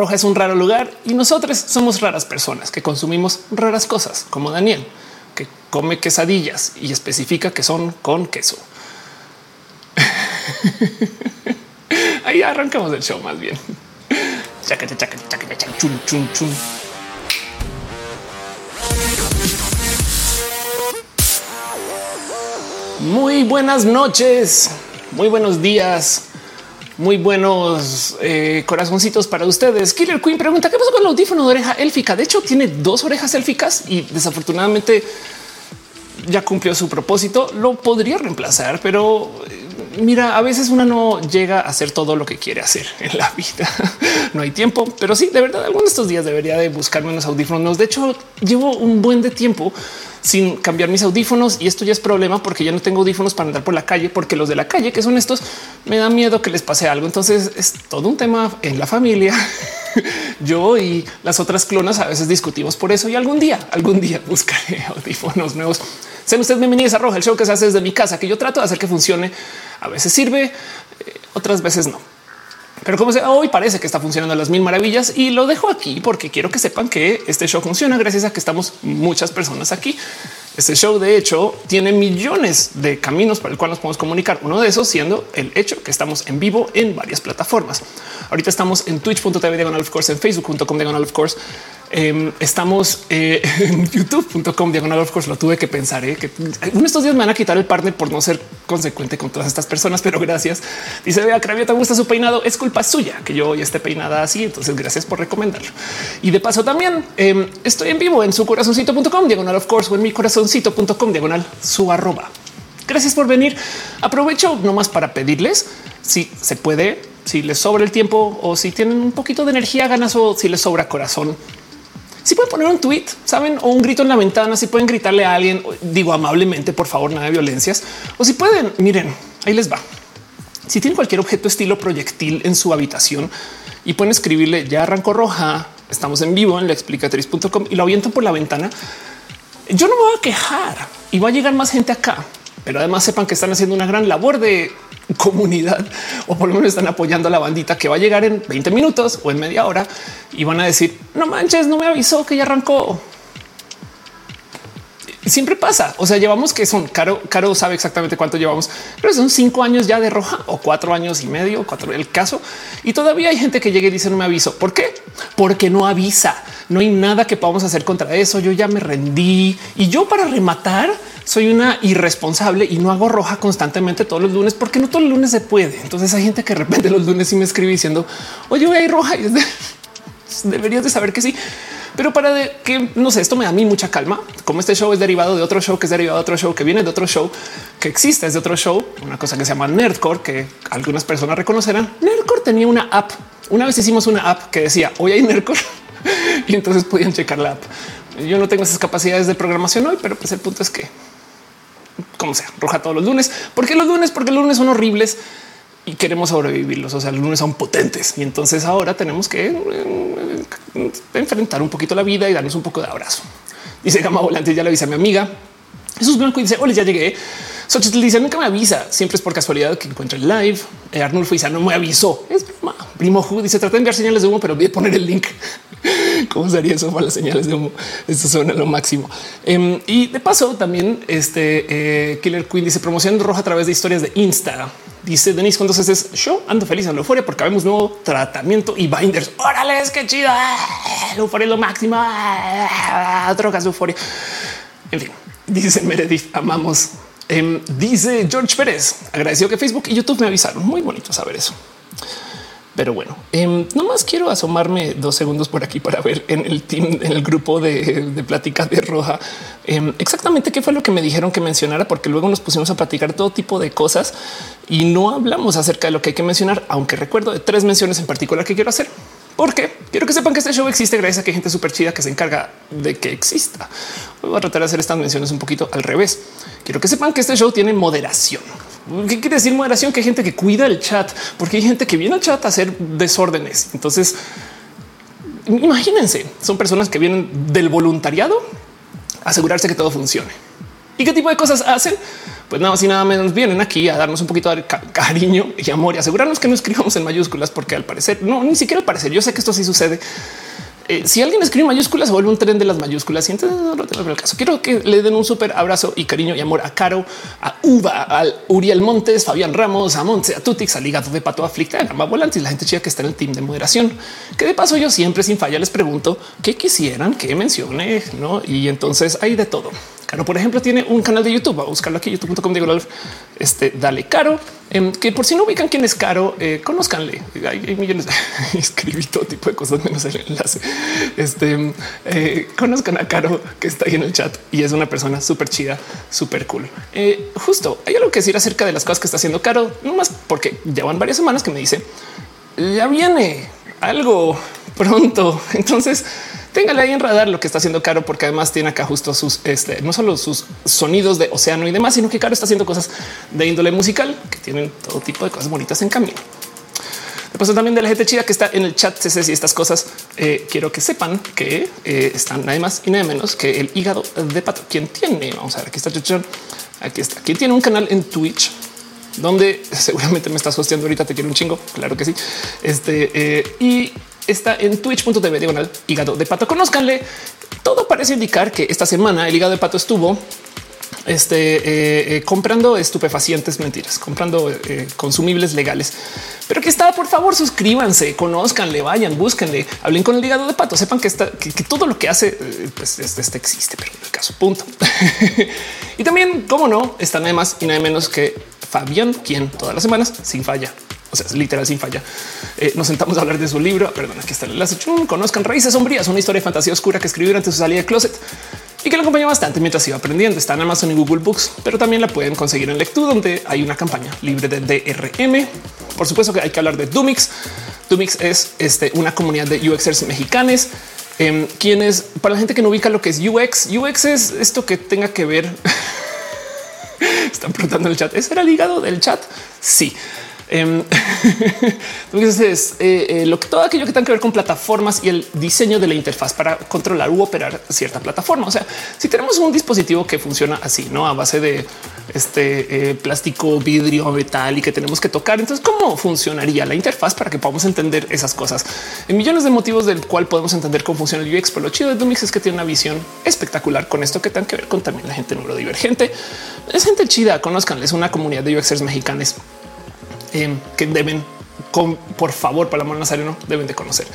Roja es un raro lugar y nosotros somos raras personas que consumimos raras cosas, como Daniel, que come quesadillas y especifica que son con queso. Ahí arrancamos el show más bien. Muy buenas noches, muy buenos días, muy buenos eh, corazoncitos para ustedes. Killer Queen pregunta qué pasó con el audífono de oreja élfica. De hecho, tiene dos orejas élficas y desafortunadamente ya cumplió su propósito. Lo podría reemplazar, pero mira, a veces uno no llega a hacer todo lo que quiere hacer en la vida. no hay tiempo, pero sí, de verdad, algunos de estos días debería de buscarme unos audífonos. De hecho, llevo un buen de tiempo sin cambiar mis audífonos y esto ya es problema porque ya no tengo audífonos para andar por la calle porque los de la calle que son estos me da miedo que les pase algo. Entonces es todo un tema en la familia. Yo y las otras clonas a veces discutimos por eso y algún día, algún día buscaré audífonos nuevos. Sean ustedes bienvenidos a Roja, el show que se hace desde mi casa, que yo trato de hacer que funcione. A veces sirve, eh, otras veces no. Pero como se hoy parece que está funcionando a las mil maravillas y lo dejo aquí porque quiero que sepan que este show funciona gracias a que estamos muchas personas aquí. Este show, de hecho, tiene millones de caminos para el cual nos podemos comunicar. Uno de esos siendo el hecho que estamos en vivo en varias plataformas. Ahorita estamos en twitch.tv diagonal of course, en facebook.com diagonal of course. Em, estamos eh, en youtube.com diagonal of course. Lo tuve que pensar eh, que uno estos días me van a quitar el partner por no ser consecuente con todas estas personas, pero gracias. Dice vea Cravio, te gusta su peinado. Es culpa suya que yo hoy esté peinada así. Entonces, gracias por recomendarlo. Y de paso, también em, estoy en vivo en su corazoncito.com diagonal of course o en mi corazoncito.com diagonal su arroba. Gracias por venir. Aprovecho nomás para pedirles si se puede, si les sobra el tiempo o si tienen un poquito de energía, ganas o si les sobra corazón si pueden poner un tweet, saben, o un grito en la ventana, si pueden gritarle a alguien, digo amablemente, por favor, nada de violencias, o si pueden, miren, ahí les va. Si tienen cualquier objeto estilo proyectil en su habitación y pueden escribirle ya arrancó roja, estamos en vivo en la explicatriz.com y lo aviento por la ventana, yo no me voy a quejar y va a llegar más gente acá, pero además sepan que están haciendo una gran labor de comunidad o por lo menos están apoyando a la bandita que va a llegar en 20 minutos o en media hora y van a decir no manches, no me avisó que ya arrancó. Siempre pasa. O sea, llevamos que son caro. Caro sabe exactamente cuánto llevamos, pero son cinco años ya de roja o cuatro años y medio, cuatro el caso. Y todavía hay gente que llega y dice no me aviso. ¿Por qué? Porque no avisa. No hay nada que podamos hacer contra eso. Yo ya me rendí y yo para rematar soy una irresponsable y no hago roja constantemente todos los lunes porque no todos los lunes se puede. Entonces hay gente que de repente los lunes sí me escribe diciendo oye, voy a ir roja y de, deberías de saber que sí. Pero para que no sé, esto me da a mí mucha calma. Como este show es derivado de otro show que es derivado de otro show que viene de otro show que existe es de otro show, una cosa que se llama Nerdcore, que algunas personas reconocerán. Nerdcore tenía una app. Una vez hicimos una app que decía hoy hay Nerdcore y entonces podían checar la app. Yo no tengo esas capacidades de programación hoy, pero pues el punto es que como sea, roja todos los lunes. ¿Por qué los lunes? Porque los lunes son horribles y queremos sobrevivirlos. O sea, los lunes son potentes y entonces ahora tenemos que eh, enfrentar un poquito la vida y darnos un poco de abrazo. Dice Gama Volante, ya le avisa a mi amiga. Jesús Blanco dice: Hola, ya llegué. Xochitl dice: Nunca me avisa. Siempre es por casualidad que encuentre el live. Eh, Arnulfo dice: No me avisó. Es primo Ju dice: Trata de enviar señales de humo, pero a poner el link. ¿Cómo sería eso para las señales de humo? Esto suena lo máximo. Em, y de paso, también este eh, Killer Queen dice promoción roja a través de historias de Insta. Dice Denise cuando es show ando feliz en la euforia porque vemos nuevo tratamiento y binders. Órale, es que chido. La euforia es lo máximo. Drogas de euforia. En fin, dice Meredith, amamos. Em, dice George Pérez, agradeció que Facebook y YouTube me avisaron. Muy bonito saber eso. Pero bueno, eh, nomás quiero asomarme dos segundos por aquí para ver en el team, en el grupo de, de pláticas de roja, em, exactamente qué fue lo que me dijeron que mencionara, porque luego nos pusimos a platicar todo tipo de cosas y no hablamos acerca de lo que hay que mencionar, aunque recuerdo de tres menciones en particular que quiero hacer. Porque quiero que sepan que este show existe gracias a que hay gente súper chida que se encarga de que exista. voy a tratar de hacer estas menciones un poquito al revés. Quiero que sepan que este show tiene moderación. ¿Qué quiere decir moderación? Que hay gente que cuida el chat, porque hay gente que viene al chat a hacer desórdenes. Entonces, imagínense, son personas que vienen del voluntariado a asegurarse que todo funcione. ¿Y qué tipo de cosas hacen? Pues nada más y nada menos vienen aquí a darnos un poquito de cariño y amor y asegurarnos que no escribamos en mayúsculas, porque al parecer no, ni siquiera al parecer. Yo sé que esto sí sucede eh, si alguien escribe mayúsculas, se vuelve un tren de las mayúsculas. Y entonces no lo tengo el caso. Quiero que le den un súper abrazo y cariño y amor a Caro, a Uva, al Uriel Montes, Fabián Ramos, a Monte, a Tutix, al hígado de pato aflicta, a Gamba Volantes, la gente chica que está en el team de moderación. Que de paso yo siempre sin falla les pregunto qué quisieran que mencione, no? Y entonces hay de todo. Caro, por ejemplo, tiene un canal de YouTube. a buscarlo aquí, youtube.com. Digo, este dale caro, em, que por si no ubican quién es caro, eh, conozcanle. Hay, millones de escribí todo tipo de cosas menos el enlace. Este eh, conozcan a Caro que está ahí en el chat y es una persona súper chida, súper cool. Eh, justo hay algo que decir acerca de las cosas que está haciendo Caro, no más porque llevan varias semanas que me dice ya viene algo pronto. Entonces, téngale ahí en radar lo que está haciendo Caro, porque además tiene acá justo sus, este, no solo sus sonidos de océano y demás, sino que Caro está haciendo cosas de índole musical que tienen todo tipo de cosas bonitas en camino. Después también de la gente chida que está en el chat CC estas cosas. Eh, quiero que sepan que eh, están nada más y nada menos que el hígado de pato. Quien tiene, vamos a ver, aquí está Aquí está. Quien tiene un canal en Twitch donde seguramente me estás hosteando ahorita. Te quiero un chingo. Claro que sí. Este eh, y está en twitch.tv diagonal hígado de pato. Conozcanle. Todo parece indicar que esta semana el hígado de pato estuvo este, eh, eh, comprando estupefacientes, mentiras, comprando eh, consumibles legales. Pero que está, por favor, suscríbanse, conozcanle, vayan, búsquenle, hablen con el hígado de pato, sepan que, está, que, todo lo que hace pues, este, este, existe, pero en el caso punto. y también, como no, está nada más y nada menos que Fabián, quien todas las semanas sin falla o sea, literal sin falla. nos sentamos a hablar de su libro. Perdón, aquí está el enlace. Conozcan Raíces Sombrías, una historia de fantasía oscura que escribió durante su salida de closet y que le acompañó bastante mientras iba aprendiendo. Está en Amazon y Google Books, pero también la pueden conseguir en Lectu, donde hay una campaña libre de DRM. Por supuesto que hay que hablar de Dumix. Dumix es este, una comunidad de UXers mexicanos, eh, quienes para la gente que no ubica lo que es UX, UX es esto que tenga que ver. Están preguntando el chat. ¿Es el hígado del chat? Sí. Em, eh, eh, lo que todo aquello que tenga que ver con plataformas y el diseño de la interfaz para controlar u operar cierta plataforma. O sea, si tenemos un dispositivo que funciona así, no a base de este eh, plástico, vidrio, metal y que tenemos que tocar, entonces cómo funcionaría la interfaz para que podamos entender esas cosas en millones de motivos del cual podemos entender cómo funciona el UX. Pero lo chido de Dumix es que tiene una visión espectacular con esto que tenga que ver con también la gente neurodivergente. Es gente chida. Conozcan, es una comunidad de UXers mexicanos Em, que deben con, por favor, para la Nazareno deben de conocer.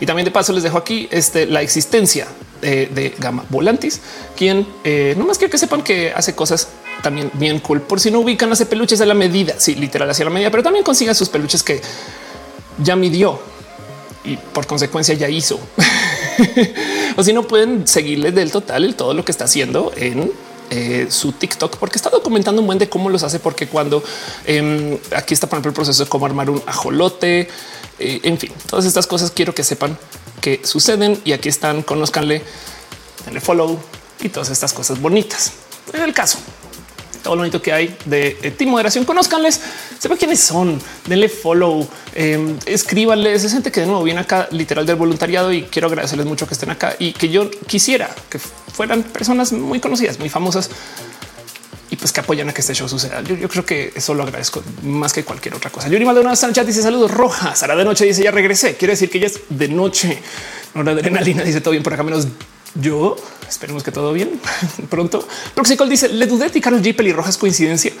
Y también de paso les dejo aquí este, la existencia de, Gama Volantis, quien eh, no más quiero que sepan que hace cosas también bien cool. Por si no ubican, hace peluches a la medida, sí, literal hacia la medida, pero también consigan sus peluches que ya midió y por consecuencia ya hizo. o si no pueden seguirle del total el todo lo que está haciendo en eh, su TikTok, porque está documentando un buen de cómo los hace, porque cuando em, aquí está por ejemplo el proceso de cómo armar un ajolote, eh, en fin, todas estas cosas quiero que sepan que suceden y aquí están, conozcanle, denle follow y todas estas cosas bonitas. En el caso, todo lo bonito que hay de, Team Moderación. Conozcanles, sepan quiénes son, denle follow, eh, escríbanles. Es gente que de nuevo viene acá literal del voluntariado y quiero agradecerles mucho que estén acá y que yo quisiera que fueran personas muy conocidas, muy famosas y pues que apoyan a que este show suceda. Yo, creo que eso lo agradezco más que cualquier otra cosa. Yuri Maldonado está en chat, dice saludos rojas. Sara de noche dice ya regresé. Quiere decir que ya es de noche. No adrenalina dice todo bien por acá menos yo esperemos que todo bien pronto. Proxicol dice le dudé de Carlos G pelirrojas coincidencia.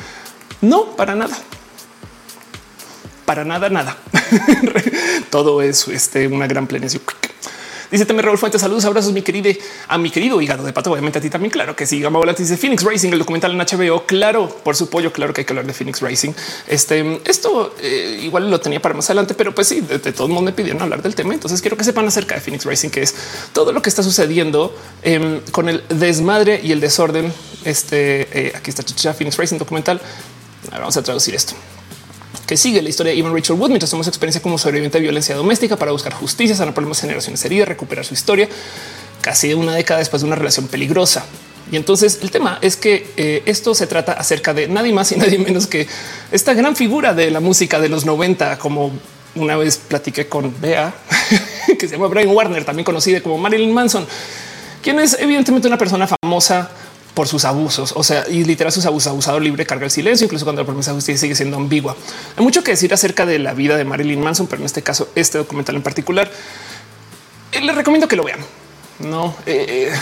No, para nada. Para nada, nada. todo es este, una gran planeación. Dice también Raúl Fuentes, saludos, abrazos, mi querido, a mi querido hígado de pato. Obviamente a ti también. Claro que sí. Gama Volante dice Phoenix Racing, el documental en HBO. Claro, por su pollo. Claro que hay que hablar de Phoenix Racing. Este, esto eh, igual lo tenía para más adelante, pero pues sí, de, todo el mundo me pidieron hablar del tema. Entonces quiero que sepan acerca de Phoenix Racing, que es todo lo que está sucediendo em, con el desmadre y el desorden. Este eh, aquí está Chicha Phoenix Racing documental. vamos a traducir esto que sigue la historia de Ivan Richard Wood mientras tomó su experiencia como sobreviviente de violencia doméstica para buscar justicia, sanar problemas generaciones heridas, recuperar su historia casi una década después de una relación peligrosa. Y entonces el tema es que eh, esto se trata acerca de nadie más y nadie menos que esta gran figura de la música de los 90, como una vez platiqué con Bea, que se llama Brian Warner, también conocida como Marilyn Manson, quien es evidentemente una persona famosa por sus abusos. O sea, y literal sus abusos, abusado libre carga el silencio, incluso cuando la promesa de justicia sigue siendo ambigua. Hay mucho que decir acerca de la vida de Marilyn Manson, pero en este caso, este documental en particular, eh, les recomiendo que lo vean. No, eh, eh,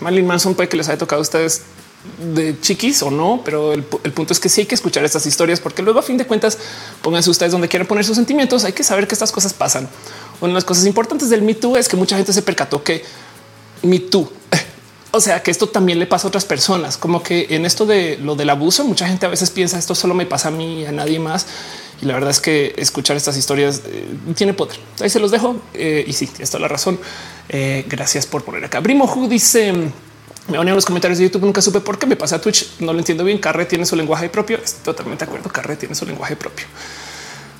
Marilyn Manson puede que les haya tocado a ustedes de chiquis o no, pero el, punto es que sí hay que escuchar estas historias porque luego a fin de cuentas pónganse ustedes donde quieran poner sus sentimientos. Hay que saber que estas cosas pasan. Una de las cosas importantes del Me Too es que mucha gente se percató que Me Too, o sea, que esto también le pasa a otras personas, como que en esto de lo del abuso, mucha gente a veces piensa esto solo me pasa a mí y a nadie más. Y la verdad es que escuchar estas historias eh, tiene poder. Ahí se los dejo. Eh, y sí, tienes toda la razón. Eh, gracias por poner acá. Primo Who dice me van a los comentarios de YouTube. Nunca supe por qué me pasa a Twitch. No lo entiendo bien. Carre tiene su lenguaje propio. Estoy totalmente de acuerdo. Carre tiene su lenguaje propio.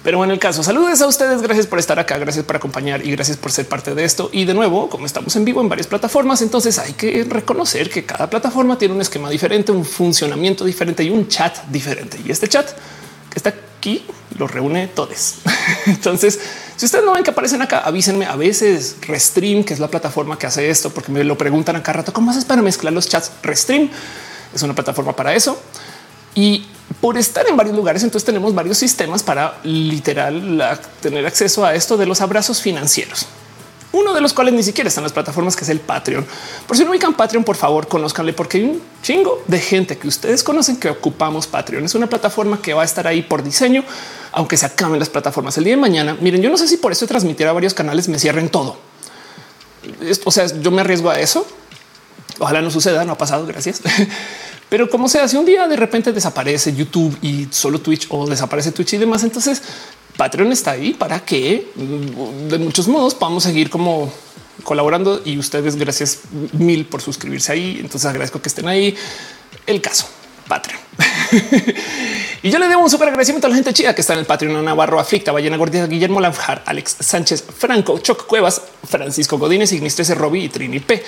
Pero bueno, el caso, saludos a ustedes. Gracias por estar acá. Gracias por acompañar y gracias por ser parte de esto. Y de nuevo, como estamos en vivo en varias plataformas, entonces hay que reconocer que cada plataforma tiene un esquema diferente, un funcionamiento diferente y un chat diferente. Y este chat que está aquí los reúne todos. entonces, si ustedes no ven que aparecen acá, avísenme. A veces Restream, que es la plataforma que hace esto, porque me lo preguntan acá rato, ¿cómo haces para mezclar los chats? Restream es una plataforma para eso. Y por estar en varios lugares, entonces tenemos varios sistemas para literal tener acceso a esto de los abrazos financieros uno de los cuales ni siquiera están las plataformas, que es el Patreon. Por si no ubican Patreon, por favor, conozcanle porque hay un chingo de gente que ustedes conocen que ocupamos Patreon. Es una plataforma que va a estar ahí por diseño, aunque se acaben las plataformas el día de mañana. Miren, yo no sé si por eso transmitir a varios canales me cierren todo. O sea, yo me arriesgo a eso. Ojalá no suceda, no ha pasado, gracias. Pero como sea, si un día de repente desaparece YouTube y solo Twitch o desaparece Twitch y demás, entonces Patreon está ahí para que mm, de muchos modos podamos seguir como colaborando y ustedes gracias mil por suscribirse ahí. Entonces agradezco que estén ahí. El caso Patreon. y yo le debo un súper agradecimiento a la gente chida que está en el Patreon, Navarro, Aflicta, Ballena Gordita, Guillermo Lanjar, Alex Sánchez, Franco, Choc Cuevas, Francisco Godínez, Ignis 13, Robbie y Trini P.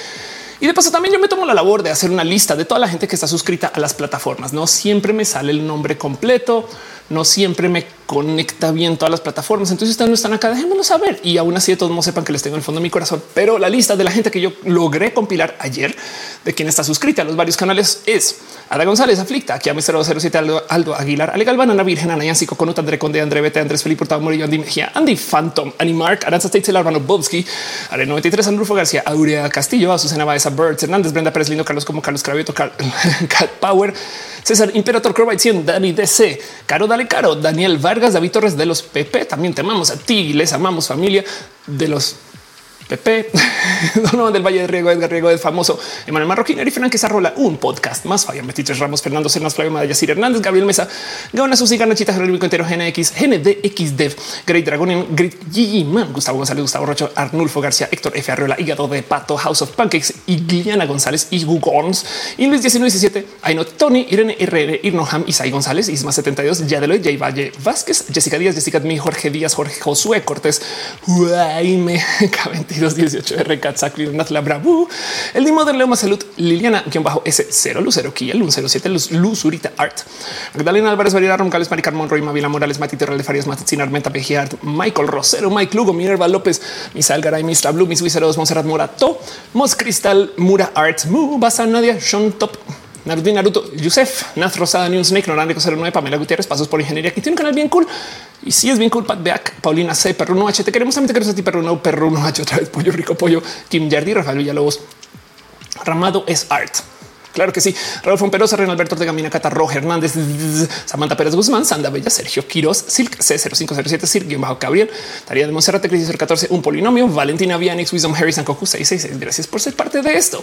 Y de paso también yo me tomo la labor de hacer una lista de toda la gente que está suscrita a las plataformas. No siempre me sale el nombre completo no siempre me conecta bien todas las plataformas. Entonces ustedes no están acá, déjenmelo saber. Y aún así de todos modos sepan que les tengo en el fondo de mi corazón. Pero la lista de la gente que yo logré compilar ayer de quien está suscrita a los varios canales es Ada González, Aflicta, aquí a Mr. 07, Aldo, Aldo Aguilar, Ale Galván, Ana Virgen, Ana Yancy, Coconut, André Conde, André Bete, Andrés Felipe Hurtado Morillo, Andy Mejía, Andy Phantom, Annie Mark, Aranza Tate, Arbano Bobsky, Are 93, Andrufo García, Aurea Castillo, Azucena Baeza, Birds, Hernández, Brenda Pérez Lindo, Carlos como Carlos Cravioto, Cat Power, César Imperator Crowbite 100, Dani DC, Caro Dale Caro, Daniel Vargas, David Torres de los PP. También te amamos a ti, les amamos familia de los Pepe, Donovan del Valle de Riego, Edgar Riego, el famoso Emanuel Marroquín, Eri Frank Rola, un podcast más. Fabián Metitres Ramos, Fernando Cernas, Flavio Madaya, Sir Hernández, Gabriel Mesa, Gaona Susi, Ganachita, Jerónimo Entero, GNX, GNDX Dev, Great Dragon, Great Gigi Man, Gustavo González, Gustavo Rocho, Arnulfo García, Héctor F. Arreola, Hígado de Pato, House of Pancakes, Igliana González, y Gugons, Inglés 1917, Ainot Tony, Irene RR, Irnoham, Isai González, Isma 72, Yadeloy, Jay Valle Vázquez, Jessica Díaz, Jessica Dmi, Jorge Díaz, Jorge Josué Cortés, Jaime K22, 18 R. Bravu, el Dimo de Leo Salud, Liliana, quien bajo S0, Lucero Kiel, 107, Luz, Luzurita Art, Magdalena Álvarez, Varela, Roncales, Mari Carmón, Roy, Mavila Morales, Mati Terral de Farias, Matizina, Armenta, Pejiart, Michael Rosero, Mike Lugo, Minerva López, Misal Garay, Mistra Blue, Mis Wiseros, Monserrat Morato, Mos Cristal, Mura Art, Mu, Basa Nadia, Sean Top, Naruto, Naruto, Yusef, Naz Rosada, News Snake, Norando 09, Pamela Gutiérrez, Pasos por Ingeniería, que tiene un canal bien cool. Y si es bien cool, Pat Beak, Paulina C, Perruno H, te queremos también, te queremos a ti, Perruno, Perruno H, otra vez, Pollo Rico Pollo, Kim Yardi, Rafael Villalobos, Ramado es Art. Claro que sí. Raúl Fomperosa, René Alberto de Gamina, Cata Roja Hernández, Samantha Pérez Guzmán, Sanda Bella, Sergio Quiroz, Silk C0507, Sir, bajo Gabriel, Taría de Monserrate, Crisis 14, un polinomio, Valentina Vianix, Wisdom Harrison, Cocu 666. Gracias por ser parte de esto.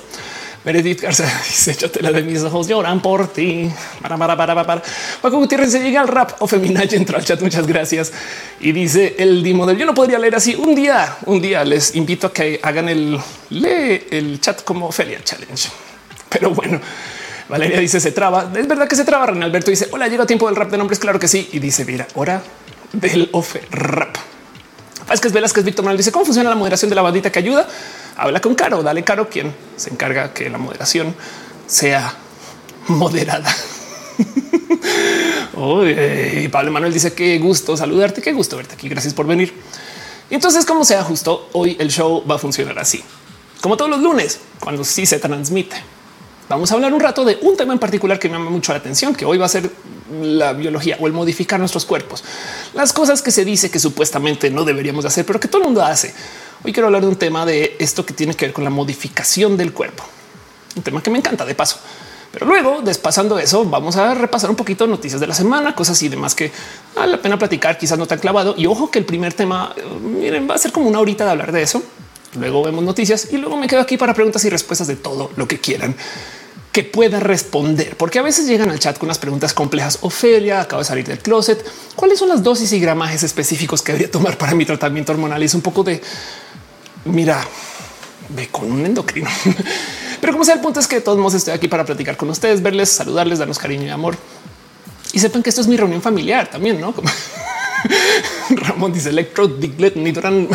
Meredith Garza dice: Yo te la de mis ojos lloran por ti. Para, para, para, para. Paco Gutiérrez se llega al rap o feminaje entra al chat. Muchas gracias. Y dice el Dimo del yo no podría leer así un día. Un día les invito a que hagan el lee el chat como Ophelia Challenge. Pero bueno, Valeria dice se traba. Es verdad que se traba. René Alberto dice hola, llega tiempo del rap de nombres. Claro que sí. Y dice mira, hora del Ofe rap. Es Velázquez Víctor Manuel dice cómo funciona la moderación de la bandita que ayuda. Habla con Caro, dale Caro, quien se encarga que la moderación sea moderada. y Pablo Manuel dice qué gusto saludarte, qué gusto verte aquí. Gracias por venir. Y entonces, como sea justo hoy, el show va a funcionar así, como todos los lunes, cuando sí se transmite. Vamos a hablar un rato de un tema en particular que me llama mucho la atención, que hoy va a ser la biología o el modificar nuestros cuerpos. Las cosas que se dice que supuestamente no deberíamos hacer, pero que todo el mundo hace. Hoy quiero hablar de un tema de esto que tiene que ver con la modificación del cuerpo. Un tema que me encanta de paso. Pero luego, despasando eso, vamos a repasar un poquito noticias de la semana, cosas y demás que vale la pena platicar, quizás no tan clavado. Y ojo que el primer tema, eh, miren, va a ser como una horita de hablar de eso. Luego vemos noticias y luego me quedo aquí para preguntas y respuestas de todo lo que quieran que pueda responder, porque a veces llegan al chat con unas preguntas complejas. Ofelia acaba de salir del closet. ¿Cuáles son las dosis y gramajes específicos que debería tomar para mi tratamiento hormonal? Y es un poco de mira, ve con un endocrino. Pero como sea, el punto es que de todos modos estoy aquí para platicar con ustedes, verles, saludarles, darnos cariño y amor. Y sepan que esto es mi reunión familiar también, ¿no? Como Ramón dice Electro, Diglet, Nitran.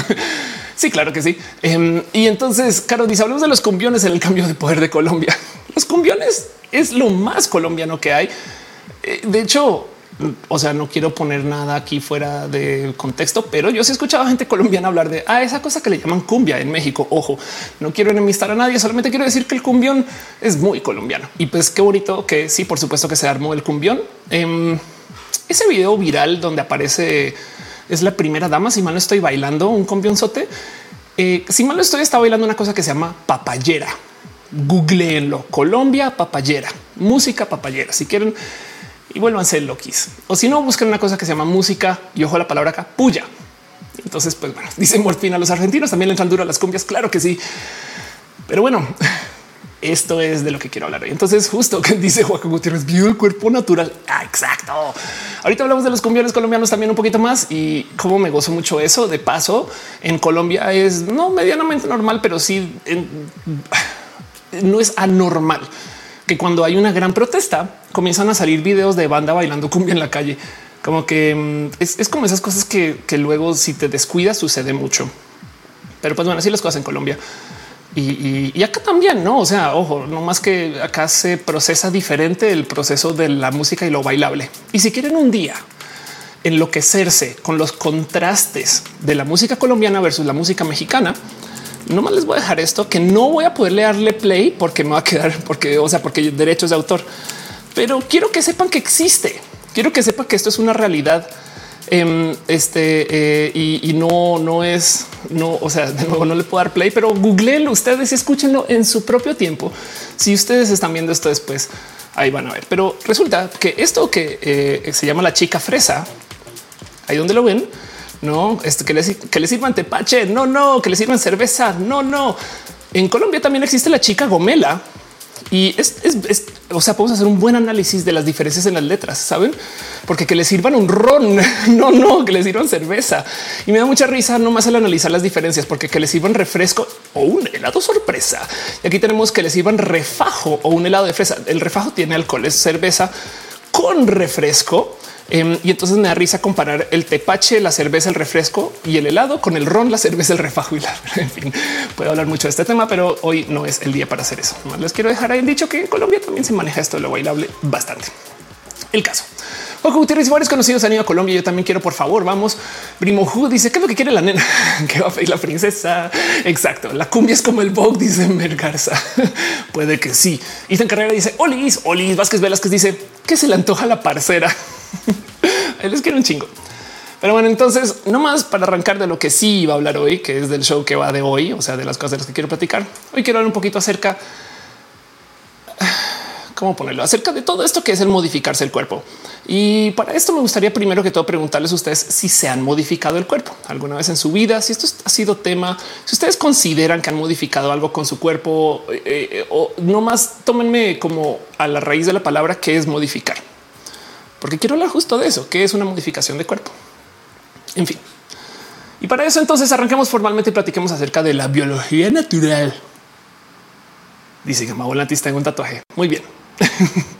Sí, claro que sí. Em, y entonces, Caro dice, hablemos de los cumbiones en el cambio de poder de Colombia. Los cumbiones es lo más colombiano que hay. Eh, de hecho, o sea, no quiero poner nada aquí fuera de contexto, pero yo sí he escuchado a gente colombiana hablar de ah, esa cosa que le llaman cumbia en México. Ojo, no quiero enemistar a nadie, solamente quiero decir que el cumbión es muy colombiano y pues qué bonito que sí, por supuesto que se armó el cumbión. Em, ese video viral donde aparece es la primera dama. Si mal no estoy bailando un cumbionzote, eh, si mal no estoy, está bailando una cosa que se llama papayera googleenlo. Colombia papayera, música papayera. Si quieren y vuelvan a ser loquis. O si no, busquen una cosa que se llama música y ojo la palabra acá, puya. Entonces, pues bueno, dice Morfina, los argentinos también le entran duro a las cumbias. Claro que sí. Pero bueno, esto es de lo que quiero hablar. Entonces, justo que dice Joaquín Gutiérrez, vio el cuerpo natural. Ah, exacto. Ahorita hablamos de los cumbiones colombianos también un poquito más y cómo me gozo mucho eso. De paso, en Colombia es no medianamente normal, pero sí no es anormal que cuando hay una gran protesta comienzan a salir videos de banda bailando cumbia en la calle. Como que mm, es, como esas cosas que, luego si te descuidas sucede mucho. Pero pues bueno, así las cosas en Colombia. Y, acá también, no? O sea, ojo, no más que acá se procesa diferente el proceso de la música y lo bailable. Y si quieren un día enloquecerse con los contrastes de la música colombiana versus la música mexicana, no más les voy a dejar esto que no voy a poder leerle play porque me va a quedar, porque, o sea, porque derechos de autor, pero quiero que sepan que existe. Quiero que sepan que esto es una realidad. Em, este eh, y, no, no es, no, o sea, de nuevo no le puedo dar play, pero googleenlo ustedes y escúchenlo en su propio tiempo. Si ustedes están viendo esto después, ahí van a ver. Pero resulta que esto que eh, se llama la chica fresa, ahí donde lo ven, no es que les, que les sirvan tepache. No, no, que les sirvan cerveza. No, no. En Colombia también existe la chica gomela y es, o sea, podemos hacer un buen análisis de las diferencias en las letras, saben? Porque que les sirvan un ron, no, no, que les sirvan cerveza. Y me da mucha risa nomás al analizar las diferencias, porque que les sirvan refresco o un helado sorpresa. Y aquí tenemos que les sirvan refajo o un helado de fresa. El refajo tiene alcohol, es cerveza con refresco Em, y entonces me da risa comparar el tepache, la cerveza, el refresco y el helado con el ron, la cerveza, el refajo y la. En fin, puedo hablar mucho de este tema, pero hoy no es el día para hacer eso. Más les quiero dejar ahí dicho que en Colombia también se maneja esto de lo bailable bastante. El caso. Ojo, Gutiérrez varios conocidos han ido a Colombia. Yo también quiero, por favor, vamos. Primo Hu dice qué es lo que quiere la nena que va a pedir la princesa. Exacto. La cumbia es como el Vogue, dice Mergarza. Puede que sí. Ethan Carrera dice Olis, Olis Vázquez Velázquez dice que se le antoja la parcera. Él les quiero un chingo. Pero bueno, entonces no más para arrancar de lo que sí iba a hablar hoy, que es del show que va de hoy, o sea, de las cosas de las que quiero platicar. Hoy quiero hablar un poquito acerca, cómo ponerlo, acerca de todo esto que es el modificarse el cuerpo. Y para esto me gustaría primero que todo preguntarles a ustedes si se han modificado el cuerpo alguna vez en su vida, si esto ha sido tema, si ustedes consideran que han modificado algo con su cuerpo eh, eh, o no más tómenme como a la raíz de la palabra que es modificar porque quiero hablar justo de eso, que es una modificación de cuerpo. En fin. Y para eso entonces arranquemos formalmente y platiquemos acerca de la biología natural. Dice que Volantis tengo un tatuaje. Muy bien.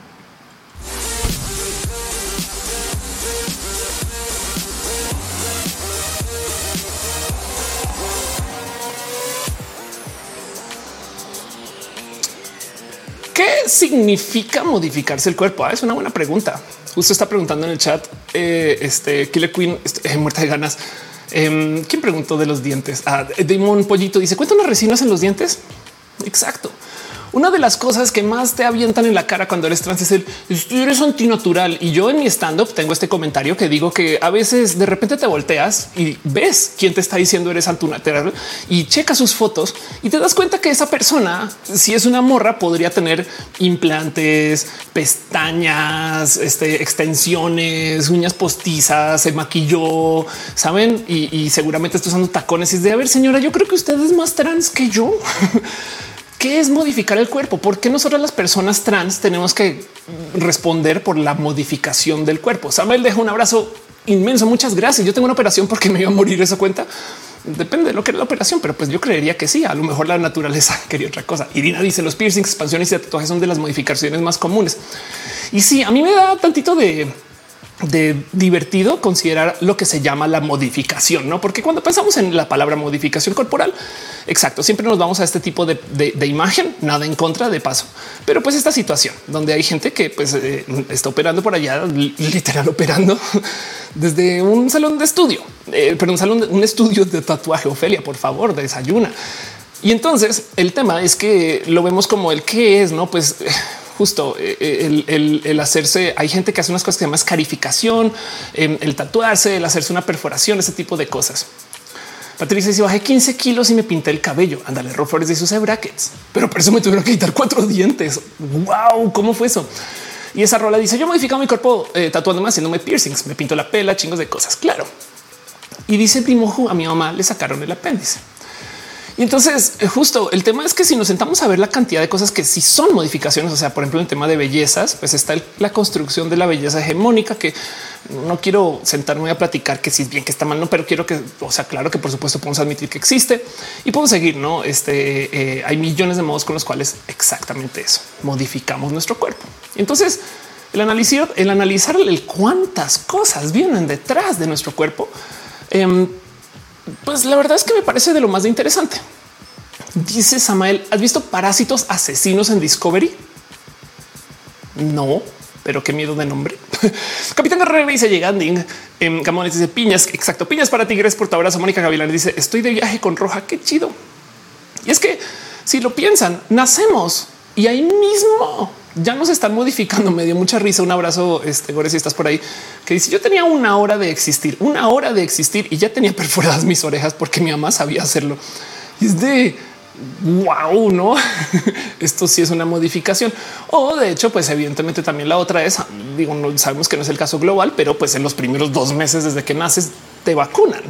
¿Qué significa modificarse el cuerpo? Ah, es una buena pregunta. Justo está preguntando en el chat. Eh, este Killer Queen este, eh, muerta de ganas. Em, ¿Quién preguntó de los dientes? Ah, Damon Pollito dice: ¿Cuánto las resinas en los dientes? Exacto. Una de las cosas que más te avientan en la cara cuando eres trans es el eres antinatural. Y yo en mi stand up tengo este comentario que digo que a veces de repente te volteas y ves quién te está diciendo eres antinatural y checa sus fotos y te das cuenta que esa persona, si es una morra, podría tener implantes, pestañas, este, extensiones, uñas postizas, se maquilló, saben? Y, seguramente está usando tacones. Y es de a ver, señora, yo creo que usted es más trans que yo. ¿Qué es modificar el cuerpo? ¿Por qué nosotros las personas trans tenemos que responder por la modificación del cuerpo? Samuel deja un abrazo inmenso. Muchas gracias. Yo tengo una operación porque me iba a morir esa cuenta. Depende de lo que era la operación, pero pues yo creería que sí. A lo mejor la naturaleza quería otra cosa. Irina dice los piercings, expansiones y tatuajes son de las modificaciones más comunes. Y sí, a mí me da tantito de de divertido considerar lo que se llama la modificación, no? Porque cuando pensamos en la palabra modificación corporal, exacto, siempre nos vamos a este tipo de, imagen, nada en contra de paso, pero pues esta situación donde hay gente que pues eh, está operando por allá, literal operando desde un salón de estudio, eh, pero un salón, de, un estudio de tatuaje. Ofelia, por favor, desayuna. Y entonces el tema es que lo vemos como el que es, no? Pues justo eh, eh, el, hacerse. Hay gente que hace unas cosas que se llama escarificación, em, el tatuarse, el hacerse una perforación, ese tipo de cosas. Patricia dice bajé 15 kilos y me pinté el cabello. Ándale, Flores de sus brackets, pero por eso me tuvieron que quitar cuatro dientes. Wow, cómo fue eso? Y esa rola dice: Yo modifico mi cuerpo eh, tatuándome, haciéndome piercings, me pinto la pela, chingos de cosas. Claro. Y dice Primo, a mi mamá le sacaron el apéndice. Y entonces eh, justo el tema es que si nos sentamos a ver la cantidad de cosas que sí son modificaciones, o sea, por ejemplo, en el tema de bellezas, pues está la construcción de la belleza hegemónica que no quiero sentarme a platicar que si es bien que está mal, no, pero quiero que, o sea, claro que por supuesto podemos admitir que existe y podemos seguir, no? Este eh, hay millones de modos con los cuales exactamente eso modificamos nuestro cuerpo. Entonces, el analizar, el analizar cuántas cosas vienen detrás de nuestro cuerpo. Em, pues la verdad es que me parece de lo más interesante. Dice Samael, ¿has visto parásitos asesinos en Discovery? No, pero qué miedo de nombre. Capitán Guerrero dice llegando en Camones dice piñas. Exacto. Piñas para tigres portadoras. Mónica Gavilán dice estoy de viaje con roja. Qué chido. Y es que si lo piensan, nacemos y ahí mismo ya nos están modificando. Me dio mucha risa. Un abrazo, este Gore, si estás por ahí, que dice yo tenía una hora de existir, una hora de existir y ya tenía perforadas mis orejas porque mi mamá sabía hacerlo. Y es de wow, no? Esto sí es una modificación. O de hecho, pues evidentemente también la otra es, digo, no sabemos que no es el caso global, pero pues en los primeros dos meses desde que naces te vacunan.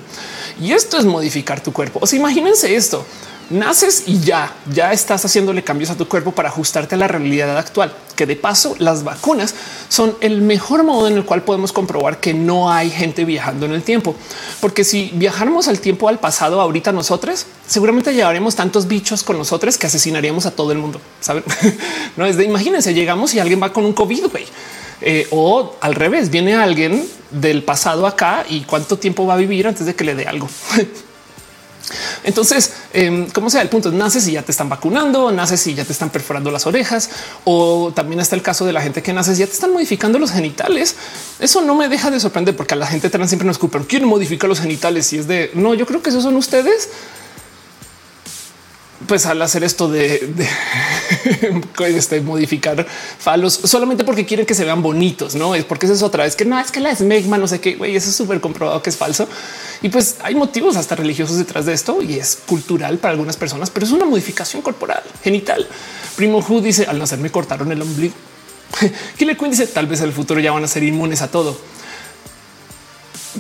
Y esto es modificar tu cuerpo. O sea, imagínense esto naces y ya, ya estás haciéndole cambios a tu cuerpo para ajustarte a la realidad actual. Que de paso, las vacunas son el mejor modo en el cual podemos comprobar que no hay gente viajando en el tiempo. Porque si viajáramos al tiempo al pasado, ahorita nosotros seguramente llevaremos tantos bichos con nosotros que asesinaríamos a todo el mundo. Saben? no es de imagínense, llegamos y alguien va con un COVID, güey. Eh, o al revés, viene alguien del pasado acá y cuánto tiempo va a vivir antes de que le dé algo. Entonces, em, como sea el punto, naces y ya te están vacunando, naces y ya te están perforando las orejas, o también está el caso de la gente que naces y ya te están modificando los genitales. Eso no me deja de sorprender porque a la gente trans siempre nos culpan, quieren modificar los genitales y es de no, yo creo que esos son ustedes pues al hacer esto de, este, modificar falos solamente porque quieren que se vean bonitos, no es porque eso es otra vez que no es que la esmegma, no sé qué, güey, eso es súper comprobado que es falso. Y pues hay motivos hasta religiosos detrás de esto y es cultural para algunas personas, pero es una modificación corporal genital. Primo Hu dice al nacer me cortaron el ombligo. Killer Queen dice tal vez en el futuro ya van a ser inmunes a todo,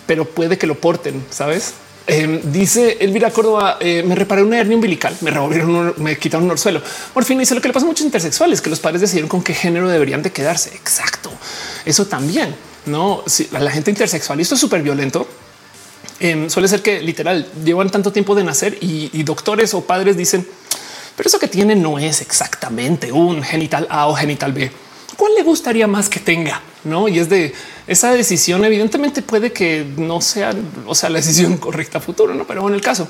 pero puede que lo porten, sabes? Em, dice Elvira Córdoba, eh, me reparé una hernia umbilical, me revolvieron, me quitaron un orzuelo. fin, dice lo que le pasa a muchos intersexuales, que los padres decidieron con qué género deberían de quedarse. Exacto. Eso también, no? Si la gente intersexual, y esto es súper violento. Em, suele ser que literal llevan tanto tiempo de nacer y, doctores o padres dicen, pero eso que tiene no es exactamente un genital A o genital B. ¿Cuál le gustaría más que tenga? No, y es de esa decisión evidentemente puede que no sea, o sea, la decisión correcta futuro, no, pero en el caso.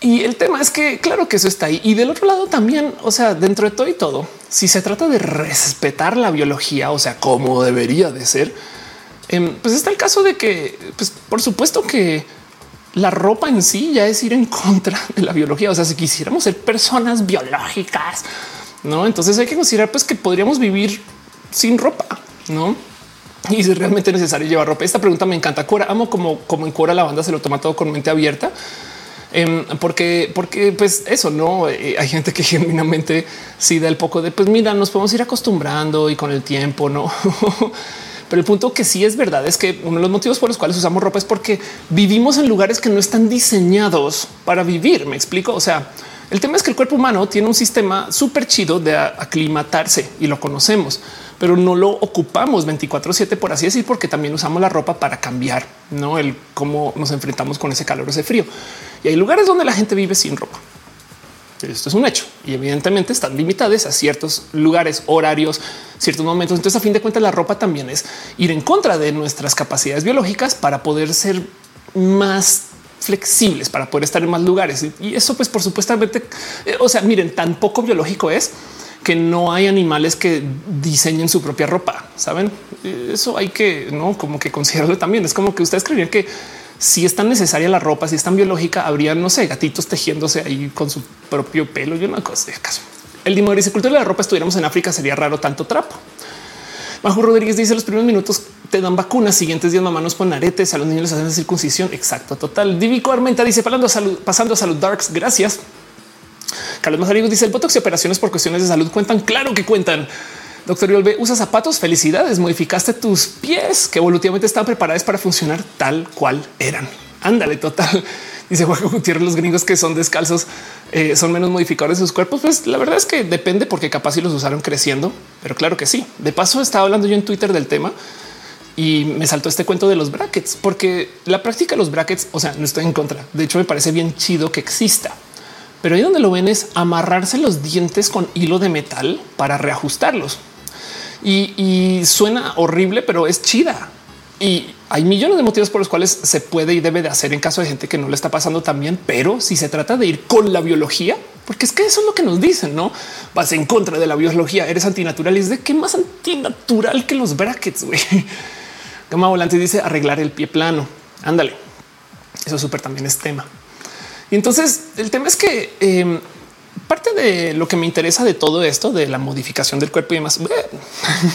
Y el tema es que claro que eso está ahí. Y del otro lado también, o sea, dentro de todo y todo, si se trata de respetar la biología, o sea, como debería de ser, em, pues está el caso de que, pues por supuesto que la ropa en sí ya es ir en contra de la biología. O sea, si quisiéramos ser personas biológicas, no? Entonces hay que considerar pues que podríamos vivir sin ropa, no? Y es realmente necesario llevar ropa. Esta pregunta me encanta. Cora, amo como, como en Cora la banda se lo toma todo con mente abierta. Em, porque, porque pues eso no eh, hay gente que genuinamente sí da el poco de pues mira, nos podemos ir acostumbrando y con el tiempo, no? Pero el punto que sí es verdad es que uno de los motivos por los cuales usamos ropa es porque vivimos en lugares que no están diseñados para vivir. Me explico. O sea, el tema es que el cuerpo humano tiene un sistema súper chido de aclimatarse y lo conocemos, pero no lo ocupamos 24 7 por así decir, porque también usamos la ropa para cambiar, no el cómo nos enfrentamos con ese calor, ese frío. Y hay lugares donde la gente vive sin ropa. Esto es un hecho y evidentemente están limitadas a ciertos lugares, horarios, ciertos momentos. Entonces, a fin de cuentas, la ropa también es ir en contra de nuestras capacidades biológicas para poder ser más flexibles para poder estar en más lugares. Y eso, pues, por supuestamente, eh, o sea, miren, tan poco biológico es que no hay animales que diseñen su propia ropa. Saben, eso hay que no como que considerarlo también. Es como que ustedes creían que si es tan necesaria la ropa, si es tan biológica, habría, no sé, gatitos tejiéndose ahí con su propio pelo. Yo no cosa de caso. El cultura de la ropa estuviéramos en África, sería raro tanto trapo. Bajo Rodríguez dice los primeros minutos te dan vacunas, siguientes días mamá nos pone aretes, a los niños les hacen circuncisión. Exacto, total. Divico Armenta dice pasando salud, pasando a salud darks. Gracias. Carlos Mazarigo dice el botox y operaciones por cuestiones de salud cuentan. Claro que cuentan. Doctor Yolbe usa zapatos. Felicidades. Modificaste tus pies que evolutivamente están preparados para funcionar tal cual eran. Ándale, total. Dice Juan Gutiérrez, los gringos que son descalzos eh, son menos modificadores de sus cuerpos. Pues la verdad es que depende porque capaz si los usaron creciendo, pero claro que sí. De paso estaba hablando yo en Twitter del tema y me saltó este cuento de los brackets, porque la práctica de los brackets, o sea, no estoy en contra. De hecho, me parece bien chido que exista, pero ahí donde lo ven es amarrarse los dientes con hilo de metal para reajustarlos. Y, suena horrible, pero es chida. Y hay millones de motivos por los cuales se puede y debe de hacer en caso de gente que no le está pasando también. Pero si se trata de ir con la biología, porque es que eso es lo que nos dicen, no vas en contra de la biología, eres antinatural. Y es de qué más antinatural que los brackets. güey. Gama volante dice arreglar el pie plano. Ándale. Eso súper también es tema. Entonces el tema es que em, parte de lo que me interesa de todo esto, de la modificación del cuerpo y demás,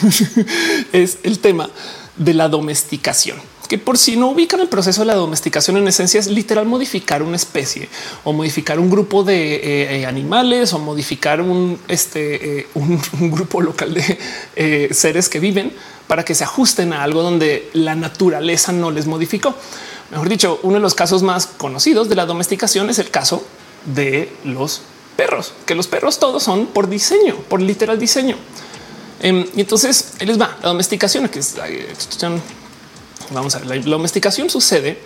es el tema de la domesticación, que por si no ubican el proceso de la domesticación en esencia es literal modificar una especie o modificar un grupo de eh, eh, animales o modificar un, este, eh, un, grupo local de seres que viven para que se ajusten a algo donde la naturaleza no les modificó. Mejor dicho, uno de los casos más conocidos de la domesticación es el caso de los perros, que los perros todos son por diseño, por literal diseño. Em, y entonces él les va la domesticación, que es vamos a ver, la domesticación sucede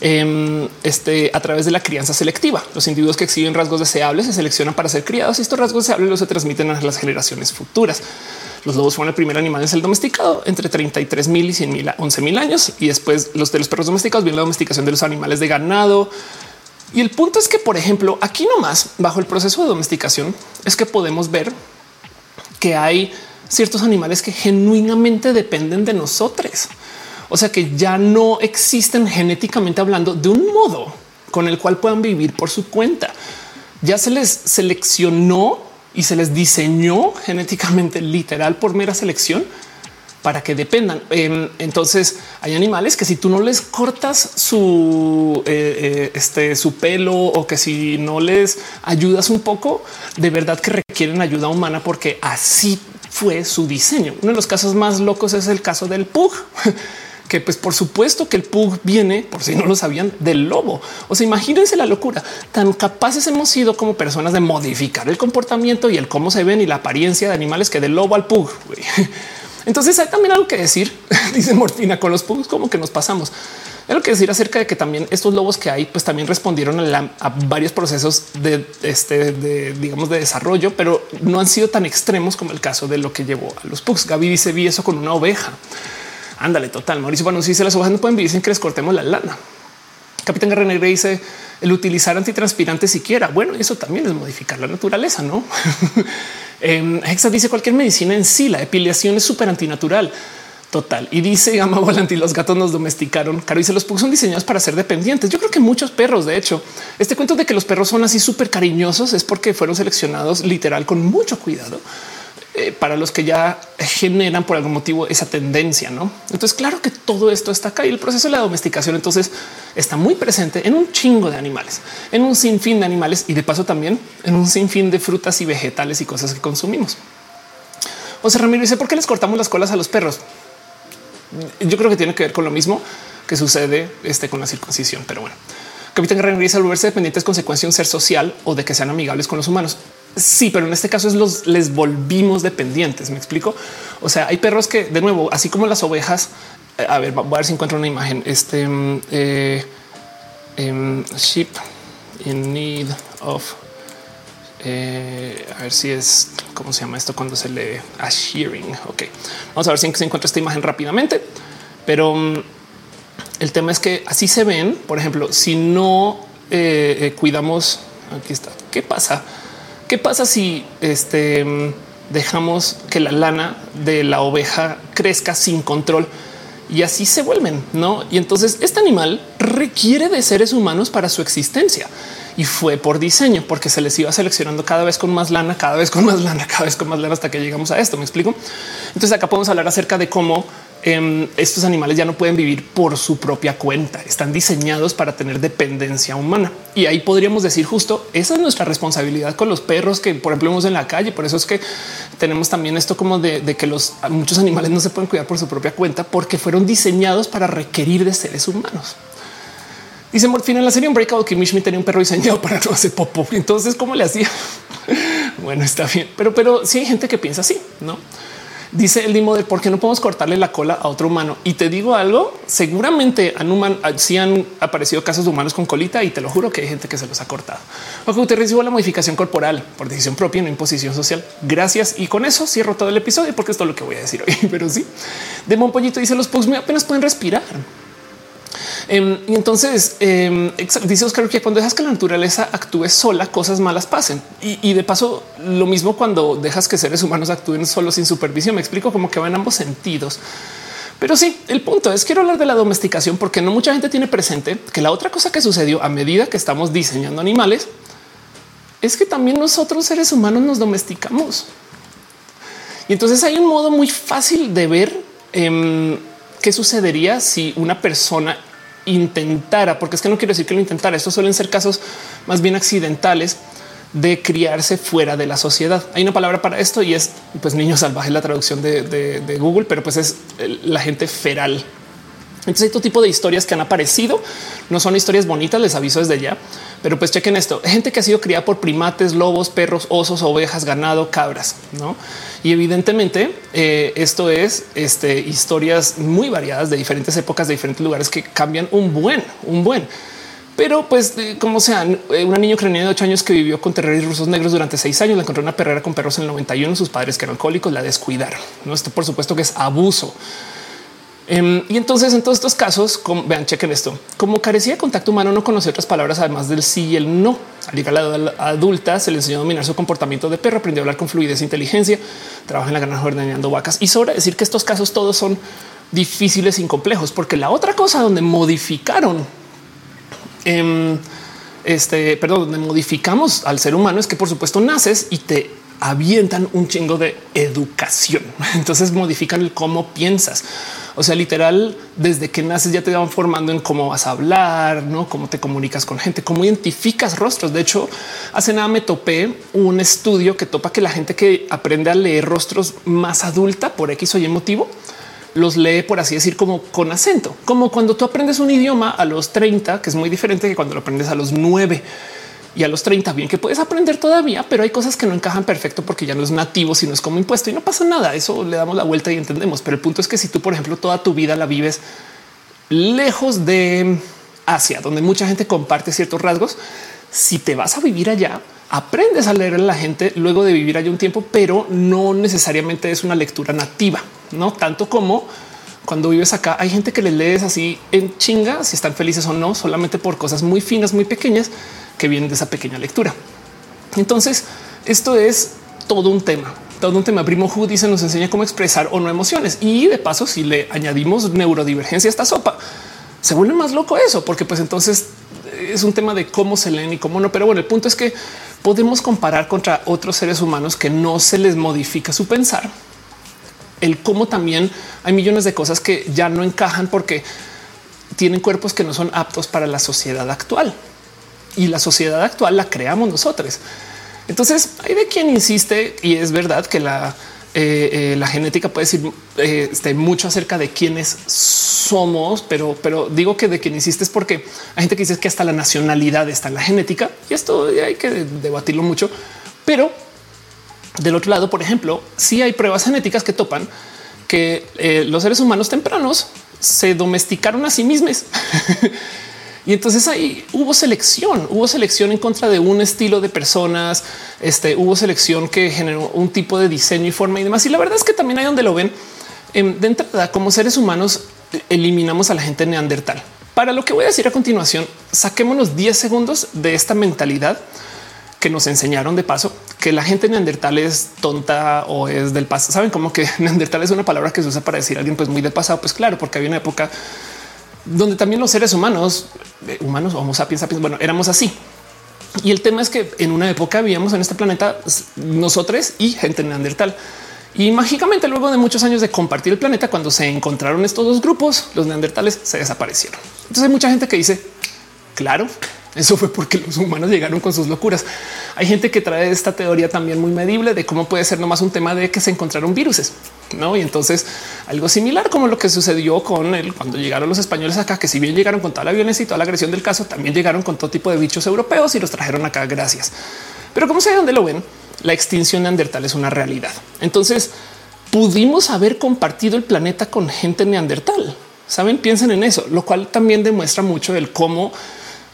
em, este, a través de la crianza selectiva. Los individuos que exhiben rasgos deseables se seleccionan para ser criados y estos rasgos deseables los se transmiten a las generaciones futuras. Los lobos fueron el primer animal en ser domesticado entre 33 mil y 100 mil a 11 mil años. Y después los de los perros domesticados viene la domesticación de los animales de ganado. Y el punto es que, por ejemplo, aquí nomás bajo el proceso de domesticación es que podemos ver que hay ciertos animales que genuinamente dependen de nosotros. O sea que ya no existen genéticamente hablando de un modo con el cual puedan vivir por su cuenta. Ya se les seleccionó y se les diseñó genéticamente literal por mera selección para que dependan. Em, entonces hay animales que si tú no les cortas su, eh, eh, este, su pelo o que si no les ayudas un poco, de verdad que requieren ayuda humana porque así fue su diseño. Uno de los casos más locos es el caso del pug, que pues por supuesto que el pug viene, por si no lo sabían, del lobo. O sea, imagínense la locura. Tan capaces hemos sido como personas de modificar el comportamiento y el cómo se ven y la apariencia de animales que del lobo al pug. Entonces hay también algo que decir, dice Mortina, con los pugs como que nos pasamos. Hay algo que decir acerca de que también estos lobos que hay, pues también respondieron a, varios procesos de este, de, digamos, de desarrollo, pero no han sido tan extremos como el caso de lo que llevó a los pugs. Gaby dice vi eso con una oveja. Ándale, total. Mauricio, si se las ovejas no pueden vivir sin que les cortemos la lana. Capitán Guerrero dice el utilizar antitranspirante siquiera. Bueno, eso también es modificar la naturaleza, no? eh, Hexa dice cualquier medicina en sí, la epilación es súper antinatural. Total. Y dice Gama Volanti, los gatos nos domesticaron. Caro se los puso diseñados para ser dependientes. Yo creo que muchos perros, de hecho, este cuento de que los perros son así súper cariñosos es porque fueron seleccionados literal con mucho cuidado eh, para los que ya generan por algún motivo esa tendencia, ¿no? Entonces, claro que todo esto está acá y el proceso de la domesticación entonces está muy presente en un chingo de animales, en un sinfín de animales y de paso también en un sinfín de frutas y vegetales y cosas que consumimos. José Ramiro dice, ¿por qué les cortamos las colas a los perros? yo creo que tiene que ver con lo mismo que sucede este, con la circuncisión. Pero bueno, Capitán Guerrero dice al volverse dependiente es consecuencia de un ser social o de que sean amigables con los humanos. Sí, pero en este caso es los les volvimos dependientes. Me explico. O sea, hay perros que de nuevo, así como las ovejas. Eh, a ver, voy a ver si encuentro una imagen. Este eh, em, sheep in need of. Eh, a ver si es cómo se llama esto cuando se lee a shearing. Ok, vamos a ver si se encuentra esta imagen rápidamente, pero mm, el tema es que así se ven. Por ejemplo, si no eh, cuidamos, aquí está. ¿Qué pasa? ¿Qué pasa si este dejamos que la lana de la oveja crezca sin control? Y así se vuelven, ¿no? Y entonces este animal requiere de seres humanos para su existencia y fue por diseño, porque se les iba seleccionando cada vez con más lana, cada vez con más lana, cada vez con más lana hasta que llegamos a esto. Me explico. Entonces acá podemos hablar acerca de cómo em, estos animales ya no pueden vivir por su propia cuenta, están diseñados para tener dependencia humana. Y ahí podríamos decir justo esa es nuestra responsabilidad con los perros que, por ejemplo, vemos en la calle. Por eso es que tenemos también esto como de, que los muchos animales no se pueden cuidar por su propia cuenta porque fueron diseñados para requerir de seres humanos. Dice Morfina en la serie un breakout que Mishmi tenía un perro diseñado para no hacer popo. Entonces, ¿cómo le hacía? bueno, está bien, pero, pero sí hay gente que piensa así, no? Dice el Dimo de por qué no podemos cortarle la cola a otro humano. Y te digo algo, seguramente han human, sí han aparecido casos de humanos con colita y te lo juro que hay gente que se los ha cortado. O usted recibió la modificación corporal por decisión propia, no imposición social. Gracias. Y con eso cierro todo el episodio porque esto es lo que voy a decir hoy. Pero sí, de Pollito dice los posts apenas pueden respirar. Em, y entonces em, dice Oscar que cuando dejas que la naturaleza actúe sola, cosas malas pasen. Y, de paso, lo mismo cuando dejas que seres humanos actúen solo sin supervisión. Me explico como que va en ambos sentidos. Pero sí, el punto es quiero hablar de la domesticación porque no mucha gente tiene presente que la otra cosa que sucedió a medida que estamos diseñando animales es que también nosotros seres humanos nos domesticamos. Y entonces hay un modo muy fácil de ver em, qué sucedería si una persona intentara, porque es que no quiero decir que lo intentara, estos suelen ser casos más bien accidentales de criarse fuera de la sociedad. Hay una palabra para esto y es pues niño salvaje, la traducción de, Google, pero pues es la gente feral. Entonces hay todo tipo de historias que han aparecido. No son historias bonitas, les aviso desde ya, pero pues chequen esto. Gente que ha sido criada por primates, lobos, perros, osos, ovejas, ganado, cabras, ¿no? Y evidentemente eh, esto es este, historias muy variadas de diferentes épocas, de diferentes lugares que cambian un buen, un buen. Pero pues como sea, eh, una niña ucraniana de ocho años que vivió con terrores rusos negros durante seis años, la encontró una perrera con perros en el 91, sus padres que eran alcohólicos la descuidaron. No, esto por supuesto que es abuso. Em, y entonces en todos estos casos, vean, chequen esto, como carecía de contacto humano, no conocía otras palabras además del sí y el no. Al llegar a la adulta se le enseñó a dominar su comportamiento de perro, aprendió a hablar con fluidez e inteligencia, trabaja en la granja ordeñando vacas y sobra decir que estos casos todos son difíciles y complejos, porque la otra cosa donde modificaron em, este, perdón, donde modificamos al ser humano es que por supuesto naces y te avientan un chingo de educación. Entonces modifican el cómo piensas. O sea, literal, desde que naces ya te van formando en cómo vas a hablar, no cómo te comunicas con gente, cómo identificas rostros. De hecho, hace nada me topé un estudio que topa que la gente que aprende a leer rostros más adulta por X o Y motivo los lee, por así decir, como con acento, como cuando tú aprendes un idioma a los 30, que es muy diferente que cuando lo aprendes a los 9 y a los 30 bien que puedes aprender todavía, pero hay cosas que no encajan perfecto porque ya no es nativo, sino es como impuesto y no pasa nada. Eso le damos la vuelta y entendemos. Pero el punto es que si tú, por ejemplo, toda tu vida la vives lejos de Asia, donde mucha gente comparte ciertos rasgos, si te vas a vivir allá, aprendes a leer a la gente luego de vivir allá un tiempo, pero no necesariamente es una lectura nativa, no tanto como cuando vives acá. Hay gente que le lees así en chinga si están felices o no, solamente por cosas muy finas, muy pequeñas que vienen de esa pequeña lectura. Entonces, esto es todo un tema. todo un tema. Primo Who dice nos enseña cómo expresar o no emociones. Y de paso, si le añadimos neurodivergencia a esta sopa, se vuelve más loco eso, porque pues entonces es un tema de cómo se leen y cómo no. Pero bueno, el punto es que podemos comparar contra otros seres humanos que no se les modifica su pensar. El cómo también hay millones de cosas que ya no encajan porque tienen cuerpos que no son aptos para la sociedad actual y la sociedad actual la creamos nosotros. Entonces hay de quien insiste y es verdad que la, eh, eh, la genética puede decir eh, este, mucho acerca de quiénes somos, pero, pero digo que de quien insiste es porque hay gente que dice que hasta la nacionalidad está en la genética y esto hay que debatirlo mucho. Pero del otro lado, por ejemplo, si hay pruebas genéticas que topan que los seres humanos tempranos se domesticaron a sí mismos. Y entonces ahí hubo selección, hubo selección en contra de un estilo de personas, este, hubo selección que generó un tipo de diseño y forma y demás. Y la verdad es que también hay donde lo ven em, de entrada como seres humanos eliminamos a la gente neandertal. Para lo que voy a decir a continuación, saquémonos 10 segundos de esta mentalidad que nos enseñaron de paso que la gente neandertal es tonta o es del pasado. Saben como que neandertal es una palabra que se usa para decir a alguien pues muy del pasado. Pues claro, porque había una época donde también los seres humanos, eh, humanos, homo sapiens, sapiens, bueno, éramos así. Y el tema es que en una época vivíamos en este planeta nosotros y gente neandertal. Y mágicamente luego de muchos años de compartir el planeta, cuando se encontraron estos dos grupos, los neandertales se desaparecieron. Entonces hay mucha gente que dice, claro, eso fue porque los humanos llegaron con sus locuras. Hay gente que trae esta teoría también muy medible de cómo puede ser nomás un tema de que se encontraron viruses, no? Y entonces algo similar como lo que sucedió con él cuando llegaron los españoles acá, que si bien llegaron con toda la violencia y toda la agresión del caso, también llegaron con todo tipo de bichos europeos y los trajeron acá. Gracias. Pero como sé dónde lo ven, la extinción neandertal es una realidad. Entonces pudimos haber compartido el planeta con gente neandertal. Saben, piensen en eso, lo cual también demuestra mucho el cómo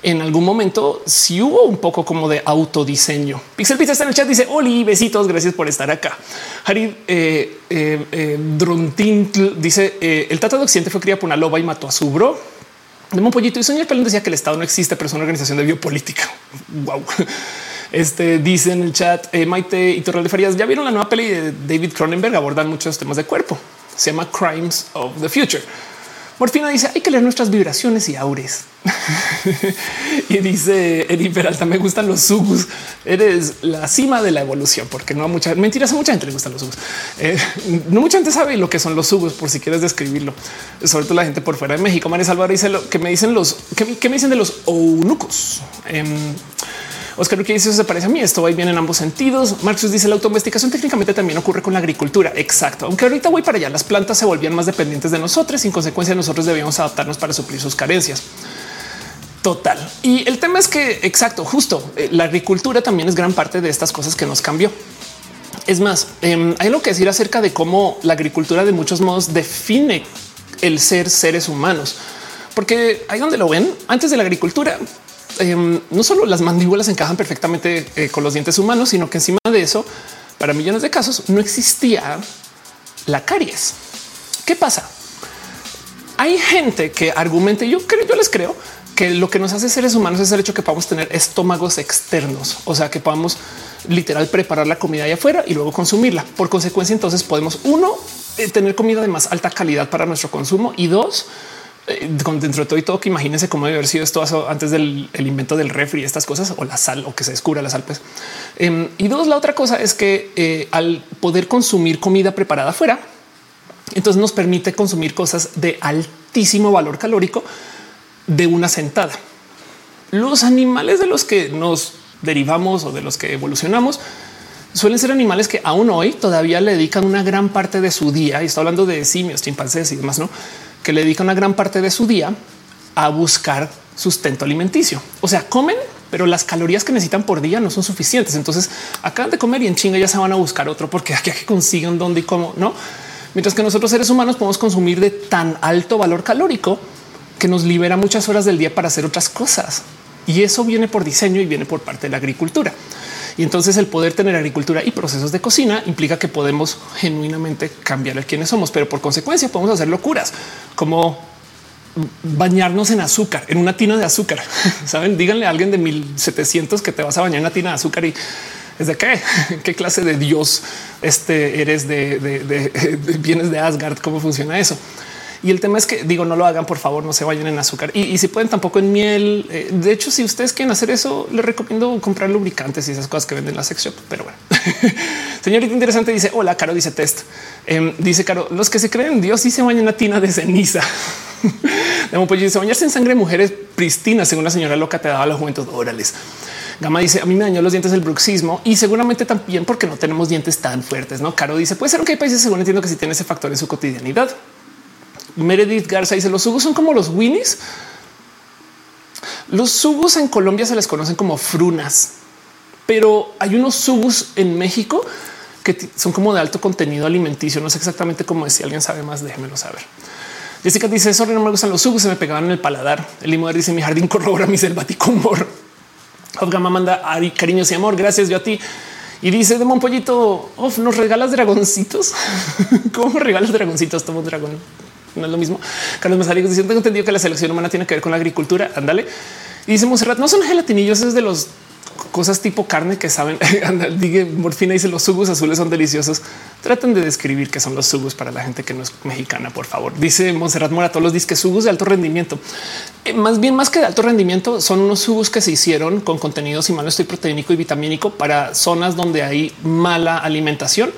en algún momento si hubo un poco como de autodiseño. Pixel Pizza está en el chat, dice Oli, besitos, gracias por estar acá. Harid eh, eh, eh dice eh, el Tata de Occidente fue criado por una loba y mató a su bro. De un pollito y Sonia Pelón decía que el Estado no existe, pero es una organización de biopolítica. Wow. Este dice en el chat Maite y Torre de Farías. Ya vieron la nueva peli de David Cronenberg, abordan muchos temas de cuerpo. Se llama Crimes of the Future. Morfina dice hay que leer nuestras vibraciones y aures. y dice Eddie Peralta, me gustan los sugus. Eres la cima de la evolución, porque no a mucha mentiras, a mucha gente le gustan los sugus. Eh, no mucha gente sabe lo que son los sugus, por si quieres describirlo. Sobre todo la gente por fuera de México. María Salvador dice lo que me dicen los que, me dicen de los eunucos. Em, Oscar que dice eso se parece a mí. Esto va bien en ambos sentidos. Marcus dice la automesticación técnicamente también ocurre con la agricultura. Exacto. Aunque ahorita voy para allá, las plantas se volvían más dependientes de nosotros. Sin consecuencia, nosotros debíamos adaptarnos para suplir sus carencias. Total. Y el tema es que exacto, justo eh, la agricultura también es gran parte de estas cosas que nos cambió. Es más, em, hay lo que decir acerca de cómo la agricultura de muchos modos define el ser seres humanos, porque ahí donde lo ven antes de la agricultura, Em, no solo las mandíbulas encajan perfectamente eh, con los dientes humanos, sino que encima de eso, para millones de casos, no existía la caries. ¿Qué pasa? Hay gente que argumente, yo creo, yo les creo que lo que nos hace seres humanos es el hecho que podamos tener estómagos externos, o sea, que podamos literal preparar la comida allá afuera y luego consumirla. Por consecuencia, entonces podemos uno eh, tener comida de más alta calidad para nuestro consumo y dos, dentro de todo y todo que imagínense cómo debe haber sido esto antes del invento del refri, estas cosas o la sal o que se descubra la sal. Pues. Em, y dos, la otra cosa es que eh, al poder consumir comida preparada afuera, entonces nos permite consumir cosas de altísimo valor calórico de una sentada. Los animales de los que nos derivamos o de los que evolucionamos suelen ser animales que aún hoy todavía le dedican una gran parte de su día. Y está hablando de simios, chimpancés y demás, no? Que le dedica una gran parte de su día a buscar sustento alimenticio. O sea, comen, pero las calorías que necesitan por día no son suficientes. Entonces acaban de comer y en chinga ya se van a buscar otro porque aquí que consiguen dónde y cómo no. Mientras que nosotros seres humanos podemos consumir de tan alto valor calórico que nos libera muchas horas del día para hacer otras cosas. Y eso viene por diseño y viene por parte de la agricultura. Y entonces el poder tener agricultura y procesos de cocina implica que podemos genuinamente cambiar el quiénes somos, pero por consecuencia podemos hacer locuras como bañarnos en azúcar, en una tina de azúcar. Saben, díganle a alguien de 1700 que te vas a bañar en una tina de azúcar y Es de qué, qué clase de Dios este eres de, de, de bienes de Asgard. ¿Cómo funciona eso? Y el tema es que digo, no lo hagan, por favor, no se vayan en azúcar y, si pueden tampoco en miel. Eh, de hecho, si ustedes quieren hacer eso, les recomiendo comprar lubricantes y esas cosas que venden en la sección. Pero bueno, señorita interesante dice hola, Caro dice test. Em, dice Caro, los que se creen Dios sí se bañan a tina de ceniza. pues dice bañarse en sangre de mujeres pristinas, según la señora loca te daba los juventud. Órales. Gama dice a mí me dañó los dientes el bruxismo y seguramente también porque no tenemos dientes tan fuertes. No, Caro dice puede ser que hay países según entiendo que si tiene ese factor en su cotidianidad. Meredith Garza dice los subos son como los winnies. Los subos en Colombia se les conocen como frunas, pero hay unos subos en México que son como de alto contenido alimenticio. No sé exactamente cómo es. Si alguien sabe más, déjemelo saber. Jessica dice: Sorry, no me gustan los subos, se me pegaban en el paladar. El limoner dice: Mi jardín corrobora mi selvático humor. Gama manda Ari, cariños y amor. Gracias yo a ti. Y dice de Monpollito, nos regalas dragoncitos. ¿Cómo regalas dragoncitos? Tomo dragón no es lo mismo. Carlos Mazariegos dice: Tengo entendido que la selección humana tiene que ver con la agricultura. Ándale. Y dice Monserrat, no son gelatinillos, es de los cosas tipo carne que saben. Digue Morfina dice los subos azules son deliciosos. Traten de describir qué son los subos para la gente que no es mexicana, por favor. Dice Monserrat Mora, todos los disques subos de alto rendimiento. Eh, más bien, más que de alto rendimiento, son unos subos que se hicieron con contenido, si mal no estoy, proteínico y vitamínico para zonas donde hay mala alimentación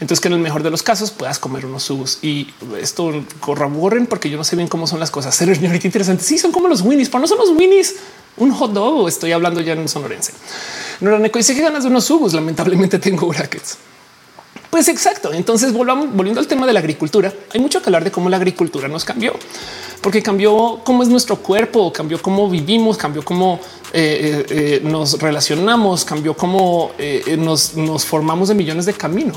entonces, que en el mejor de los casos puedas comer unos subos y esto corroboren porque yo no sé bien cómo son las cosas. Ser ahorita interesante. Sí, son como los winnies, pero no son los winnies. Un hot dog. Estoy hablando ya en sonorense. No era neco. Dice que ganas de unos subos. Lamentablemente tengo brackets. Pues exacto. Entonces volvamos volviendo al tema de la agricultura. Hay mucho que hablar de cómo la agricultura nos cambió, porque cambió cómo es nuestro cuerpo, cambió cómo vivimos, cambió cómo eh, eh, eh, nos relacionamos, cambió cómo nos, formamos de millones de caminos.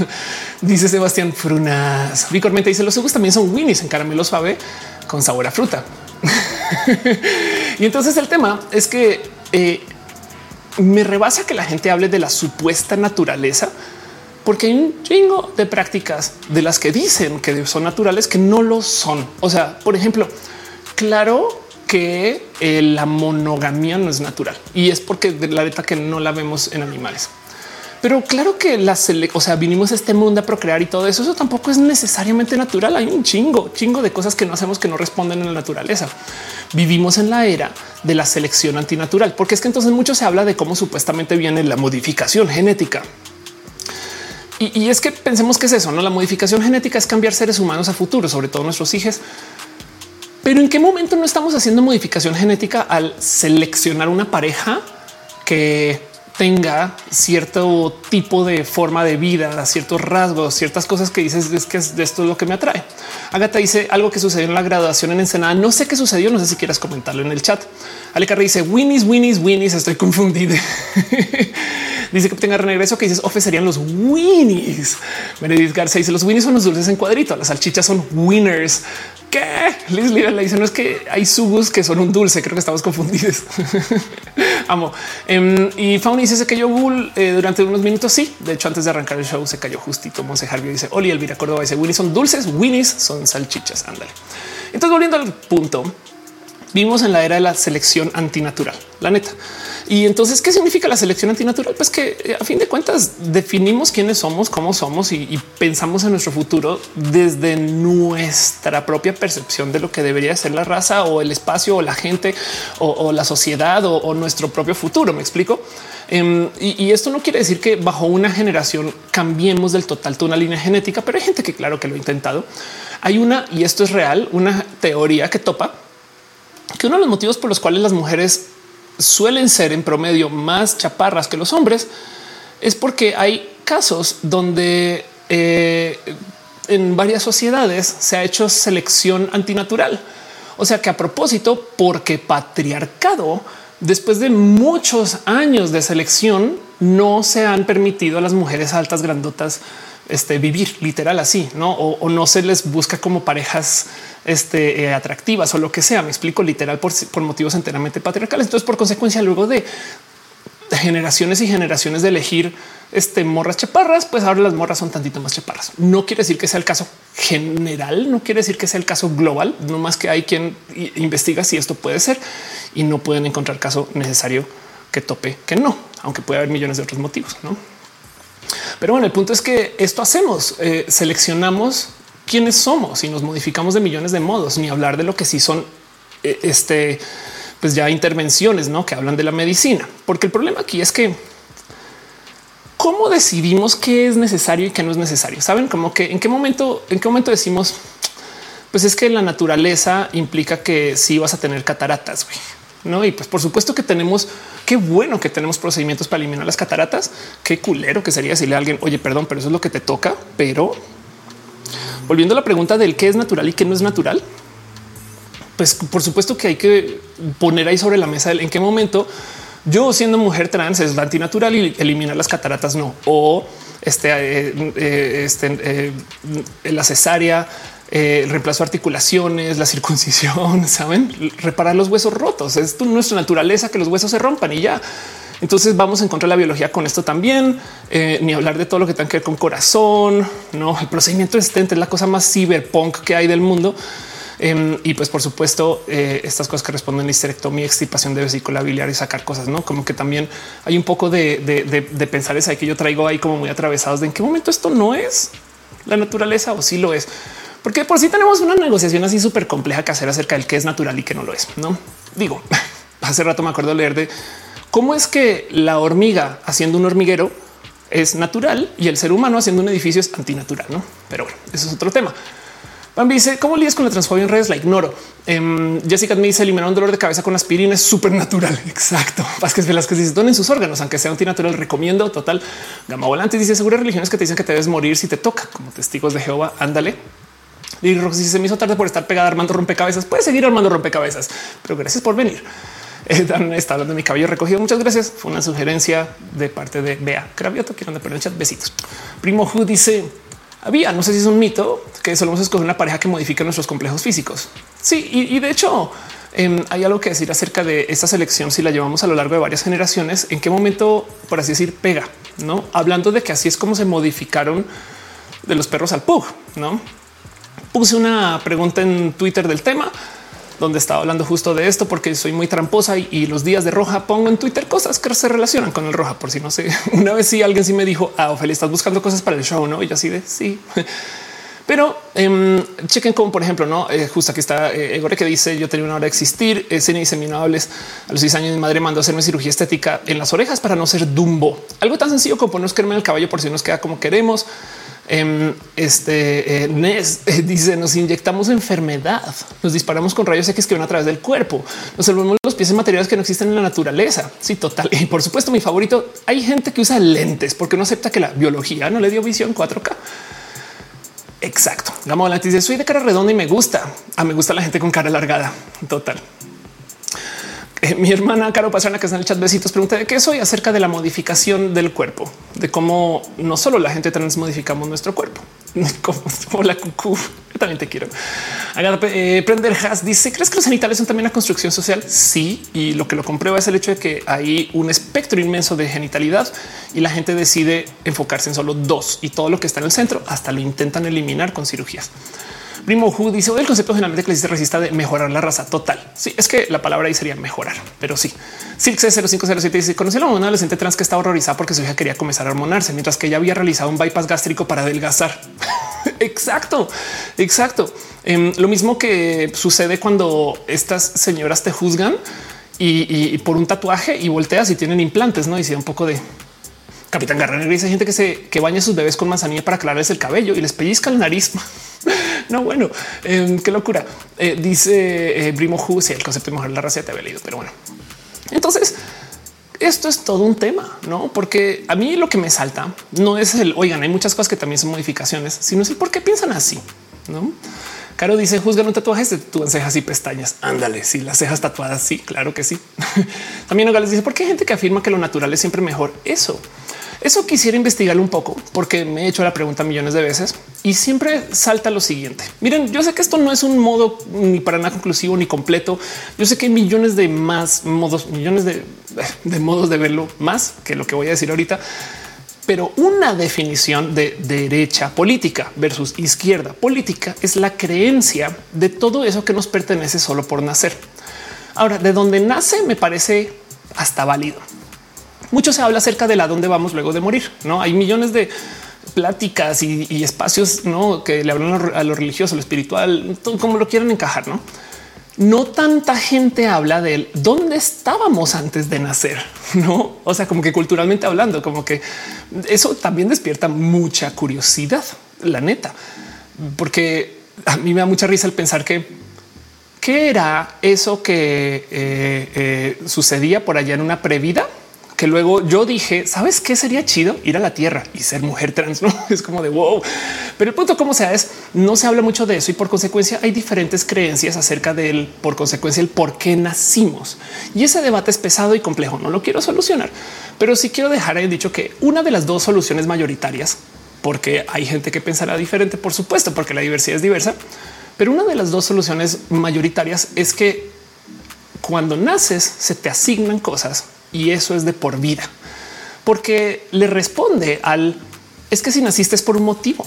dice Sebastián Frunas. Vicormente dice los jugos también son winnies en caramelo suave con sabor a fruta. y entonces el tema es que me rebasa que la gente hable de la supuesta naturaleza porque hay un chingo de prácticas de las que dicen que son naturales que no lo son. O sea, por ejemplo, claro que eh, la monogamia no es natural y es porque de la neta que no la vemos en animales. Pero claro que la o sea, vinimos a este mundo a procrear y todo eso. Eso tampoco es necesariamente natural. Hay un chingo, chingo de cosas que no hacemos que no responden en la naturaleza. Vivimos en la era de la selección antinatural, porque es que entonces mucho se habla de cómo supuestamente viene la modificación genética. Y, es que pensemos que es eso, no? La modificación genética es cambiar seres humanos a futuro, sobre todo nuestros hijos. Pero en qué momento no estamos haciendo modificación genética al seleccionar una pareja que tenga cierto tipo de forma de vida, ciertos rasgos, ciertas cosas que dices es que esto es lo que me atrae. Agatha dice algo que sucedió en la graduación en Ensenada. No sé qué sucedió. No sé si quieras comentarlo en el chat. Ale dice Winnies, Winnies, Winnies. Estoy confundido. dice que tenga regreso que dices Ofe serían los Winnies. Meredith García dice los Winnies son los dulces en cuadrito. Las salchichas son winners. ¿Qué? Liz Lira le dice no es que hay subus que son un dulce. Creo que estamos confundidos. Amo. Em, y Fauna dice se cayó Google eh, durante unos minutos. Sí, de hecho, antes de arrancar el show se cayó justito. Monse Harvey dice Oli Elvira Córdoba dice Winnies son dulces, Winnies son salchichas. Ándale. Entonces, volviendo al punto, vimos en la era de la selección antinatural, la neta. Y entonces, ¿qué significa la selección antinatural? Pues que eh, a fin de cuentas definimos quiénes somos, cómo somos y, pensamos en nuestro futuro desde nuestra propia percepción de lo que debería ser la raza o el espacio o la gente o, la sociedad o, nuestro propio futuro. Me explico. Em, y, esto no quiere decir que bajo una generación cambiemos del total toda una línea genética, pero hay gente que claro que lo ha intentado. Hay una, y esto es real, una teoría que topa que uno de los motivos por los cuales las mujeres suelen ser en promedio más chaparras que los hombres es porque hay casos donde eh, en varias sociedades se ha hecho selección antinatural. O sea que a propósito, porque patriarcado, después de muchos años de selección, no se han permitido a las mujeres altas grandotas este, vivir literal así, no? O, no se les busca como parejas este, eh, atractivas o lo que sea. Me explico literal por, motivos enteramente patriarcales. Entonces, por consecuencia, luego de generaciones y generaciones de elegir este morras chaparras, pues ahora las morras son tantito más chaparras. No quiere decir que sea el caso general, no quiere decir que sea el caso global, no más que hay quien investiga si esto puede ser y no pueden encontrar caso necesario que tope que no, aunque puede haber millones de otros motivos, ¿no? Pero bueno, el punto es que esto hacemos, eh, seleccionamos quiénes somos y nos modificamos de millones de modos, ni hablar de lo que sí son eh, este, pues ya intervenciones ¿no? que hablan de la medicina, porque el problema aquí es que cómo decidimos qué es necesario y qué no es necesario. Saben como que en qué momento, en qué momento decimos, pues es que la naturaleza implica que sí vas a tener cataratas. No, y pues por supuesto que tenemos, qué bueno que tenemos procedimientos para eliminar las cataratas. Qué culero que sería decirle a alguien, oye, perdón, pero eso es lo que te toca. Pero volviendo a la pregunta del qué es natural y qué no es natural, pues por supuesto que hay que poner ahí sobre la mesa en qué momento yo siendo mujer trans es antinatural y eliminar las cataratas no. O este, eh, eh, este eh, la cesárea, el reemplazo articulaciones, la circuncisión, saben reparar los huesos rotos. Es nuestra naturaleza que los huesos se rompan y ya. Entonces vamos a encontrar la biología con esto también, ni hablar de todo lo que tenga que ver con corazón, no el procedimiento estente es la cosa más cyberpunk que hay del mundo. Em, y pues por supuesto eh, estas cosas que responden a histerectomía, extirpación de vesícula biliar y sacar cosas, no como que también hay un poco de, de, pensar esa que yo traigo ahí como muy atravesados de en qué momento esto no es la naturaleza o si sí lo es. Porque por si sí tenemos una negociación así súper compleja que hacer acerca del qué es natural y qué no lo es. No digo, hace rato me acuerdo leer de cómo es que la hormiga haciendo un hormiguero es natural y el ser humano haciendo un edificio es antinatural, no? Pero bueno, eso es otro tema. Bambi dice cómo lidias con la transfobia en redes. La ignoro. Em, Jessica me dice eliminar un dolor de cabeza con aspirina es súper natural. Exacto. Vázquez Velázquez dice donen sus órganos, aunque sea antinatural. Recomiendo total. Gama Volante dice seguro religiones que te dicen que te debes morir si te toca como testigos de Jehová. Ándale. Y si se me hizo tarde por estar pegada armando rompecabezas, puedes seguir armando rompecabezas, pero gracias por venir. Dan está hablando de mi cabello recogido. Muchas gracias. Fue una sugerencia de parte de Bea Cravioto. Quiero poner el chat. Besitos. Primo Who dice había, no sé si es un mito, que solemos escoger una pareja que modifique nuestros complejos físicos. Sí, y, de hecho em, hay algo que decir acerca de esta selección si la llevamos a lo largo de varias generaciones, en qué momento, por así decir, pega, ¿no? Hablando de que así es como se modificaron de los perros al pug, ¿no? Puse una pregunta en Twitter del tema donde estaba hablando justo de esto porque soy muy tramposa y, los días de roja pongo en Twitter cosas que se relacionan con el roja. Por si no sé, una vez sí alguien sí me dijo, ah, Ophelia, estás buscando cosas para el show, no? Y yo así de sí. Pero eh, chequen como por ejemplo, no eh, justo aquí está eh, Egore que dice yo tenía una hora de existir. Eh, diseminables a los seis años. Mi madre mandó a hacerme cirugía estética en las orejas para no ser dumbo. Algo tan sencillo como ponernos crema en el caballo por si nos queda como queremos. Em, este Nes dice nos inyectamos enfermedad, nos disparamos con rayos X que van a través del cuerpo, nos volvemos los pies en materiales que no existen en la naturaleza. Sí, total. Y por supuesto, mi favorito. Hay gente que usa lentes porque no acepta que la biología no le dio visión 4K. Exacto. Gamo dice soy de cara redonda y me gusta. A ah, me gusta la gente con cara alargada. Total. Mi hermana Caro Pastrana, que está en el chat, besitos, pregunta de qué soy acerca de la modificación del cuerpo, de cómo no solo la gente trans modificamos nuestro cuerpo, como, la cucú. Yo también te quiero. Eh, Prender Has dice: ¿Crees que los genitales son también una construcción social? Sí, y lo que lo comprueba es el hecho de que hay un espectro inmenso de genitalidad y la gente decide enfocarse en solo dos y todo lo que está en el centro hasta lo intentan eliminar con cirugías. Primo Who dice el concepto generalmente que se resista de mejorar la raza total. Sí, es que la palabra ahí sería mejorar, pero sí. Silk 0507 dice conocí a la una adolescente trans que estaba horrorizada porque su hija quería comenzar a hormonarse mientras que ella había realizado un bypass gástrico para adelgazar. exacto, exacto. Em, lo mismo que sucede cuando estas señoras te juzgan y, por un tatuaje y volteas y tienen implantes, no? Y si un poco de Capitán Garra dice gente que se que baña sus bebés con manzanilla para aclararles el cabello y les pellizca el nariz. no, bueno, em, qué locura. Eh, dice eh, Hu, si el concepto de mejorar la raza te había leído, pero bueno. Entonces, esto es todo un tema, no? Porque a mí lo que me salta no es el oigan, hay muchas cosas que también son modificaciones, sino es el por qué piensan así, no? Caro dice juzgan un tatuaje de tu cejas y pestañas. Ándale, si sí, las cejas tatuadas. Sí, claro que sí. También Nogales dice por qué hay gente que afirma que lo natural es siempre mejor. Eso eso quisiera investigarlo un poco porque me he hecho la pregunta millones de veces y siempre salta lo siguiente. Miren, yo sé que esto no es un modo ni para nada conclusivo ni completo. Yo sé que hay millones de más modos, millones de, modos de verlo más que lo que voy a decir ahorita. Pero una definición de derecha política versus izquierda política es la creencia de todo eso que nos pertenece solo por nacer. Ahora, de donde nace me parece hasta válido mucho se habla acerca de la dónde vamos luego de morir. No hay millones de pláticas y, espacios ¿no? que le hablan a lo religioso, lo espiritual, como lo quieran encajar. No, no tanta gente habla de dónde estábamos antes de nacer, no? O sea, como que culturalmente hablando, como que eso también despierta mucha curiosidad, la neta, porque a mí me da mucha risa el pensar que qué era eso que eh, eh, sucedía por allá en una previda que luego yo dije, ¿sabes qué sería chido? Ir a la Tierra y ser mujer trans, ¿no? Es como de wow. Pero el punto como sea es, no se habla mucho de eso y por consecuencia hay diferentes creencias acerca del, por consecuencia, el por qué nacimos. Y ese debate es pesado y complejo, no lo quiero solucionar, pero sí quiero dejar en dicho que una de las dos soluciones mayoritarias, porque hay gente que pensará diferente, por supuesto, porque la diversidad es diversa, pero una de las dos soluciones mayoritarias es que cuando naces se te asignan cosas y eso es de por vida, porque le responde al es que si naciste es por un motivo.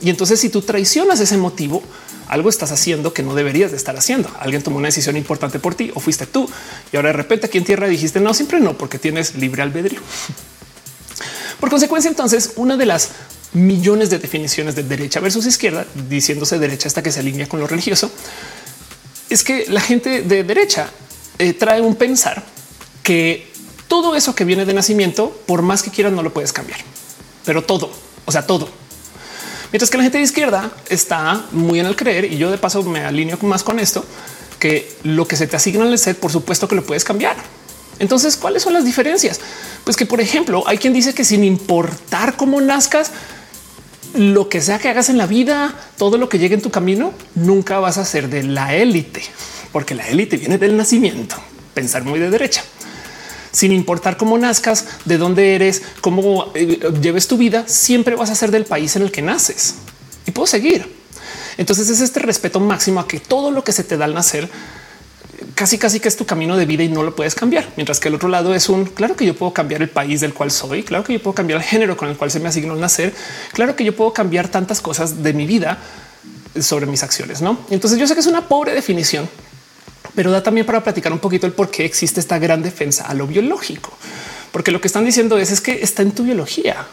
Y entonces si tú traicionas ese motivo, algo estás haciendo que no deberías de estar haciendo. Alguien tomó una decisión importante por ti o fuiste tú y ahora de repente aquí en tierra dijiste no, siempre no, porque tienes libre albedrío. Por consecuencia, entonces, una de las millones de definiciones de derecha versus izquierda, diciéndose derecha hasta que se alinea con lo religioso, es que la gente de derecha eh, trae un pensar que todo eso que viene de nacimiento, por más que quieras, no lo puedes cambiar, pero todo, o sea, todo. Mientras que la gente de izquierda está muy en el creer, y yo de paso me alineo más con esto, que lo que se te asigna en el set, por supuesto que lo puedes cambiar. Entonces, ¿cuáles son las diferencias? Pues que, por ejemplo, hay quien dice que sin importar cómo nazcas, lo que sea que hagas en la vida, todo lo que llegue en tu camino, nunca vas a ser de la élite, porque la élite viene del nacimiento. Pensar muy de derecha sin importar cómo nazcas, de dónde eres, cómo eh, lleves tu vida, siempre vas a ser del país en el que naces y puedo seguir. Entonces es este respeto máximo a que todo lo que se te da al nacer casi casi que es tu camino de vida y no lo puedes cambiar. Mientras que el otro lado es un claro que yo puedo cambiar el país del cual soy, claro que yo puedo cambiar el género con el cual se me asignó el nacer, claro que yo puedo cambiar tantas cosas de mi vida sobre mis acciones, ¿no? Entonces yo sé que es una pobre definición, pero da también para platicar un poquito el por qué existe esta gran defensa a lo biológico. Porque lo que están diciendo es, es que está en tu biología,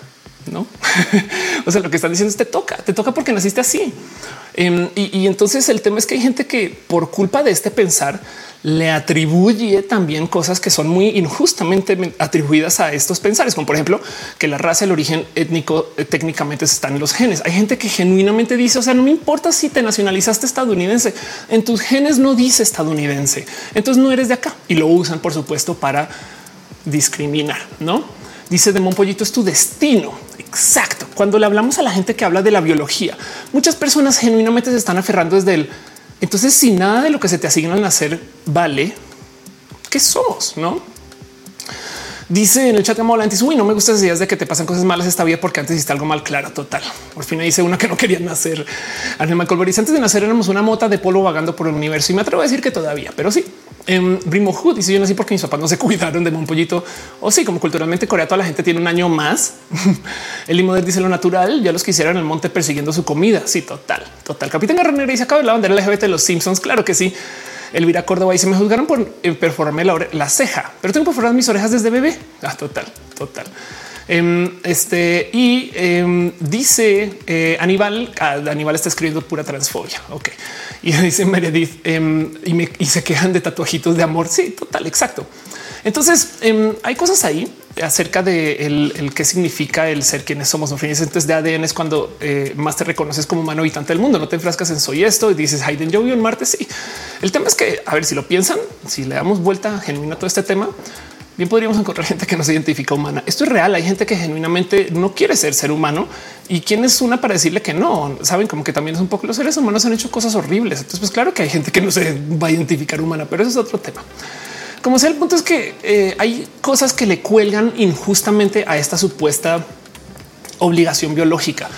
no? o sea, lo que están diciendo es te toca, te toca porque naciste así. Em, y, entonces el tema es que hay gente que por culpa de este pensar le atribuye también cosas que son muy injustamente atribuidas a estos pensares, como por ejemplo que la raza, el origen étnico eh, técnicamente están en los genes. Hay gente que genuinamente dice, o sea, no me importa si te nacionalizaste estadounidense, en tus genes no dice estadounidense, entonces no eres de acá y lo usan, por supuesto, para discriminar, no? Dice de Monpollito es tu destino. Exacto. Cuando le hablamos a la gente que habla de la biología, muchas personas genuinamente se están aferrando desde el entonces, si nada de lo que se te asigna al nacer vale, ¿qué somos? No dice en el chat como antes, uy, no me gustan esas ideas de que te pasan cosas malas esta vida porque antes hiciste algo mal. Claro, total. Por fin dice una que no quería nacer. Animal Colboris antes de nacer éramos una mota de polvo vagando por el universo y me atrevo a decir que todavía, pero sí. En Brimo Hood dice yo nací porque mis papás no se cuidaron de un pollito o sí, como culturalmente Corea, toda la gente tiene un año más. el Limoder dice lo natural. Ya los que hicieron el monte persiguiendo su comida. Sí, total, total. Capitán Garner dice acaba la bandera LGBT de los Simpsons. Claro que sí. Elvira Córdoba y se me juzgaron por eh, perforarme la, ceja, pero tengo perforadas mis orejas desde bebé. Ah, total, total. Em, este y em, dice eh, Aníbal, ah, Aníbal está escribiendo pura transfobia. Ok. Y dice Meredith em, y, me, se quejan de tatuajitos de amor. Sí, total, exacto. Entonces hay cosas ahí acerca de el, qué significa el ser quienes somos. Entonces de ADN es cuando eh, más te reconoces como humano habitante del mundo. No te enfrascas en soy esto y dices Hayden, yo vivo en Marte. Sí, el tema es que a ver si lo piensan, si le damos vuelta genuina a todo este tema, bien podríamos encontrar gente que no se identifica humana. Esto es real. Hay gente que genuinamente no quiere ser ser humano y quién es una para decirle que no saben como que también es un poco los seres humanos han hecho cosas horribles. Entonces, pues claro que hay gente que no se va a identificar humana, pero eso es otro tema. Como sea, el punto es que eh, hay cosas que le cuelgan injustamente a esta supuesta obligación biológica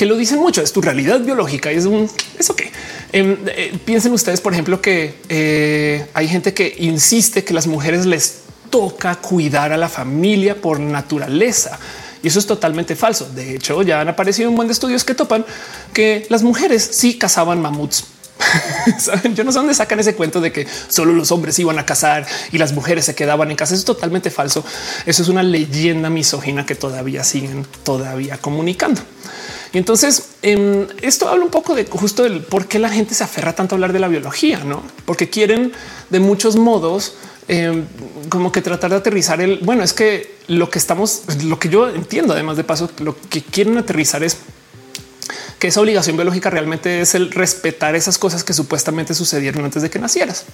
que lo dicen mucho. Es tu realidad biológica y es un eso que em, eh, piensen ustedes, por ejemplo, que eh, hay gente que insiste que las mujeres les toca cuidar a la familia por naturaleza. Y eso es totalmente falso. De hecho, ya han aparecido un buen de estudios que topan que las mujeres sí cazaban mamuts ¿Saben? Yo no sé dónde sacan ese cuento de que solo los hombres iban a casar y las mujeres se quedaban en casa. Eso es totalmente falso. Eso es una leyenda misógina que todavía siguen todavía comunicando. Y entonces em, esto habla un poco de justo el por qué la gente se aferra tanto a hablar de la biología, no? Porque quieren de muchos modos em, como que tratar de aterrizar el bueno, es que lo que estamos, lo que yo entiendo, además de paso, lo que quieren aterrizar es que esa obligación biológica realmente es el respetar esas cosas que supuestamente sucedieron antes de que nacieras.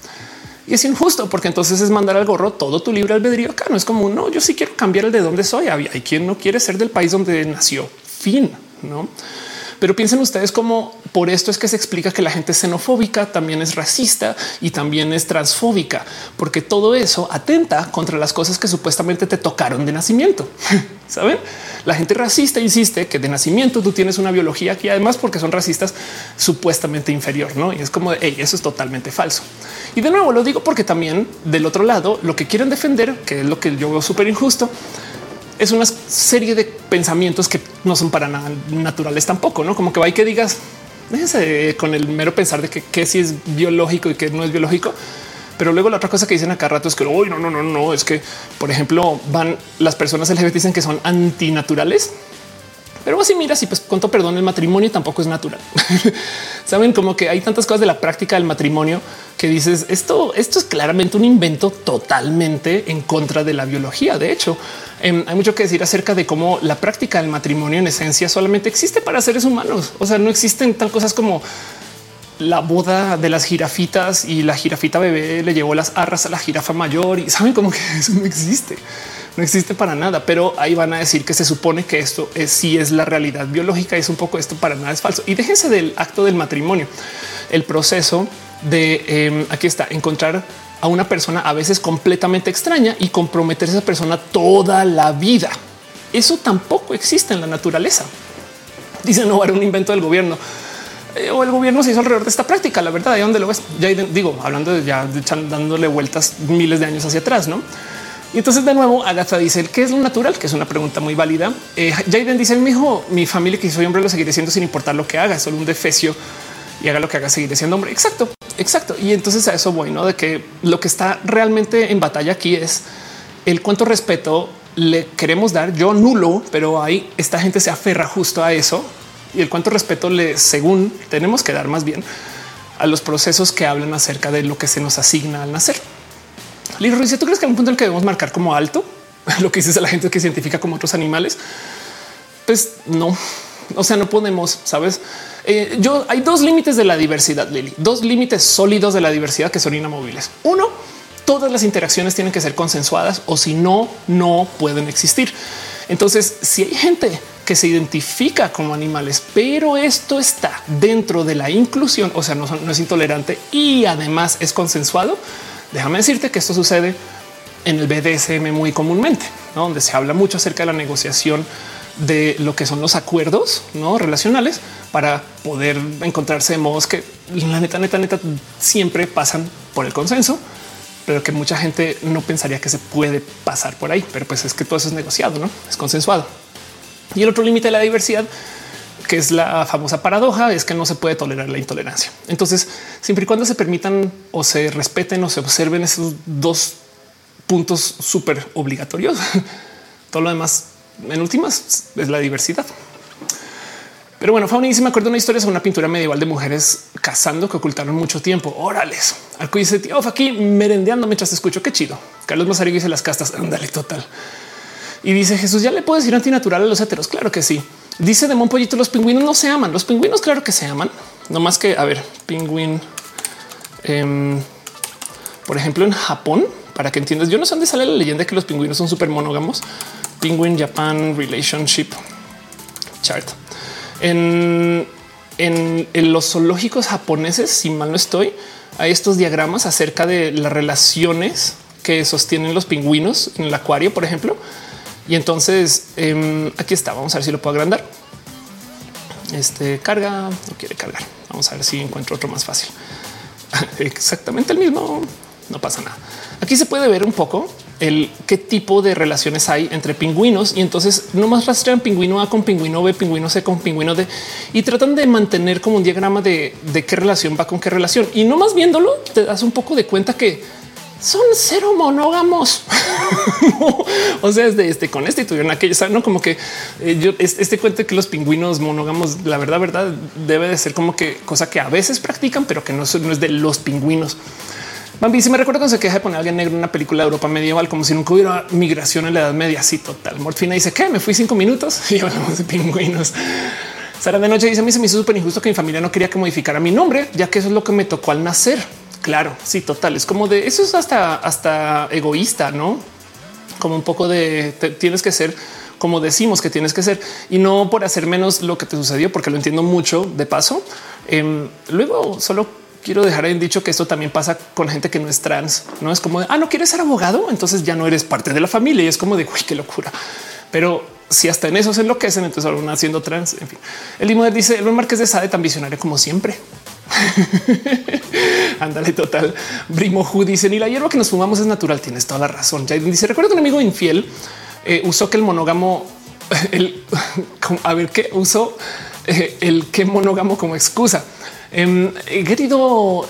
Y es injusto porque entonces es mandar al gorro todo tu libre albedrío acá. No es como no, yo sí quiero cambiar el de dónde soy. Hay quien no quiere ser del país donde nació. Fin, no? Pero piensen ustedes cómo por esto es que se explica que la gente xenofóbica, también es racista y también es transfóbica, porque todo eso atenta contra las cosas que supuestamente te tocaron de nacimiento. Saben? La gente racista insiste que de nacimiento tú tienes una biología que además porque son racistas supuestamente inferior, ¿no? Y es como, hey, eso es totalmente falso. Y de nuevo lo digo porque también del otro lado lo que quieren defender, que es lo que yo veo súper injusto, es una serie de pensamientos que no son para nada naturales tampoco, no como que va y que digas, déjense con el mero pensar de que, si es biológico y que no es biológico. Pero luego la otra cosa que dicen acá rato es que hoy no, no, no, no, es que, por ejemplo, van las personas LGBT dicen que son antinaturales pero si miras y pues con perdón, el matrimonio tampoco es natural. Saben como que hay tantas cosas de la práctica del matrimonio que dices esto, esto es claramente un invento totalmente en contra de la biología. De hecho, em, hay mucho que decir acerca de cómo la práctica del matrimonio en esencia solamente existe para seres humanos. O sea, no existen tal cosas como la boda de las jirafitas y la jirafita bebé le llevó las arras a la jirafa mayor y saben como que eso no existe no existe para nada, pero ahí van a decir que se supone que esto es sí es la realidad biológica. Es un poco esto para nada es falso. Y déjense del acto del matrimonio, el proceso de em, aquí está encontrar a una persona a veces completamente extraña y comprometer a esa persona toda la vida. Eso tampoco existe en la naturaleza. Dicen no era un invento del gobierno eh, o el gobierno se hizo alrededor de esta práctica. La verdad, de dónde lo ves? Ya digo, hablando de ya dándole vueltas miles de años hacia atrás, no? Y entonces de nuevo Agatha dice qué es lo natural, que es una pregunta muy válida. Eh, Jaden dice mi hijo, mi familia que soy hombre lo seguiré siendo sin importar lo que haga, es solo un defecio y haga lo que haga, seguiré siendo hombre. Exacto, exacto. Y entonces a eso voy, ¿no? De que lo que está realmente en batalla aquí es el cuánto respeto le queremos dar. Yo nulo, pero ahí esta gente se aferra justo a eso y el cuánto respeto le, según tenemos que dar más bien a los procesos que hablan acerca de lo que se nos asigna al nacer. Lirio dice, ¿tú crees que hay un punto en el que debemos marcar como alto lo que dices a la gente que identifica como otros animales? Pues no, o sea, no podemos, sabes? Eh, yo hay dos límites de la diversidad, Lili, dos límites sólidos de la diversidad que son inamovibles. Uno, todas las interacciones tienen que ser consensuadas o si no, no pueden existir. Entonces, si hay gente que se identifica como animales, pero esto está dentro de la inclusión, o sea, no, no es intolerante y además es consensuado, Déjame decirte que esto sucede en el BDSM muy comúnmente, donde se habla mucho acerca de la negociación de lo que son los acuerdos no relacionales para poder encontrarse de modos que la neta, neta, neta siempre pasan por el consenso, pero que mucha gente no pensaría que se puede pasar por ahí. Pero pues es que todo eso es negociado, no es consensuado. Y el otro límite de la diversidad que es la famosa paradoja, es que no se puede tolerar la intolerancia. Entonces, siempre y cuando se permitan o se respeten o se observen esos dos puntos súper obligatorios, todo lo demás en últimas es la diversidad. Pero bueno, Fauni me acuerdo una historia sobre una pintura medieval de mujeres cazando que ocultaron mucho tiempo. Órales. Arco dice tío aquí merendeando mientras te escucho. Qué chido. Carlos Mazario dice las castas. Ándale, total. Y dice Jesús, ya le puedo decir antinatural a los heteros. Claro que sí. Dice de Pollito, los pingüinos no se aman. Los pingüinos, claro que se aman. No más que, a ver, pingüín. Em, por ejemplo, en Japón, para que entiendas, yo no sé dónde sale la leyenda de que los pingüinos son súper monógamos. Penguin Japan Relationship Chart. En, en, en, los zoológicos japoneses, si mal no estoy, hay estos diagramas acerca de las relaciones que sostienen los pingüinos en el acuario, por ejemplo y entonces em, aquí está. Vamos a ver si lo puedo agrandar. Este carga, no quiere cargar. Vamos a ver si encuentro otro más fácil. Exactamente el mismo. No pasa nada. Aquí se puede ver un poco el qué tipo de relaciones hay entre pingüinos y entonces no más rastrean pingüino A con pingüino B, pingüino C con pingüino D y tratan de mantener como un diagrama de, de qué relación va con qué relación y no más viéndolo te das un poco de cuenta que son cero monógamos. o sea, desde este con este y tuvieron aquello, no como que eh, yo este cuento que los pingüinos monógamos, la verdad, verdad, debe de ser como que cosa que a veces practican, pero que no es de los pingüinos. Bambi, si me recuerdo cuando se queja de poner a alguien negro en una película de Europa medieval, como si nunca hubiera migración en la Edad Media. Así total. Morfina dice que me fui cinco minutos y hablamos de pingüinos. Sara de noche dice a mí se me hizo súper injusto que mi familia no quería que modificara mi nombre, ya que eso es lo que me tocó al nacer. Claro, sí, total. Es como de eso es hasta, hasta egoísta, no como un poco de tienes que ser como decimos que tienes que ser y no por hacer menos lo que te sucedió, porque lo entiendo mucho de paso. Em, luego solo quiero dejar en dicho que esto también pasa con gente que no es trans. No es como de, ah, no quieres ser abogado, entonces ya no eres parte de la familia y es como de uy, qué locura. Pero si hasta en eso se enloquecen, entonces ahora haciendo trans. En fin, el Limoner dice el Marqués de Sade tan visionario como siempre. Ándale, total. Brimo Hu dice: Ni la hierba que nos fumamos es natural. Tienes toda la razón. Jaden dice: Recuerdo que un amigo infiel eh, usó que el monógamo, el a ver qué usó eh, el que monógamo como excusa. Querido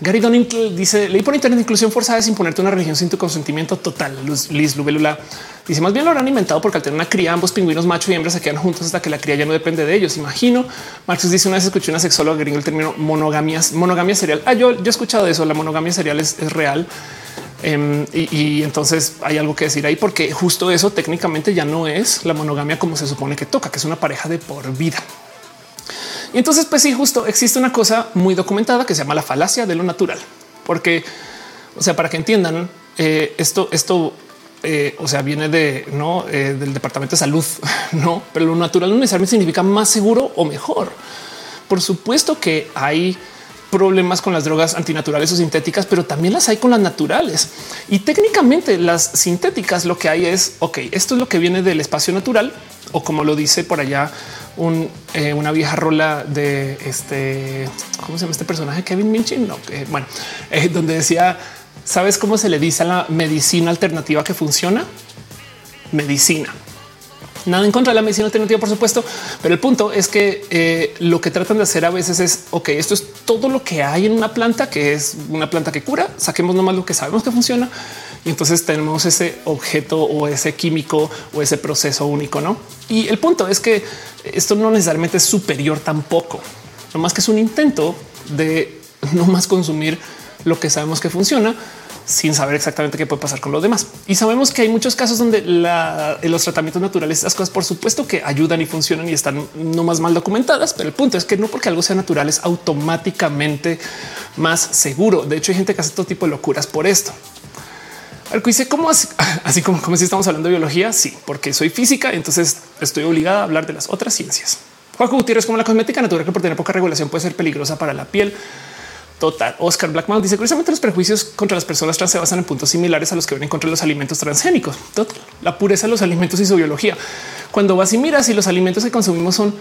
Gary Don dice: Leí por internet inclusión forzada es imponerte una religión sin tu consentimiento total. Liz Lubelula Dice más bien lo habrán inventado porque al tener una cría, ambos pingüinos macho y hembra se quedan juntos hasta que la cría ya no depende de ellos. Imagino. Marcus dice una vez escuché una sexóloga gringo el término monogamias, monogamia serial. Ah, yo, he escuchado eso. La monogamia serial es, real. Em, y, entonces hay algo que decir ahí, porque justo eso técnicamente ya no es la monogamia como se supone que toca, que es una pareja de por vida. Y entonces, pues sí, justo existe una cosa muy documentada que se llama la falacia de lo natural, porque, o sea, para que entiendan eh, esto, esto eh, o sea, viene de no eh, del departamento de salud, no, pero lo natural no necesariamente significa más seguro o mejor. Por supuesto que hay problemas con las drogas antinaturales o sintéticas, pero también las hay con las naturales. Y técnicamente las sintéticas lo que hay es, ok, esto es lo que viene del espacio natural, o como lo dice por allá eh, una vieja rola de este, ¿cómo se llama este personaje? Kevin Minchin, no, bueno, donde decía, ¿Sabes cómo se le dice a la medicina alternativa que funciona? Medicina. Nada en contra de la medicina alternativa, por supuesto, pero el punto es que eh, lo que tratan de hacer a veces es, ok, esto es todo lo que hay en una planta, que es una planta que cura, saquemos nomás lo que sabemos que funciona y entonces tenemos ese objeto o ese químico o ese proceso único, ¿no? Y el punto es que esto no necesariamente es superior tampoco, no más que es un intento de no más consumir lo que sabemos que funciona sin saber exactamente qué puede pasar con los demás. Y sabemos que hay muchos casos donde los tratamientos naturales, estas cosas, por supuesto que ayudan y funcionan y están no más mal documentadas, pero el punto es que no porque algo sea natural es automáticamente más seguro. De hecho, hay gente que hace todo tipo de locuras por esto. Algo dice cómo así, así como, como si estamos hablando de biología. Sí, porque soy física, entonces estoy obligada a hablar de las otras ciencias. Juan Gutiérrez, como la cosmética natural que por tener poca regulación puede ser peligrosa para la piel. Total. Oscar Blackmouth dice curiosamente los prejuicios contra las personas trans se basan en puntos similares a los que ven contra los alimentos transgénicos. Total. La pureza de los alimentos y su biología. Cuando vas y miras y los alimentos que consumimos son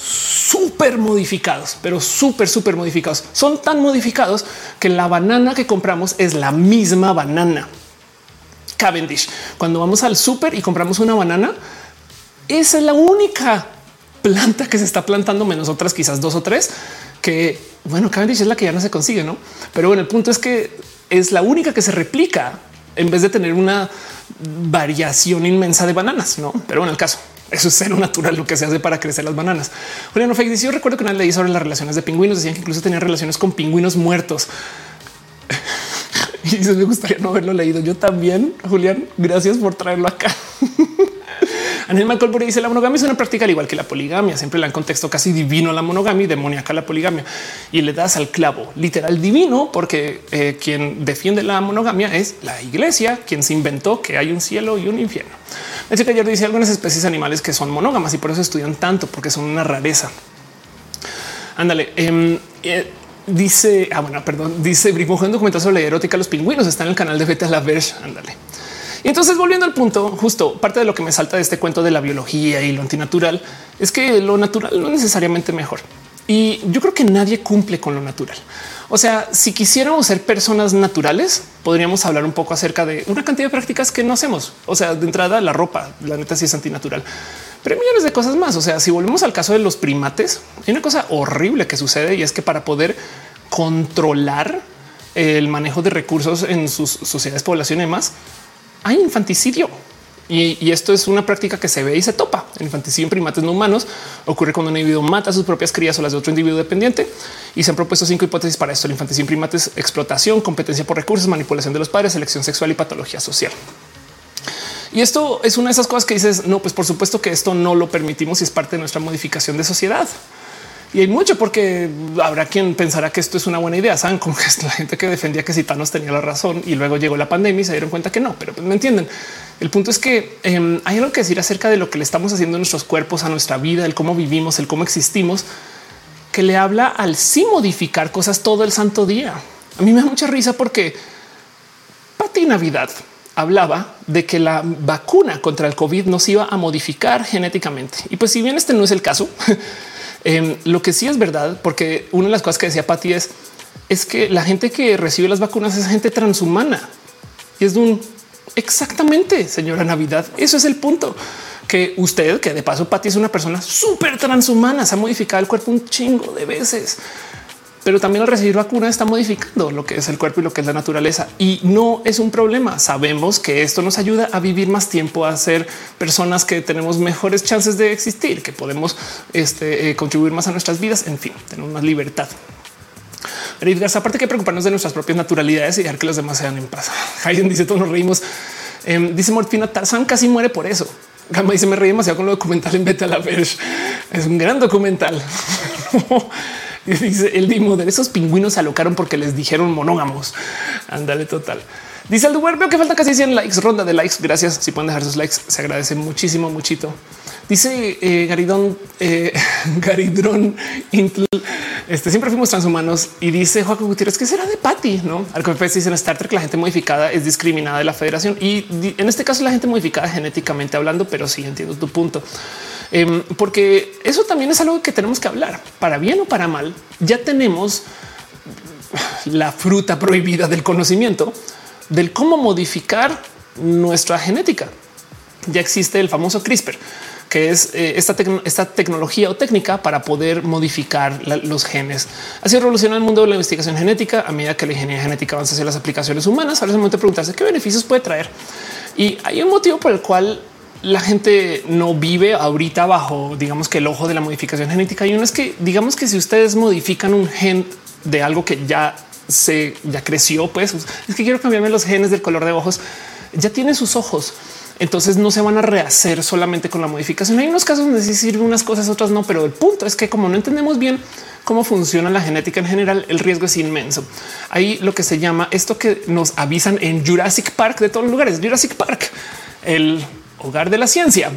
súper modificados, pero súper, súper modificados. Son tan modificados que la banana que compramos es la misma banana. Cavendish. Cuando vamos al súper y compramos una banana, esa es la única planta que se está plantando, menos otras quizás dos o tres que bueno, Cavendish es la que ya no se consigue, no? Pero bueno, el punto es que es la única que se replica en vez de tener una variación inmensa de bananas, no? Pero en el caso, eso es cero natural lo que se hace para crecer las bananas. Julián Fake dice: Yo recuerdo que una leí sobre las relaciones de pingüinos, decían que incluso tenían relaciones con pingüinos muertos. y me gustaría no haberlo leído. Yo también, Julián, gracias por traerlo acá. Animal Colbury dice la monogamia es una práctica al igual que la poligamia. Siempre le dan contexto casi divino a la monogamia y demoníaca a la poligamia y le das al clavo literal divino porque eh, quien defiende la monogamia es la iglesia, quien se inventó que hay un cielo y un infierno. De hecho, que ayer dice algunas especies animales que son monógamas y por eso estudian tanto porque son una rareza. Ándale. Em, eh, dice, ah, bueno, perdón, dice Brick un documental sobre la erótica. Los pingüinos está en el canal de Beta La Verge. Ándale. Y entonces volviendo al punto, justo parte de lo que me salta de este cuento de la biología y lo antinatural es que lo natural no es necesariamente mejor. Y yo creo que nadie cumple con lo natural. O sea, si quisiéramos ser personas naturales, podríamos hablar un poco acerca de una cantidad de prácticas que no hacemos. O sea, de entrada, la ropa, la neta sí es antinatural, pero hay millones de cosas más. O sea, si volvemos al caso de los primates, hay una cosa horrible que sucede y es que para poder controlar el manejo de recursos en sus sociedades, población y hay infanticidio. Y, esto es una práctica que se ve y se topa. El infanticidio en primates no humanos ocurre cuando un individuo mata a sus propias crías o las de otro individuo dependiente. Y se han propuesto cinco hipótesis para esto. El infanticidio en primates, explotación, competencia por recursos, manipulación de los padres, selección sexual y patología social. Y esto es una de esas cosas que dices, no, pues por supuesto que esto no lo permitimos y es parte de nuestra modificación de sociedad. Y hay mucho porque habrá quien pensará que esto es una buena idea. Saben como que es la gente que defendía que Citanos tenía la razón y luego llegó la pandemia y se dieron cuenta que no, pero pues, me entienden. El punto es que em, hay algo que decir acerca de lo que le estamos haciendo a nuestros cuerpos, a nuestra vida, el cómo vivimos, el cómo existimos, que le habla al sí modificar cosas todo el santo día. A mí me da mucha risa porque Pati Navidad hablaba de que la vacuna contra el COVID nos iba a modificar genéticamente. Y pues si bien este no es el caso, Em, lo que sí es verdad, porque una de las cosas que decía Patti es, es que la gente que recibe las vacunas es gente transhumana y es de un exactamente, señora Navidad. Eso es el punto que usted, que de paso Patti es una persona súper transhumana, se ha modificado el cuerpo un chingo de veces pero también al recibir vacuna está modificando lo que es el cuerpo y lo que es la naturaleza. Y no es un problema. Sabemos que esto nos ayuda a vivir más tiempo, a ser personas que tenemos mejores chances de existir, que podemos este, eh, contribuir más a nuestras vidas. En fin, tenemos más libertad. Garza, aparte que preocuparnos de nuestras propias naturalidades y dejar que los demás sean en paz. Alguien dice todos nos reímos. Em, dice Morfina Tarzán casi muere por eso. Gama dice me reí demasiado con lo documental en Beta la Es un gran documental. Dice el Dimo de esos pingüinos se alocaron porque les dijeron monógamos. Ándale, total. Dice el Duer, veo que falta casi 100 likes, ronda de likes. Gracias. Si pueden dejar sus likes, se agradece muchísimo, muchito. Dice eh, Garidón, eh, Garidrón, este siempre fuimos transhumanos y dice Joaquín Gutiérrez que será de Patty, no? Al que dice en Star Trek la gente modificada es discriminada de la Federación y en este caso la gente modificada genéticamente hablando, pero sí entiendo tu punto. Em, porque eso también es algo que tenemos que hablar para bien o para mal. Ya tenemos la fruta prohibida del conocimiento del cómo modificar nuestra genética. Ya existe el famoso CRISPR, que es eh, esta, esta, tecnología o técnica para poder modificar los genes. Así revoluciona el mundo de la investigación genética a medida que la ingeniería genética avanza hacia las aplicaciones humanas. Ahora es el momento de preguntarse qué beneficios puede traer. Y hay un motivo por el cual la gente no vive ahorita bajo, digamos que el ojo de la modificación genética. Y uno es que, digamos que si ustedes modifican un gen de algo que ya se ya creció, pues es que quiero cambiarme los genes del color de ojos, ya tiene sus ojos. Entonces no se van a rehacer solamente con la modificación. Hay unos casos donde sí sirven unas cosas, otras no, pero el punto es que como no entendemos bien cómo funciona la genética en general, el riesgo es inmenso. Hay lo que se llama esto que nos avisan en Jurassic Park de todos los lugares, Jurassic Park, el hogar de la ciencia,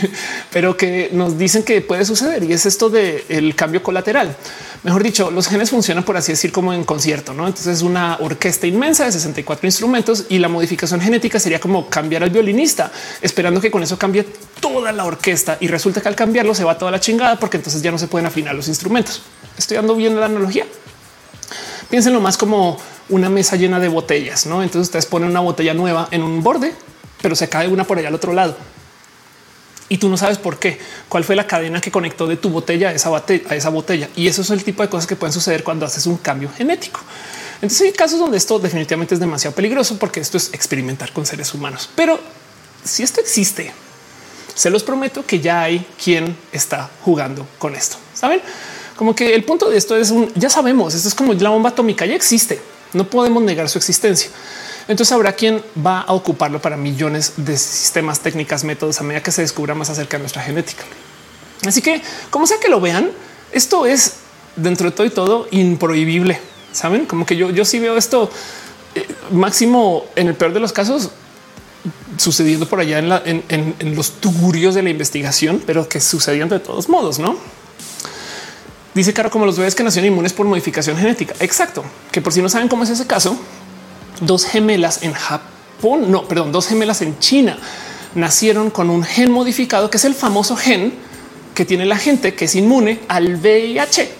pero que nos dicen que puede suceder y es esto del el cambio colateral. Mejor dicho, los genes funcionan por así decir como en concierto, ¿no? Entonces es una orquesta inmensa de 64 instrumentos y la modificación genética sería como cambiar al violinista, esperando que con eso cambie toda la orquesta y resulta que al cambiarlo se va toda la chingada porque entonces ya no se pueden afinar los instrumentos. Estoy dando bien la analogía. Piénsenlo más como una mesa llena de botellas, ¿no? Entonces ustedes ponen una botella nueva en un borde pero se cae una por allá al otro lado. Y tú no sabes por qué, cuál fue la cadena que conectó de tu botella a esa, botella, a esa botella. Y eso es el tipo de cosas que pueden suceder cuando haces un cambio genético. Entonces hay casos donde esto definitivamente es demasiado peligroso porque esto es experimentar con seres humanos. Pero si esto existe, se los prometo que ya hay quien está jugando con esto. Saben como que el punto de esto es un ya sabemos. Esto es como la bomba atómica ya existe. No podemos negar su existencia. Entonces habrá quien va a ocuparlo para millones de sistemas, técnicas, métodos a medida que se descubra más acerca de nuestra genética. Así que, como sea que lo vean, esto es dentro de todo y todo improhibible. Saben como que yo, yo sí veo esto eh, máximo en el peor de los casos sucediendo por allá en, en, los tugurios de la investigación, pero que sucedían de todos modos, no? Dice Caro como los bebés que nacieron inmunes por modificación genética. Exacto. Que por si no saben cómo es ese caso, dos gemelas en Japón, no, perdón, dos gemelas en China nacieron con un gen modificado que es el famoso gen que tiene la gente que es inmune al VIH.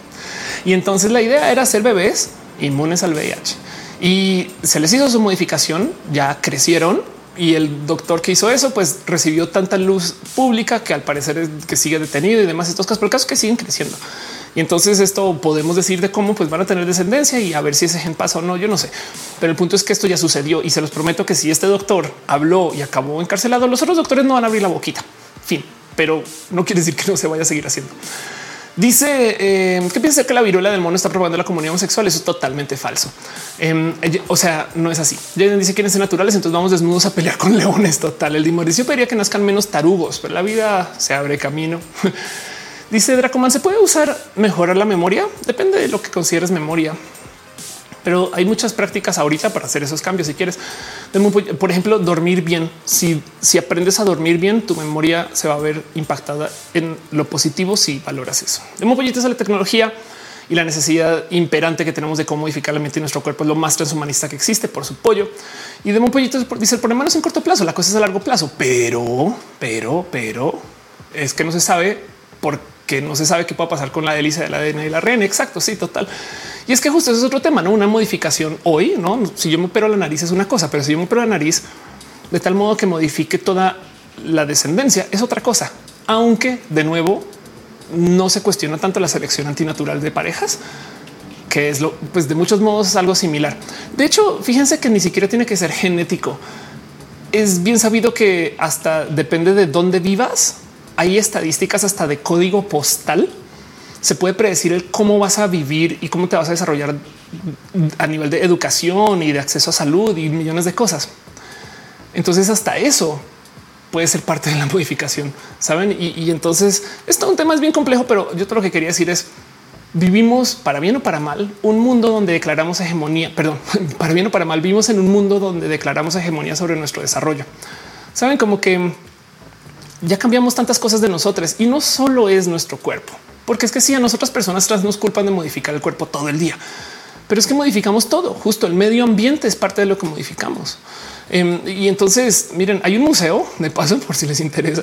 y entonces la idea era hacer bebés inmunes al VIH y se les hizo su modificación, ya crecieron y el doctor que hizo eso, pues recibió tanta luz pública que al parecer es que sigue detenido y demás estos casos, pero casos que siguen creciendo. Y entonces esto podemos decir de cómo pues van a tener descendencia y a ver si ese gen pasa o no. Yo no sé, pero el punto es que esto ya sucedió y se los prometo que si este doctor habló y acabó encarcelado, los otros doctores no van a abrir la boquita. Fin, pero no quiere decir que no se vaya a seguir haciendo. Dice eh, que piensa que la viruela del mono está probando la comunidad homosexual. Eso es totalmente falso. Em, o sea, no es así. Jaden dice quieren ser naturales, entonces vamos desnudos a pelear con leones. Total. El Mauricio pediría que nazcan menos tarugos, pero la vida se abre camino. dice Dracoman, ¿se puede usar mejorar la memoria? Depende de lo que consideres memoria pero hay muchas prácticas ahorita para hacer esos cambios. Si quieres, por ejemplo, dormir bien. Si, si aprendes a dormir bien, tu memoria se va a ver impactada en lo positivo si valoras eso. De pollitos a la tecnología y la necesidad imperante que tenemos de cómo modificar la mente y nuestro cuerpo es lo más transhumanista que existe por su pollo. Y de pollitos dice el problema no es en corto plazo, la cosa es a largo plazo, pero, pero, pero es que no se sabe por qué no se sabe qué puede pasar con la hélice del ADN y la RN. Exacto. Sí, total. Y es que justo eso es otro tema, no una modificación hoy. No, si yo me opero la nariz es una cosa, pero si yo me opero la nariz de tal modo que modifique toda la descendencia es otra cosa. Aunque de nuevo no se cuestiona tanto la selección antinatural de parejas, que es lo, pues de muchos modos es algo similar. De hecho, fíjense que ni siquiera tiene que ser genético. Es bien sabido que hasta depende de dónde vivas. Hay estadísticas hasta de código postal se puede predecir el cómo vas a vivir y cómo te vas a desarrollar a nivel de educación y de acceso a salud y millones de cosas. Entonces hasta eso puede ser parte de la modificación, saben? Y, entonces esto un tema es bien complejo, pero yo todo lo que quería decir es vivimos para bien o para mal un mundo donde declaramos hegemonía, perdón, para bien o para mal vivimos en un mundo donde declaramos hegemonía sobre nuestro desarrollo. Saben como que ya cambiamos tantas cosas de nosotros y no solo es nuestro cuerpo porque es que si a nosotras personas nos culpan de modificar el cuerpo todo el día, pero es que modificamos todo. Justo el medio ambiente es parte de lo que modificamos. Em, y entonces, miren, hay un museo de paso, por si les interesa,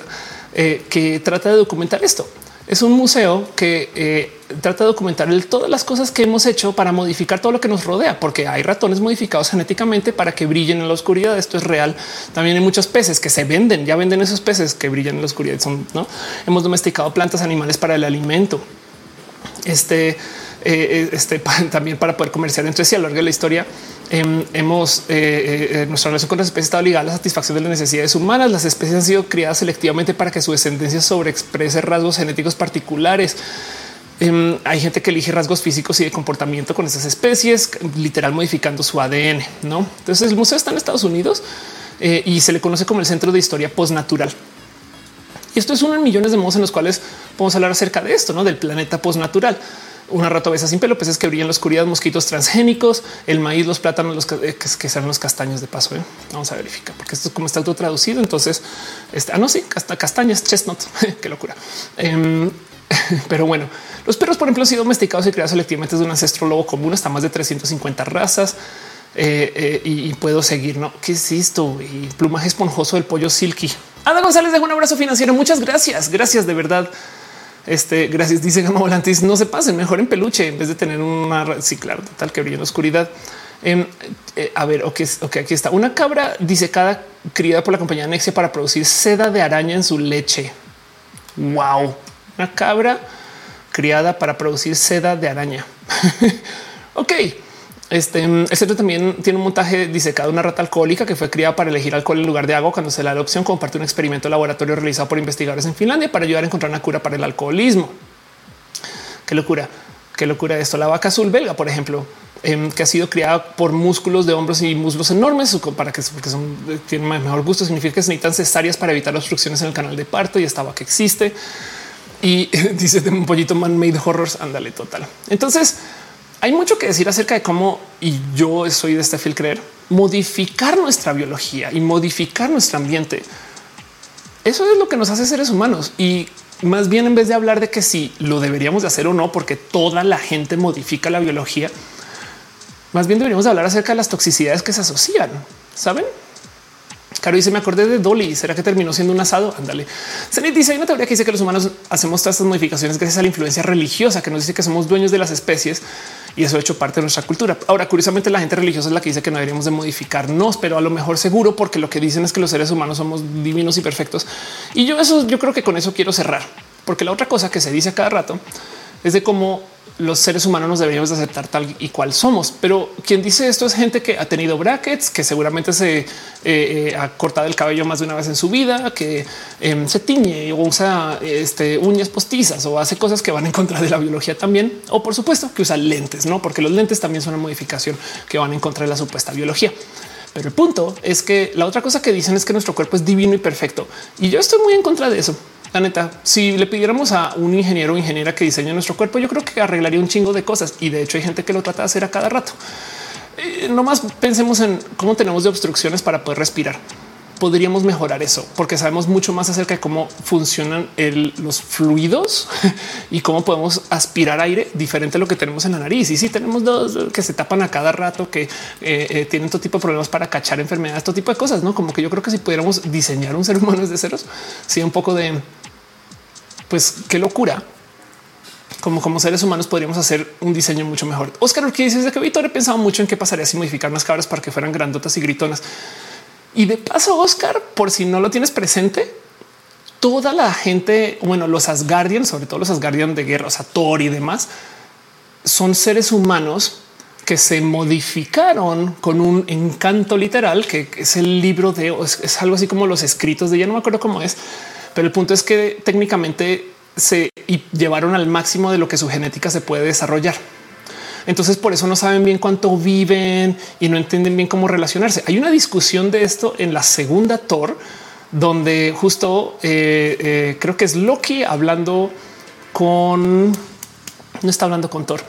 eh, que trata de documentar esto. Es un museo que eh, trata de documentar todas las cosas que hemos hecho para modificar todo lo que nos rodea, porque hay ratones modificados genéticamente para que brillen en la oscuridad. Esto es real. También hay muchos peces que se venden, ya venden esos peces que brillan en la oscuridad. Son, ¿no? Hemos domesticado plantas animales para el alimento. Este, eh, eh, este también para poder comerciar entre sí a lo largo de la historia. Em, hemos eh, nuestra relación con las especies está ligada a la satisfacción de las necesidades humanas. Las especies han sido criadas selectivamente para que su descendencia sobreexprese rasgos genéticos particulares. Em, hay gente que elige rasgos físicos y de comportamiento con esas especies, literal modificando su ADN. No, entonces el museo está en Estados Unidos eh, y se le conoce como el Centro de Historia Postnatural. Y esto es uno de millones de modos en los cuales podemos hablar acerca de esto, no del planeta postnatural. Una ratovesa sin pelo, peces que brillan en la oscuridad, mosquitos transgénicos, el maíz, los plátanos, los eh, que, que los castaños de paso. ¿eh? Vamos a verificar porque esto es como está todo traducido. Entonces, este, ah, no, sí, hasta castañas, chestnut. Qué locura. Em, pero bueno, los perros, por ejemplo, han sido domesticados y creados selectivamente de un ancestro lobo común hasta más de 350 razas. Eh, eh, y, puedo seguir. No, qué es esto? Y plumaje esponjoso del pollo silky. Ada González deja un abrazo financiero. Muchas gracias. Gracias de verdad. Este, gracias. Dice Gama Volantis. No se pasen mejor en peluche en vez de tener una. Sí, claro, total que brilla en la oscuridad. Em, eh, a ver, ok, ok, aquí está. Una cabra disecada criada por la compañía Nexia para producir seda de araña en su leche. Wow, una cabra criada para producir seda de araña. ok. Este el centro también tiene un montaje disecado de una rata alcohólica que fue criada para elegir alcohol en lugar de agua cuando se la adopción comparte un experimento laboratorio realizado por investigadores en Finlandia para ayudar a encontrar una cura para el alcoholismo. Qué locura, qué locura esto. La vaca azul belga, por ejemplo, em, que ha sido criada por músculos de hombros y muslos enormes para que porque son, tienen mejor gusto, significa que necesitan cesáreas para evitar obstrucciones en el canal de parto y esta vaca existe. Y dice de un pollito man made horrors. Ándale, total. Entonces hay mucho que decir acerca de cómo y yo soy de este fiel creer modificar nuestra biología y modificar nuestro ambiente. Eso es lo que nos hace seres humanos y más bien en vez de hablar de que si lo deberíamos de hacer o no, porque toda la gente modifica la biología, más bien deberíamos hablar acerca de las toxicidades que se asocian. Saben Caro dice: Me acordé de Dolly. ¿Será que terminó siendo un asado? Ándale. Zenith dice: Hay una teoría que dice que los humanos hacemos todas estas modificaciones gracias a la influencia religiosa que nos dice que somos dueños de las especies y eso ha hecho parte de nuestra cultura. Ahora, curiosamente, la gente religiosa es la que dice que no deberíamos de modificarnos, pero a lo mejor seguro, porque lo que dicen es que los seres humanos somos divinos y perfectos. Y yo eso, yo creo que con eso quiero cerrar, porque la otra cosa que se dice a cada rato es de cómo los seres humanos nos deberíamos de aceptar tal y cual somos. Pero quien dice esto es gente que ha tenido brackets, que seguramente se eh, eh, ha cortado el cabello más de una vez en su vida, que em, se tiñe o usa este, uñas postizas o hace cosas que van en contra de la biología también. O por supuesto que usa lentes, no? Porque los lentes también son una modificación que van en contra de la supuesta biología. Pero el punto es que la otra cosa que dicen es que nuestro cuerpo es divino y perfecto. Y yo estoy muy en contra de eso. La neta, si le pidiéramos a un ingeniero o ingeniera que diseñe nuestro cuerpo, yo creo que arreglaría un chingo de cosas. Y de hecho hay gente que lo trata de hacer a cada rato. Eh, no más pensemos en cómo tenemos obstrucciones para poder respirar podríamos mejorar eso porque sabemos mucho más acerca de cómo funcionan los fluidos y cómo podemos aspirar aire diferente a lo que tenemos en la nariz. Y si tenemos dos que se tapan a cada rato, que eh, eh, tienen todo tipo de problemas para cachar enfermedades, todo tipo de cosas, no como que yo creo que si pudiéramos diseñar un ser humano desde ceros, sí, un poco de pues qué locura. Como, como seres humanos podríamos hacer un diseño mucho mejor. Oscar que dice que Víctor he pensado mucho en qué pasaría si modificar unas cabras para que fueran grandotas y gritonas. Y de paso, Oscar, por si no lo tienes presente, toda la gente, bueno, los Asgardian, sobre todo los Asgardian de guerra, o sea, Thor y demás, son seres humanos que se modificaron con un encanto literal, que es el libro de, es, algo así como los escritos de, ya no me acuerdo cómo es, pero el punto es que técnicamente se llevaron al máximo de lo que su genética se puede desarrollar. Entonces por eso no saben bien cuánto viven y no entienden bien cómo relacionarse. Hay una discusión de esto en la segunda Thor, donde justo eh, eh, creo que es Loki hablando con, no está hablando con Thor,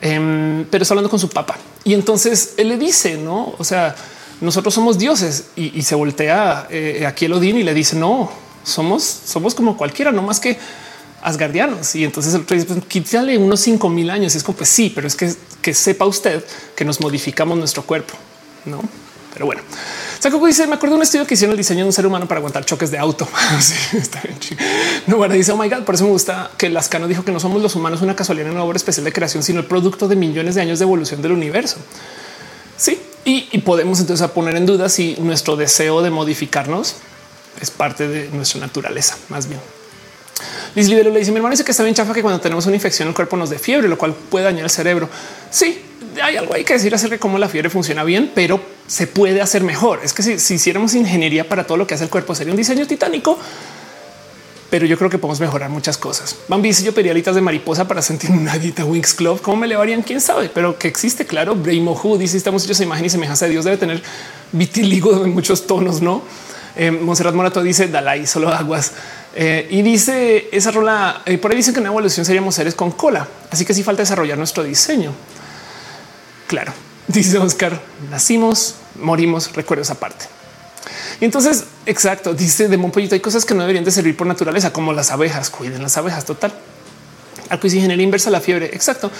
em, pero está hablando con su papá. Y entonces él le dice, no, o sea, nosotros somos dioses y, se voltea eh, aquí el Odín y le dice, no, somos, somos como cualquiera, no más que asgardianos. Y entonces el pues, quítale unos 5 mil años. Y es como pues sí, pero es que, que sepa usted que nos modificamos nuestro cuerpo, no? Pero bueno, Saco dice: Me acuerdo de un estudio que hicieron el diseño de un ser humano para aguantar choques de auto. sí, está bien No, bueno, dice: Oh my God, por eso me gusta que Lascano dijo que no somos los humanos una casualidad en una obra especial de creación, sino el producto de millones de años de evolución del universo. Sí, y, y podemos entonces poner en duda si nuestro deseo de modificarnos es parte de nuestra naturaleza, más bien. Liz Libero le dice: Mi hermano dice que está bien chafa que cuando tenemos una infección el cuerpo nos dé fiebre, lo cual puede dañar el cerebro. Sí, hay algo hay que decir acerca de cómo la fiebre funciona bien, pero se puede hacer mejor. Es que si, hiciéramos ingeniería para todo lo que hace el cuerpo, sería un diseño titánico. Pero yo creo que podemos mejorar muchas cosas. Bambi dice yo alitas de mariposa para sentir una dieta Wings Club. ¿Cómo me le varían? ¿Quién sabe? Pero que existe, claro. Who dice estamos hechos a imagen y semejanza de Dios. Debe tener vitiligo en muchos tonos, ¿no? Eh, Monserrat Morato dice Dalai, solo aguas. Eh, y dice esa rola, eh, por ahí dicen que en evolución seríamos seres con cola, así que sí falta desarrollar nuestro diseño. Claro, dice Oscar, nacimos, morimos, recuerdo esa parte. Y entonces, exacto, dice de Monpollito, hay cosas que no deberían de servir por naturaleza, como las abejas, cuiden las abejas, total. Algo es ingeniería inversa la fiebre, exacto.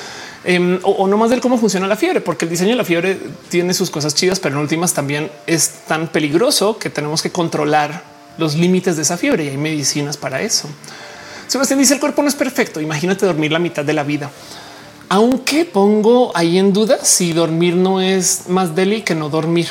Em, o, no más del cómo funciona la fiebre, porque el diseño de la fiebre tiene sus cosas chidas, pero en últimas también es tan peligroso que tenemos que controlar los límites de esa fiebre y hay medicinas para eso. Sebastián dice el cuerpo no es perfecto. Imagínate dormir la mitad de la vida. Aunque pongo ahí en duda si dormir no es más deli que no dormir.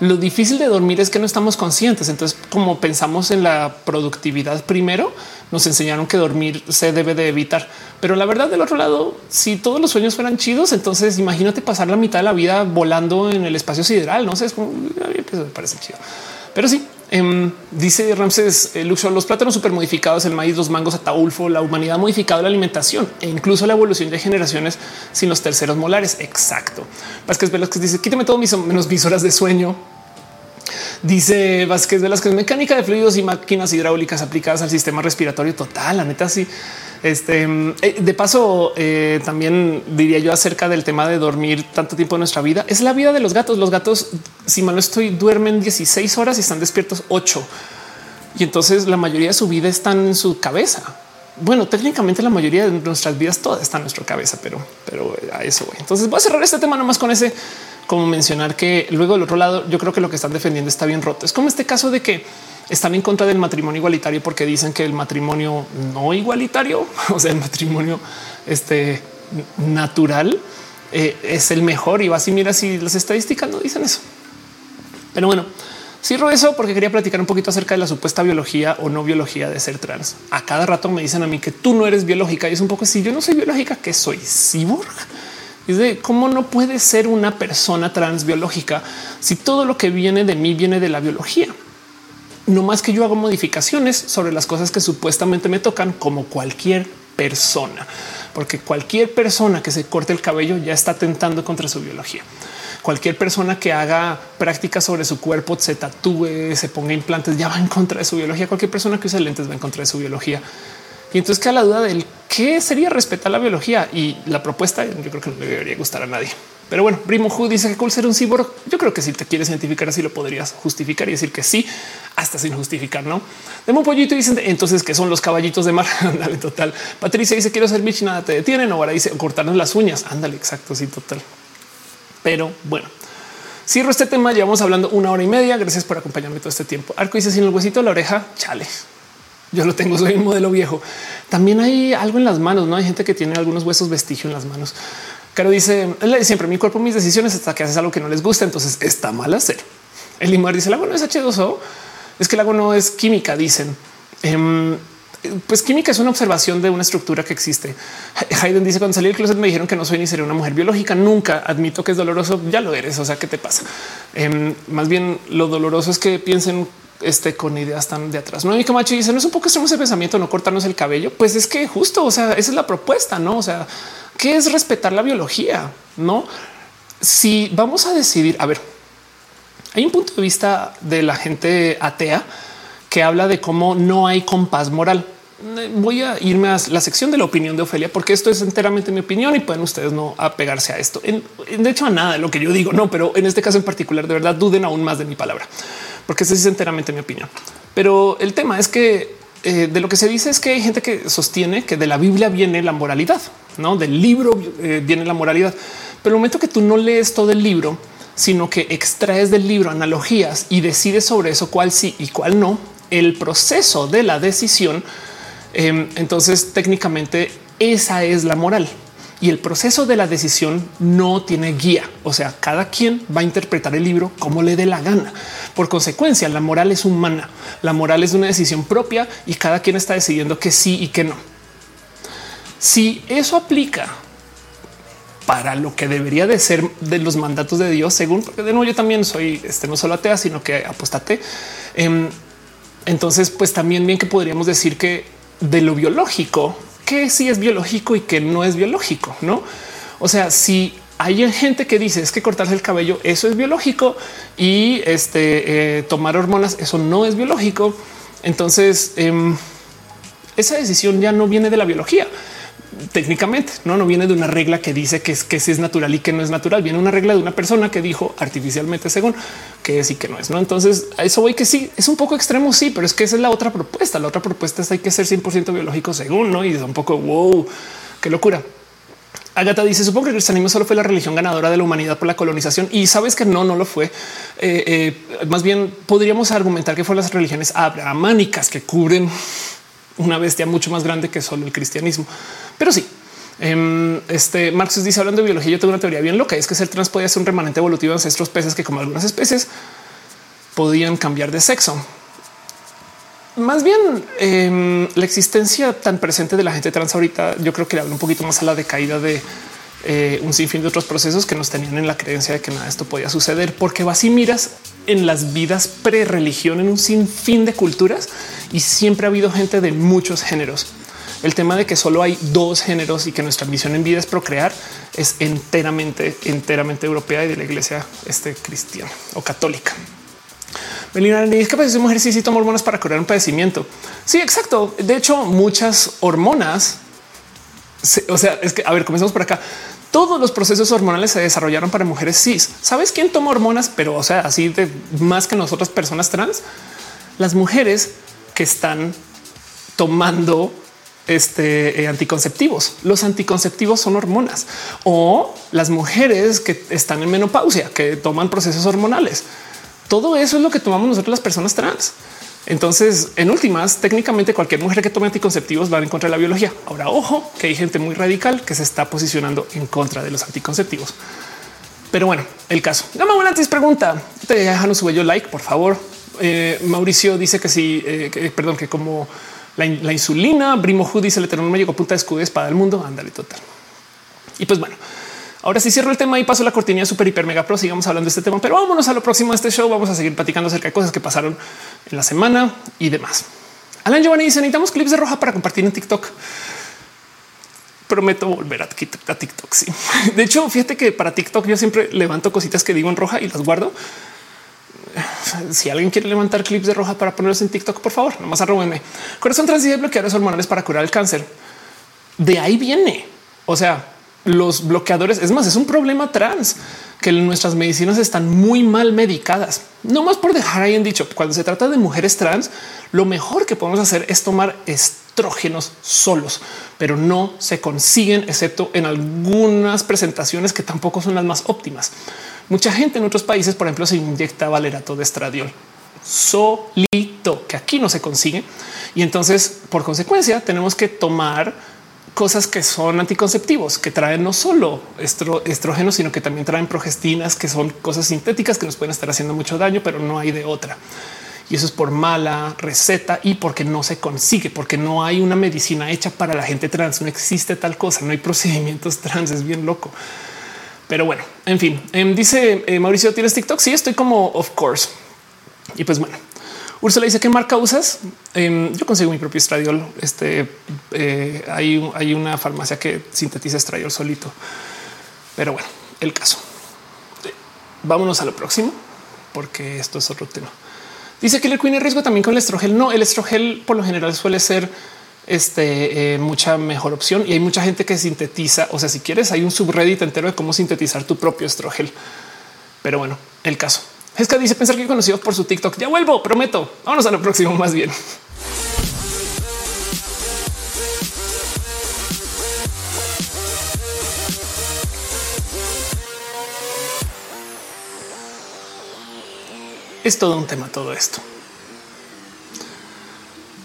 Lo difícil de dormir es que no estamos conscientes. Entonces, como pensamos en la productividad primero, nos enseñaron que dormir se debe de evitar. Pero la verdad, del otro lado, si todos los sueños fueran chidos, entonces imagínate pasar la mitad de la vida volando en el espacio sideral. No sé, es como que me parece chido. Pero sí, em, dice Ramses eh, Luxor, los plátanos super modificados, el maíz, los mangos, ataulfo, la humanidad ha modificado la alimentación e incluso la evolución de generaciones sin los terceros molares. Exacto. Vázquez Velázquez dice quíteme todo mis menos mis horas de sueño. Dice Vázquez Velázquez, mecánica de fluidos y máquinas hidráulicas aplicadas al sistema respiratorio total. La neta, sí. Este eh, de paso, eh, también diría yo acerca del tema de dormir tanto tiempo en nuestra vida. Es la vida de los gatos. Los gatos, si mal no estoy, duermen 16 horas y están despiertos 8. Y entonces la mayoría de su vida están en su cabeza. Bueno, técnicamente la mayoría de nuestras vidas todas está en nuestra cabeza, pero, pero a eso voy. Entonces voy a cerrar este tema nomás con ese como mencionar que luego del otro lado, yo creo que lo que están defendiendo está bien roto. Es como este caso de que están en contra del matrimonio igualitario porque dicen que el matrimonio no igualitario, o sea, el matrimonio este, natural eh, es el mejor y va así. Mira, si las estadísticas no dicen eso. Pero bueno, Cierro eso porque quería platicar un poquito acerca de la supuesta biología o no biología de ser trans. A cada rato me dicen a mí que tú no eres biológica y es un poco así. Yo no soy biológica, que soy cyborg. Es de cómo no puede ser una persona trans biológica si todo lo que viene de mí viene de la biología. No más que yo hago modificaciones sobre las cosas que supuestamente me tocan como cualquier persona, porque cualquier persona que se corte el cabello ya está tentando contra su biología cualquier persona que haga prácticas sobre su cuerpo, se tatúe, se ponga implantes, ya va en contra de su biología. Cualquier persona que use lentes va en contra de su biología. Y entonces queda la duda del qué sería respetar la biología y la propuesta. Yo creo que no le debería gustar a nadie. Pero bueno, Primo Hu dice que cool ser un cyborg. Yo creo que si te quieres identificar así lo podrías justificar y decir que sí, hasta sin justificar. No demos un pollito dicen entonces que son los caballitos de mar. Ándale, total. Patricia dice quiero ser Mitch, nada te detienen. Ahora dice cortarnos las uñas. Ándale, exacto. Sí, total. Pero bueno, cierro este tema. Llevamos hablando una hora y media. Gracias por acompañarme todo este tiempo. Arco dice sin el huesito de la oreja. Chale. Yo lo tengo, soy un modelo viejo. También hay algo en las manos. No hay gente que tiene algunos huesos vestigio en las manos. Caro dice siempre mi cuerpo, mis decisiones hasta que haces algo que no les gusta. Entonces está mal hacer. El limar dice el agua no es H2O. Es que el agua no es química, dicen. Em, pues química es una observación de una estructura que existe. Hayden dice cuando salí del closet me dijeron que no soy ni sería una mujer biológica. Nunca admito que es doloroso. Ya lo eres. O sea, ¿qué te pasa? Em, más bien lo doloroso es que piensen este con ideas tan de atrás. No, hay Camacho dice no es un poco extremo ese pensamiento, no cortarnos el cabello. Pues es que justo, o sea, esa es la propuesta, no? O sea, ¿qué es respetar la biología? No, si vamos a decidir, a ver, hay un punto de vista de la gente atea que habla de cómo no hay compás moral. Voy a irme a la sección de la opinión de Ofelia, porque esto es enteramente mi opinión y pueden ustedes no apegarse a esto. de hecho, a nada de lo que yo digo, no, pero en este caso en particular, de verdad, duden aún más de mi palabra, porque eso es enteramente mi opinión. Pero el tema es que eh, de lo que se dice es que hay gente que sostiene que de la Biblia viene la moralidad, no del libro eh, viene la moralidad. Pero el momento que tú no lees todo el libro, sino que extraes del libro analogías y decides sobre eso cuál sí y cuál no, el proceso de la decisión, em, entonces técnicamente esa es la moral. Y el proceso de la decisión no tiene guía. O sea, cada quien va a interpretar el libro como le dé la gana. Por consecuencia, la moral es humana. La moral es una decisión propia y cada quien está decidiendo que sí y que no. Si eso aplica para lo que debería de ser de los mandatos de Dios, según porque de nuevo yo también soy este no solo atea, sino que apostate. Em, entonces, pues también bien que podríamos decir que de lo biológico, que sí es biológico y que no es biológico, no? O sea, si hay gente que dice es que cortarse el cabello, eso es biológico y este eh, tomar hormonas, eso no es biológico. Entonces, em, esa decisión ya no viene de la biología técnicamente no, no viene de una regla que dice que es que si es natural y que no es natural. Viene una regla de una persona que dijo artificialmente según que es y que no es. No, entonces a eso voy que sí es un poco extremo. Sí, pero es que esa es la otra propuesta. La otra propuesta es hay que ser 100% biológico según no y es un poco wow, qué locura. Agatha dice: Supongo que el cristianismo solo fue la religión ganadora de la humanidad por la colonización. Y sabes que no, no lo fue. Eh, eh, más bien podríamos argumentar que fueron las religiones abrahamánicas que cubren una bestia mucho más grande que solo el cristianismo. Pero sí, em, este Marx dice hablando de biología, yo tengo una teoría bien loca, es que ser trans podía ser un remanente evolutivo de ancestros peces que como algunas especies podían cambiar de sexo. Más bien em, la existencia tan presente de la gente trans ahorita, yo creo que le habla un poquito más a la decaída de eh, un sinfín de otros procesos que nos tenían en la creencia de que nada de esto podía suceder, porque vas y miras en las vidas pre religión en un sinfín de culturas y siempre ha habido gente de muchos géneros. El tema de que solo hay dos géneros y que nuestra misión en vida es procrear es enteramente, enteramente europea y de la iglesia este, cristiana o católica. Melina, es que pues, mujer sí, sí toma hormonas para curar un padecimiento. Sí, exacto. De hecho, muchas hormonas, o sea, es que a ver, comenzamos por acá. Todos los procesos hormonales se desarrollaron para mujeres cis. ¿Sabes quién toma hormonas? Pero o sea, así de más que nosotras personas trans, las mujeres que están tomando este, eh, anticonceptivos. Los anticonceptivos son hormonas o las mujeres que están en menopausia, que toman procesos hormonales. Todo eso es lo que tomamos nosotros las personas trans. Entonces, en últimas, técnicamente cualquier mujer que tome anticonceptivos va en contra de la biología. Ahora, ojo, que hay gente muy radical que se está posicionando en contra de los anticonceptivos. Pero bueno, el caso. Gama antes pregunta, te dejan su bello like, por favor. Eh, Mauricio dice que sí, eh, perdón, que como la, insulina, Brimo Hu dice el eterno llegó punta de escudo y espada del mundo. Ándale, total. Y pues bueno, Ahora sí cierro el tema y paso la cortina super hiper mega pro. Sigamos hablando de este tema, pero vámonos a lo próximo de este show. Vamos a seguir platicando acerca de cosas que pasaron en la semana y demás. Alan Giovanni dice necesitamos clips de roja para compartir en TikTok. Prometo volver a TikTok. Sí, de hecho, fíjate que para TikTok yo siempre levanto cositas que digo en roja y las guardo. Si alguien quiere levantar clips de roja para ponerlos en TikTok, por favor, nomás arrobenme. Corazón trans y bloqueadores hormonales para curar el cáncer. De ahí viene. O sea, los bloqueadores. Es más, es un problema trans que nuestras medicinas están muy mal medicadas. No más por dejar ahí en dicho, cuando se trata de mujeres trans, lo mejor que podemos hacer es tomar estrógenos solos, pero no se consiguen, excepto en algunas presentaciones que tampoco son las más óptimas. Mucha gente en otros países, por ejemplo, se inyecta valerato de estradiol solito, que aquí no se consigue. Y entonces, por consecuencia, tenemos que tomar cosas que son anticonceptivos, que traen no solo estrógenos, sino que también traen progestinas, que son cosas sintéticas que nos pueden estar haciendo mucho daño, pero no hay de otra. Y eso es por mala receta y porque no se consigue, porque no hay una medicina hecha para la gente trans. No existe tal cosa, no hay procedimientos trans. Es bien loco. Pero bueno, en fin, em, dice eh, Mauricio, ¿tienes TikTok? Sí, estoy como of course. Y pues bueno, Úrsula dice qué marca usas. Em, yo consigo mi propio estradiol. Este eh, hay, hay una farmacia que sintetiza estradiol solito. Pero bueno, el caso. Vámonos a lo próximo, porque esto es otro tema. Dice que el Queen riesgo también con el estrogel. No, el estrogel por lo general suele ser este, eh, mucha mejor opción y hay mucha gente que sintetiza. O sea, si quieres, hay un subreddit entero de cómo sintetizar tu propio estrogel. Pero bueno, el caso. Es que dice pensar que conocido por su TikTok. Ya vuelvo, prometo. Vámonos a lo próximo más bien. Es todo un tema todo esto.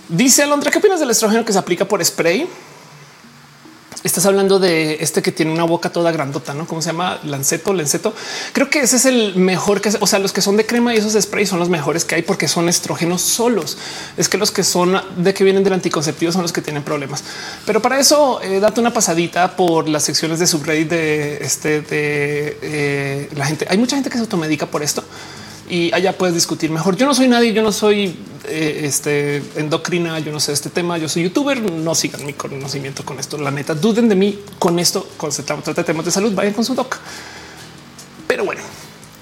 Dice Alondra, ¿qué opinas del estrógeno que se aplica por spray? Estás hablando de este que tiene una boca toda grandota, no? ¿Cómo se llama? Lanceto, lenceto. Creo que ese es el mejor que, o sea, los que son de crema y esos sprays son los mejores que hay porque son estrógenos solos. Es que los que son de que vienen del anticonceptivo son los que tienen problemas. Pero para eso, eh, date una pasadita por las secciones de subreddit de este, de eh, la gente. Hay mucha gente que se automedica por esto y allá puedes discutir mejor. Yo no soy nadie, yo no soy eh, este endocrina, yo no sé este tema, yo soy youtuber, no sigan mi conocimiento con esto. La neta, duden de mí con esto, se trata de temas de salud, vayan con su doc. Pero bueno,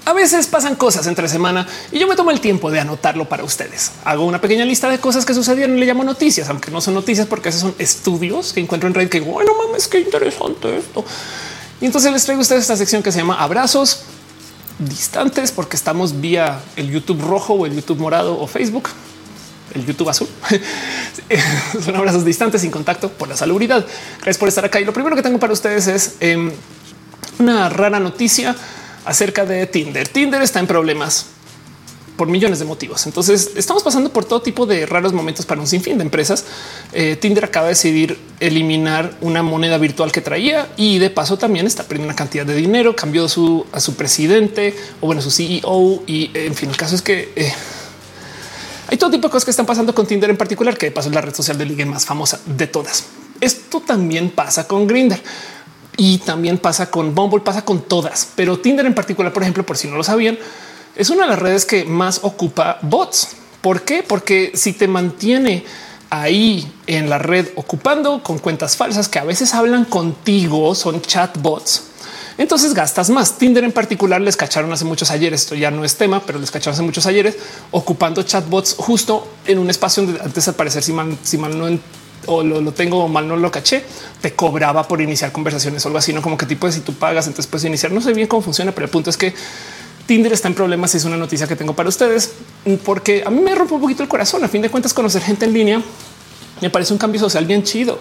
a veces pasan cosas entre semana y yo me tomo el tiempo de anotarlo para ustedes. Hago una pequeña lista de cosas que sucedieron y le llamo noticias, aunque no son noticias porque esos son estudios que encuentro en red que bueno mames, qué interesante esto. Y entonces les traigo a ustedes esta sección que se llama abrazos distantes porque estamos vía el YouTube rojo o el YouTube morado o Facebook, el YouTube azul. Son abrazos distantes sin contacto por la salubridad. Gracias por estar acá. Y lo primero que tengo para ustedes es em, una rara noticia acerca de Tinder. Tinder está en problemas por millones de motivos. Entonces estamos pasando por todo tipo de raros momentos para un sinfín de empresas. Eh, Tinder acaba de decidir eliminar una moneda virtual que traía y de paso también está perdiendo una cantidad de dinero. Cambió su, a su presidente o bueno, su CEO y en fin, el caso es que eh, hay todo tipo de cosas que están pasando con Tinder en particular, que de paso es la red social de ligue más famosa de todas. Esto también pasa con Grinder y también pasa con Bumble, pasa con todas, pero Tinder en particular, por ejemplo, por si no lo sabían, es una de las redes que más ocupa bots. ¿Por qué? Porque si te mantiene ahí en la red ocupando con cuentas falsas que a veces hablan contigo, son chatbots. Entonces gastas más. Tinder en particular les cacharon hace muchos ayeres. Esto ya no es tema, pero les cacharon hace muchos ayeres ocupando chatbots justo en un espacio donde antes al si mal, si mal no o lo, tengo o mal no lo caché, te cobraba por iniciar conversaciones o algo así, no como que tipo de si tú pagas, entonces puedes iniciar. No sé bien cómo funciona, pero el punto es que Tinder está en problemas es una noticia que tengo para ustedes porque a mí me rompe un poquito el corazón. A fin de cuentas, conocer gente en línea Me parece un cambio social bien chido.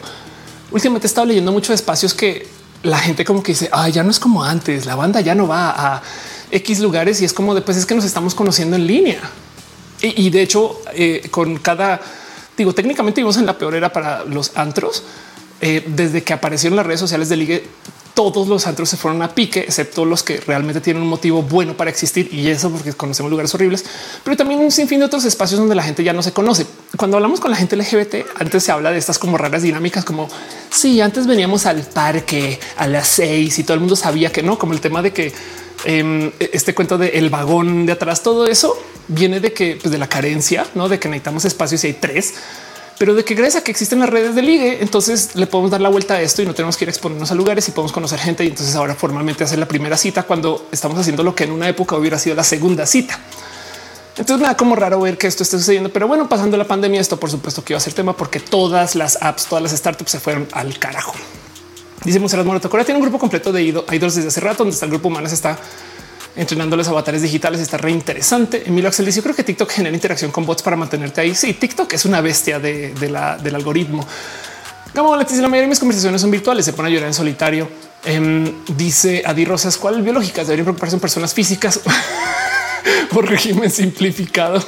Últimamente he estado leyendo muchos espacios que la gente como que dice, ah, ya no es como antes, la banda ya no va a X lugares y es como después es que nos estamos conociendo en línea. Y, de hecho, eh, con cada, digo, técnicamente vivimos en la peor era para los antros. Eh, desde que aparecieron las redes sociales de ligue, todos los antros se fueron a pique, excepto los que realmente tienen un motivo bueno para existir y eso porque conocemos lugares horribles, pero también un sinfín de otros espacios donde la gente ya no se conoce. Cuando hablamos con la gente LGBT, antes se habla de estas como raras dinámicas, como si antes veníamos al parque a las seis y todo el mundo sabía que no, como el tema de que em, este cuento de el vagón de atrás, todo eso viene de que pues de la carencia, no de que necesitamos espacios y hay tres pero de que gracias a que existen las redes de ligue, entonces le podemos dar la vuelta a esto y no tenemos que ir a exponernos a lugares y podemos conocer gente. Y entonces ahora formalmente hacer la primera cita cuando estamos haciendo lo que en una época hubiera sido la segunda cita. Entonces me da como raro ver que esto esté sucediendo, pero bueno, pasando la pandemia, esto por supuesto que iba a ser tema porque todas las apps, todas las startups se fueron al carajo. Dice Monserrat Morato, Corea tiene un grupo completo de idols desde hace rato, donde está el grupo humano, está entrenándoles avatares digitales. Está re interesante. Emilio Axel dice: Yo creo que TikTok genera interacción con bots para mantenerte ahí. Sí, TikTok es una bestia de, del algoritmo. Como la mayoría de mis conversaciones son virtuales, se pone a llorar en solitario. Em, dice Adi Rosas, ¿cuál biológicas deberían preocuparse en personas físicas por régimen simplificado?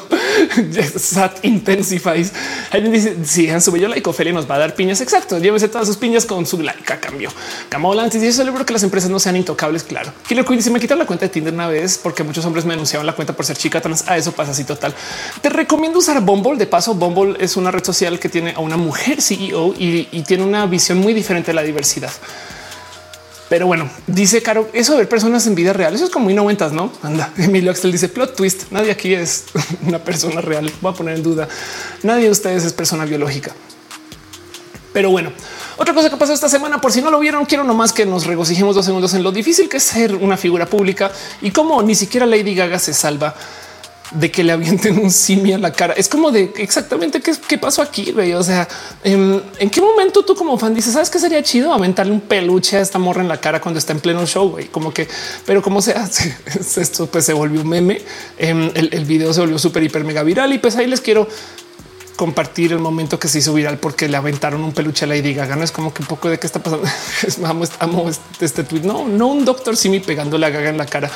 Sat intensifies. Alguien dice si dejan su bello like, Ophelia nos va a dar piñas. Exacto. Llévese todas sus piñas con su like a cambio. Camola dice celebro que las empresas no sean intocables. Claro. Killer Queen dice me quitaron la cuenta de Tinder una vez porque muchos hombres me anunciaban la cuenta por ser chica trans. A eso pasa así total. Te recomiendo usar Bumble. De paso, Bumble es una red social que tiene a una mujer CEO y tiene una visión muy diferente de la diversidad. Pero bueno, dice Caro, eso de ver personas en vida real, eso es como muy noventas, ¿no? Anda, Emilio Axel dice plot twist, nadie aquí es una persona real, voy a poner en duda, nadie de ustedes es persona biológica. Pero bueno, otra cosa que pasó esta semana, por si no lo vieron, quiero nomás que nos regocijemos dos segundos en lo difícil que es ser una figura pública y cómo ni siquiera Lady Gaga se salva de que le avienten un simio a la cara. Es como de exactamente qué, pasó aquí. Güey. O sea, ¿en, qué momento tú como fan dices, sabes que sería chido aventarle un peluche a esta morra en la cara cuando está en pleno show? Güey? Como que, pero como sea, esto pues se volvió un meme. Em, el, el, video se volvió súper, hiper, mega viral y pues ahí les quiero compartir el momento que se hizo viral porque le aventaron un peluche a Lady Gaga. No es como que un poco de qué está pasando. amo, amo este, este tweet. No, no un doctor Simi pegándole a Gaga en la cara.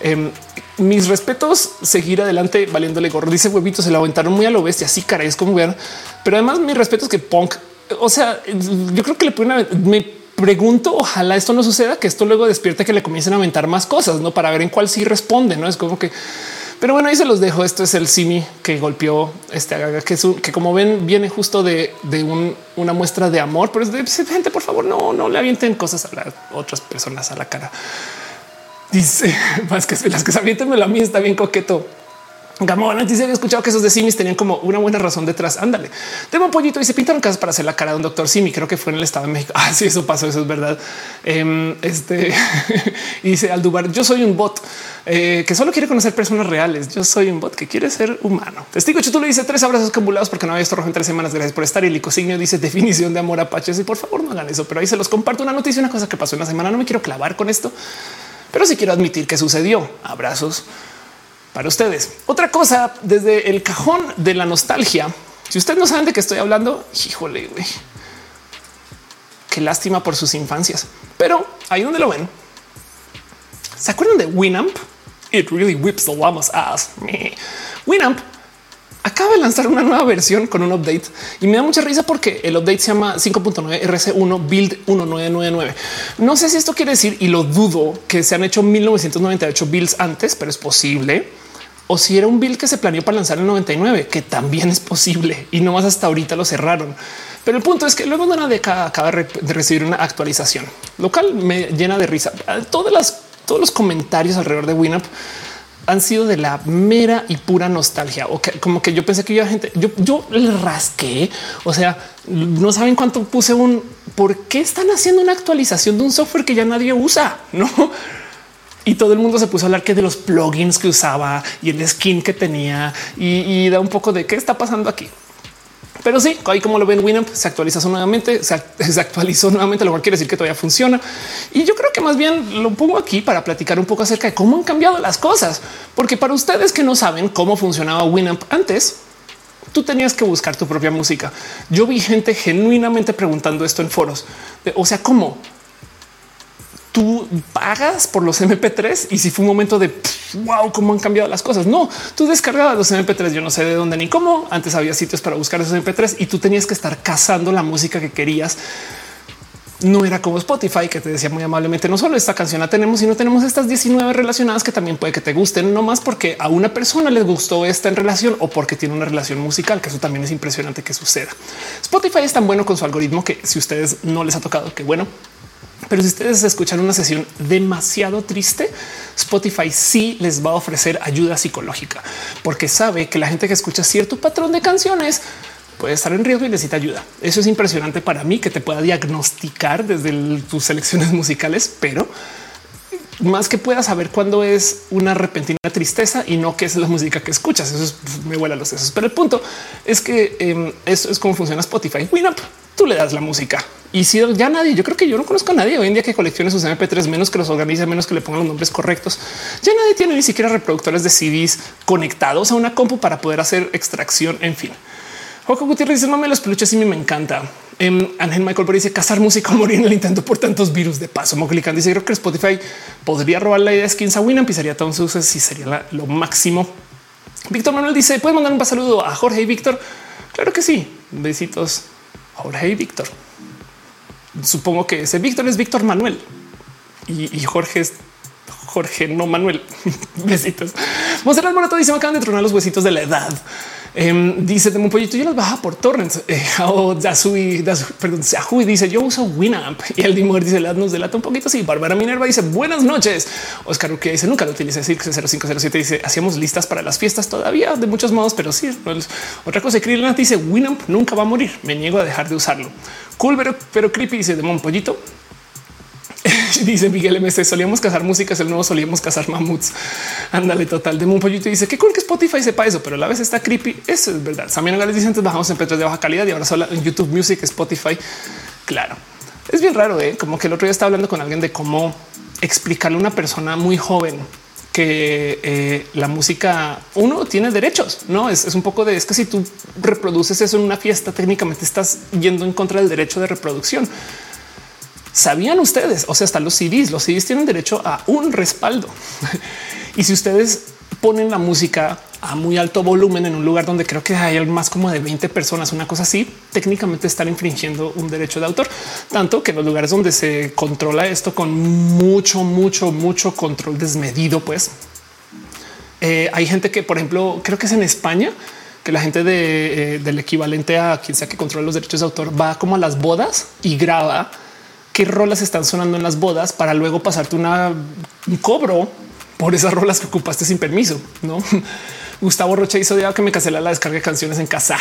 Em, mis respetos, seguir adelante valiéndole gorro. Dice huevito, se la aventaron muy a lo bestia. Así cara es como ver, pero además mis respetos que punk. O sea, yo creo que le pueden me pregunto, ojalá esto no suceda, que esto luego despierte que le comiencen a aventar más cosas, no para ver en cuál sí responde. No es como que, pero bueno, ahí se los dejo. Esto es el Simi que golpeó este que es un, que como ven, viene justo de, una muestra de amor, pero es de gente, por favor, no, no le avienten cosas a las otras personas a la cara. Dice más que las que se avientan la mía está bien coqueto. Gamón antes había escuchado que esos de Simis tenían como una buena razón detrás. Ándale, tengo un pollito y se pintaron casas para hacer la cara de un doctor Simi. Creo que fue en el estado de México. Ah, sí, eso pasó. Eso es verdad. Em, este dice Aldubar. Yo soy un bot eh, que solo quiere conocer personas reales. Yo soy un bot que quiere ser humano. Testigo le dice tres abrazos acumulados porque no había visto rojo en tres semanas. Gracias por estar. Y Licosignio dice definición de amor a apaches. Y por favor, no hagan eso. Pero ahí se los comparto una noticia, una cosa que pasó en la semana. No me quiero clavar con esto pero sí quiero admitir que sucedió. Abrazos para ustedes. Otra cosa desde el cajón de la nostalgia. Si ustedes no saben de qué estoy hablando, híjole, Qué lástima por sus infancias. Pero ahí donde lo ven. ¿Se acuerdan de Winamp? It really whips the llama's ass. Winamp acaba de lanzar una nueva versión con un update y me da mucha risa porque el update se llama 5.9 RC1 Build 1999. No sé si esto quiere decir y lo dudo que se han hecho 1998 builds antes, pero es posible. O si era un build que se planeó para lanzar en 99, que también es posible y no más hasta ahorita lo cerraron. Pero el punto es que luego de una década acaba de recibir una actualización, lo cual me llena de risa. Todas las, todos los comentarios alrededor de Winamp han sido de la mera y pura nostalgia o que como que yo pensé que iba gente, yo, yo le rasqué. O sea, no saben cuánto puse un por qué están haciendo una actualización de un software que ya nadie usa, no? Y todo el mundo se puso a hablar que de los plugins que usaba y el skin que tenía y da un poco de qué está pasando aquí. Pero sí, ahí como lo ven, Winamp se actualiza nuevamente, se, actualizó nuevamente, lo cual quiere decir que todavía funciona. Y yo creo que más bien lo pongo aquí para platicar un poco acerca de cómo han cambiado las cosas, porque para ustedes que no saben cómo funcionaba Winamp antes, Tú tenías que buscar tu propia música. Yo vi gente genuinamente preguntando esto en foros. O sea, ¿cómo? Tú pagas por los MP3 y si fue un momento de wow, cómo han cambiado las cosas. No, tú descargabas los MP3. Yo no sé de dónde ni cómo. Antes había sitios para buscar esos MP3 y tú tenías que estar cazando la música que querías. No era como Spotify que te decía muy amablemente, no solo esta canción la tenemos, sino tenemos estas 19 relacionadas que también puede que te gusten, no más porque a una persona les gustó esta en relación o porque tiene una relación musical, que eso también es impresionante que suceda. Spotify es tan bueno con su algoritmo que si ustedes no les ha tocado, que bueno, pero si ustedes escuchan una sesión demasiado triste, Spotify sí les va a ofrecer ayuda psicológica porque sabe que la gente que escucha cierto patrón de canciones puede estar en riesgo y necesita ayuda. Eso es impresionante para mí que te pueda diagnosticar desde tus selecciones musicales, pero más que pueda saber cuándo es una repentina tristeza y no qué es la música que escuchas. Eso me vuela los sesos. Pero el punto es que em, eso es como funciona Spotify. Winamp, tú le das la música y si ya nadie, yo creo que yo no conozco a nadie hoy en día que coleccione sus MP3 menos que los organice, menos que le pongan los nombres correctos. Ya nadie tiene ni siquiera reproductores de CDs conectados a una compu para poder hacer extracción. En fin, Joco Gutiérrez dice: Mame los peluches y me encanta. En Ángel Michael dice cazar música o morir en el intento por tantos virus de paso. Moclican dice: Creo que Spotify podría robar la idea de skins a Winamp empezaría todos sus si sería lo máximo. Víctor Manuel dice: Puedes mandar un saludo a Jorge y Víctor. Claro que sí. Besitos, Jorge y Víctor supongo que ese Víctor es Víctor Manuel y, Jorge es Jorge, no Manuel. Besitos. Monserrat Morato dice: Me acaban de tronar los huesitos de la edad. Em, dice un pollito, yo las baja por torrents. Eh, o Dasui, perdón, Sahui dice: Yo uso Winamp y el Dimor dice: nos delata un poquito. Sí, Bárbara Minerva dice: Buenas noches. Oscar que dice: Nunca lo utilicé. Cirque 0507 dice: Hacíamos listas para las fiestas todavía de muchos modos, pero sí. Otra cosa, Krillin dice: Winamp nunca va a morir. Me niego a dejar de usarlo. Cool, pero, pero creepy dice: De Pollito. dice Miguel MC, solíamos cazar músicas, el nuevo solíamos cazar mamuts. Ándale, total. De un pollito dice que cool que Spotify sepa eso, pero a la vez está creepy. Eso es verdad. También les dice antes bajamos en petros de baja calidad y ahora solo en YouTube Music, Spotify. Claro, es bien raro, ¿eh? como que el otro día estaba hablando con alguien de cómo explicarle a una persona muy joven que eh, la música uno tiene derechos, no es, es, un poco de es que si tú reproduces eso en una fiesta, técnicamente estás yendo en contra del derecho de reproducción. Sabían ustedes, o sea, hasta los CDs, los CDs tienen derecho a un respaldo. y si ustedes ponen la música a muy alto volumen en un lugar donde creo que hay más como de 20 personas, una cosa así, técnicamente están infringiendo un derecho de autor, tanto que los lugares donde se controla esto con mucho, mucho, mucho control desmedido, pues eh, hay gente que, por ejemplo, creo que es en España, que la gente eh, del equivalente a quien sea que controla los derechos de autor va como a las bodas y graba qué rolas están sonando en las bodas para luego pasarte una, un cobro por esas rolas que ocupaste sin permiso. No, Gustavo Rocha hizo de que me cancelara la descarga de canciones en casa.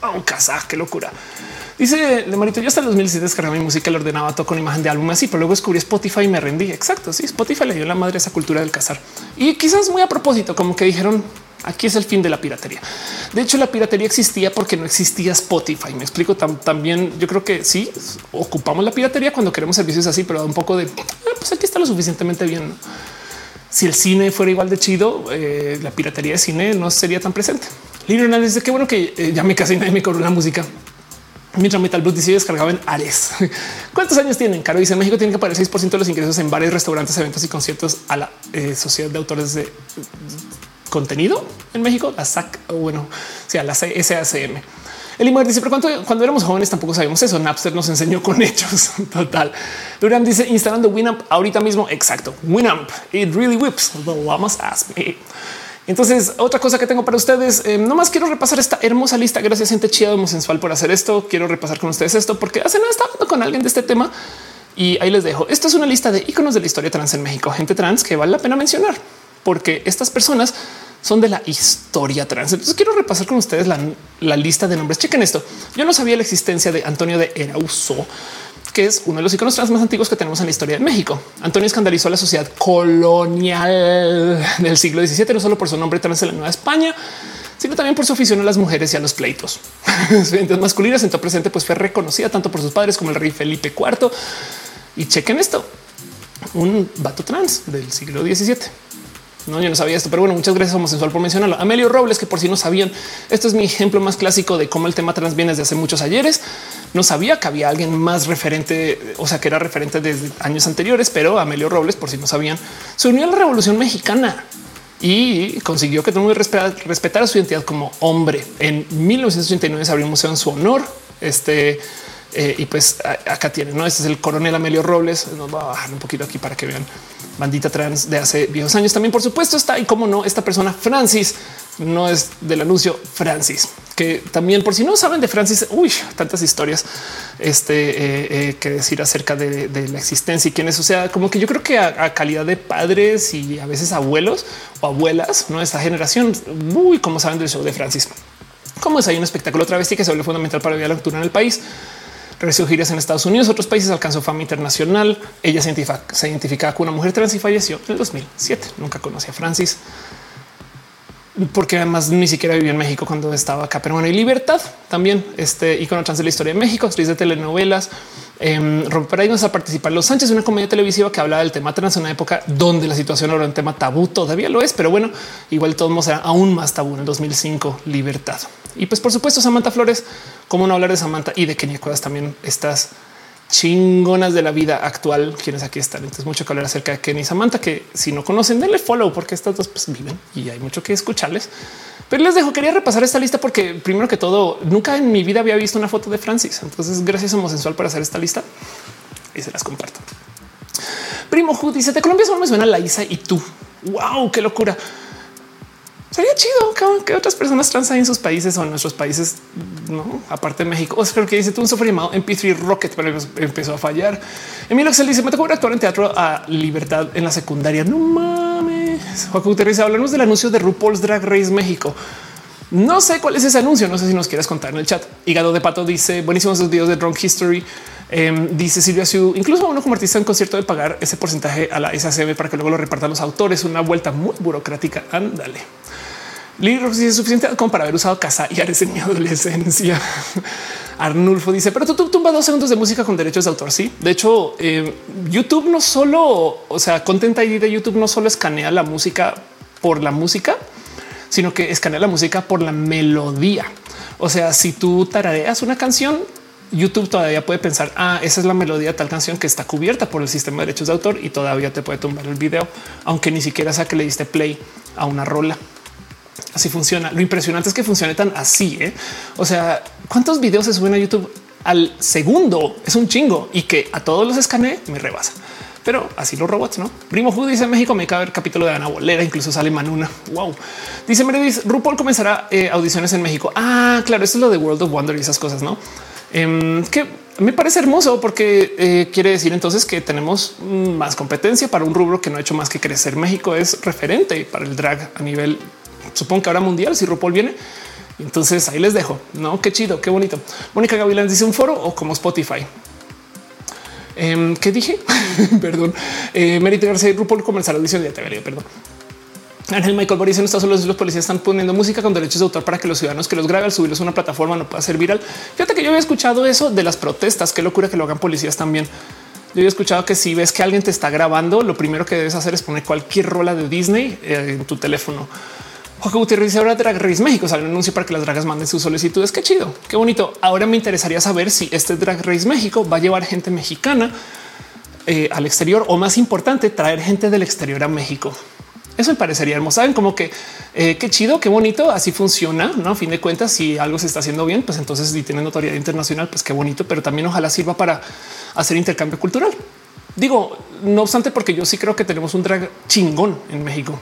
Oh, casa, qué locura. Dice de Marito, yo hasta el 2017 descargaba mi música, lo ordenaba todo con imagen de álbum así, pero luego descubrí Spotify y me rendí. Exacto. Sí, Spotify le dio la madre esa cultura del cazar y quizás muy a propósito, como que dijeron Aquí es el fin de la piratería. De hecho, la piratería existía porque no existía Spotify. Me explico también. Yo creo que sí ocupamos la piratería cuando queremos servicios así, pero un poco de ah, pues aquí está lo suficientemente bien. Si el cine fuera igual de chido, eh, la piratería de cine no sería tan presente. Lino dice que bueno que eh, ya me casi nadie me cobró la música. Mientras Metal Blue dice descargaba en Ares. ¿Cuántos años tienen? Caro dice México tiene que pagar 6% de los ingresos en bares, restaurantes, eventos y conciertos a la eh, sociedad de autores de contenido en México, la SAC, o bueno, sea la SACM. El Imer dice, pero cuando, cuando éramos jóvenes tampoco sabíamos eso. Napster nos enseñó con hechos. Total. Duran dice instalando Winamp ahorita mismo. Exacto. Winamp. It really whips. The llamas ask me. Entonces, otra cosa que tengo para ustedes, eh, no más quiero repasar esta hermosa lista. Gracias, gente chida, sensual por hacer esto. Quiero repasar con ustedes esto porque hace nada estaba hablando con alguien de este tema y ahí les dejo. Esto es una lista de iconos de la historia trans en México, gente trans que vale la pena mencionar porque estas personas son de la historia trans. Entonces quiero repasar con ustedes la, lista de nombres. Chequen esto. Yo no sabía la existencia de Antonio de Erauso, que es uno de los iconos trans más antiguos que tenemos en la historia de México. Antonio escandalizó a la sociedad colonial del siglo XVII, no solo por su nombre trans en la Nueva España, sino también por su afición a las mujeres y a los pleitos. Su masculinas en todo presente, pues fue reconocida tanto por sus padres como el rey Felipe IV. Y chequen esto, un vato trans del siglo XVII No, yo no sabía esto, pero bueno, muchas gracias homosexual por mencionarlo. Amelio Robles, que por si no sabían, esto es mi ejemplo más clásico de cómo el tema trans viene desde hace muchos ayeres. No sabía que había alguien más referente, o sea, que era referente desde años anteriores, pero Amelio Robles, por si no sabían, se unió a la Revolución Mexicana y consiguió que todo el mundo respetara, su identidad como hombre. En 1989 se abrió un museo en su honor. Este eh, y pues acá tienen, no? Este es el coronel Amelio Robles. Nos va a bajar un poquito aquí para que vean bandita trans de hace viejos años. También, por supuesto, está y como no, esta persona Francis no es del anuncio Francis, que también por si no saben de Francis, uy, tantas historias este, eh, eh, que decir acerca de, la existencia y quién es. O sea, como que yo creo que a, calidad de padres y a veces abuelos o abuelas, no esta generación, muy como saben del show de Francis, como es ahí un espectáculo travesti que se vuelve fundamental para la cultura en el país realizó giras en Estados Unidos, otros países, alcanzó fama internacional. Ella se, se identificaba con una mujer trans y falleció en el 2007. Nunca conocí a Francis porque además ni siquiera vivió en México cuando estaba acá. Pero bueno, y Libertad también, este icono trans de la historia de México, actriz de telenovelas. Eh, rompe paradigmas a participar Los Sánchez, una comedia televisiva que hablaba del tema trans en una época donde la situación era un tema tabú, todavía lo es, pero bueno, igual todos era aún más tabú en el 2005, Libertad. Y pues por supuesto Samantha Flores, cómo no hablar de Samantha y de Kenia Cuevas también estas chingonas de la vida actual, quienes aquí están. Entonces mucho que hablar acerca de Kenny y Samantha, que si no conocen, denle follow porque estas dos pues, viven y hay mucho que escucharles. Pero les dejo, quería repasar esta lista porque primero que todo, nunca en mi vida había visto una foto de Francis. Entonces gracias Homosensual por hacer esta lista y se las comparto. Primo Ju dice de Colombia solo me suena la Isa y tú. Wow, qué locura. Sería chido que otras personas trans hay en sus países o en nuestros países, no aparte de México. O sea, creo que dice tú un software llamado MP3 Rocket, pero empezó a fallar. Emilio Axel dice: Me tocó actuar en teatro a libertad en la secundaria. No mames. Joaquín dice: Hablamos del anuncio de RuPaul's Drag Race México. No sé cuál es ese anuncio. No sé si nos quieres contar en el chat. Hígado de pato dice: Buenísimos los videos de Drunk History. Em, dice Silvia Siu, incluso uno como artista en concierto de pagar ese porcentaje a la SACB para que luego lo repartan los autores. Una vuelta muy burocrática. Ándale. Lili es suficiente como para haber usado casa y Ares en mi adolescencia. Arnulfo dice, pero tú tumba dos segundos de música con derechos de autor. Sí, de hecho, eh, YouTube no solo, o sea, Content ID de YouTube no solo escanea la música por la música, sino que escanea la música por la melodía. O sea, si tú tarareas una canción, YouTube todavía puede pensar, ah, esa es la melodía de tal canción que está cubierta por el sistema de derechos de autor y todavía te puede tumbar el video, aunque ni siquiera sea que le diste play a una rola. Así funciona. Lo impresionante es que funcione tan así. ¿eh? O sea, cuántos videos se suben a YouTube al segundo es un chingo y que a todos los escaneé me rebasa. Pero así los robots, no? Primo Who dice México me cabe el capítulo de Ana Bolera, incluso sale Manuna. Wow. Dice Meredith, RuPaul comenzará eh, audiciones en México. Ah, claro, esto es lo de World of Wonder y esas cosas, no? Em, que me parece hermoso porque eh, quiere decir entonces que tenemos más competencia para un rubro que no ha hecho más que crecer. México es referente para el drag a nivel supongo que ahora mundial, si RuPaul viene. Entonces ahí les dejo. No, qué chido, qué bonito. Mónica Gavilán dice un foro o como Spotify. Eh, ¿Qué dije? perdón. Eh, Mérito García RuPaul comenzar la. Ya te vería, perdón. Ángel Michael Boris en Estados Unidos los policías están poniendo música con derechos de autor para que los ciudadanos que los graben al subirlos a una plataforma no pueda ser viral. Fíjate que yo había escuchado eso de las protestas. Qué locura que lo hagan policías también. Yo he escuchado que si ves que alguien te está grabando, lo primero que debes hacer es poner cualquier rola de Disney eh, en tu teléfono Jorge Gutiérrez ahora Drag Race México sale un anuncio para que las dragas manden sus solicitudes. Qué chido, qué bonito. Ahora me interesaría saber si este Drag Race México va a llevar gente mexicana eh, al exterior o más importante, traer gente del exterior a México. Eso me parecería hermoso. Saben como que eh, qué chido, qué bonito. Así funciona. No a fin de cuentas, si algo se está haciendo bien, pues entonces si tiene notoriedad internacional, pues qué bonito, pero también ojalá sirva para hacer intercambio cultural. Digo, no obstante, porque yo sí creo que tenemos un drag chingón en México.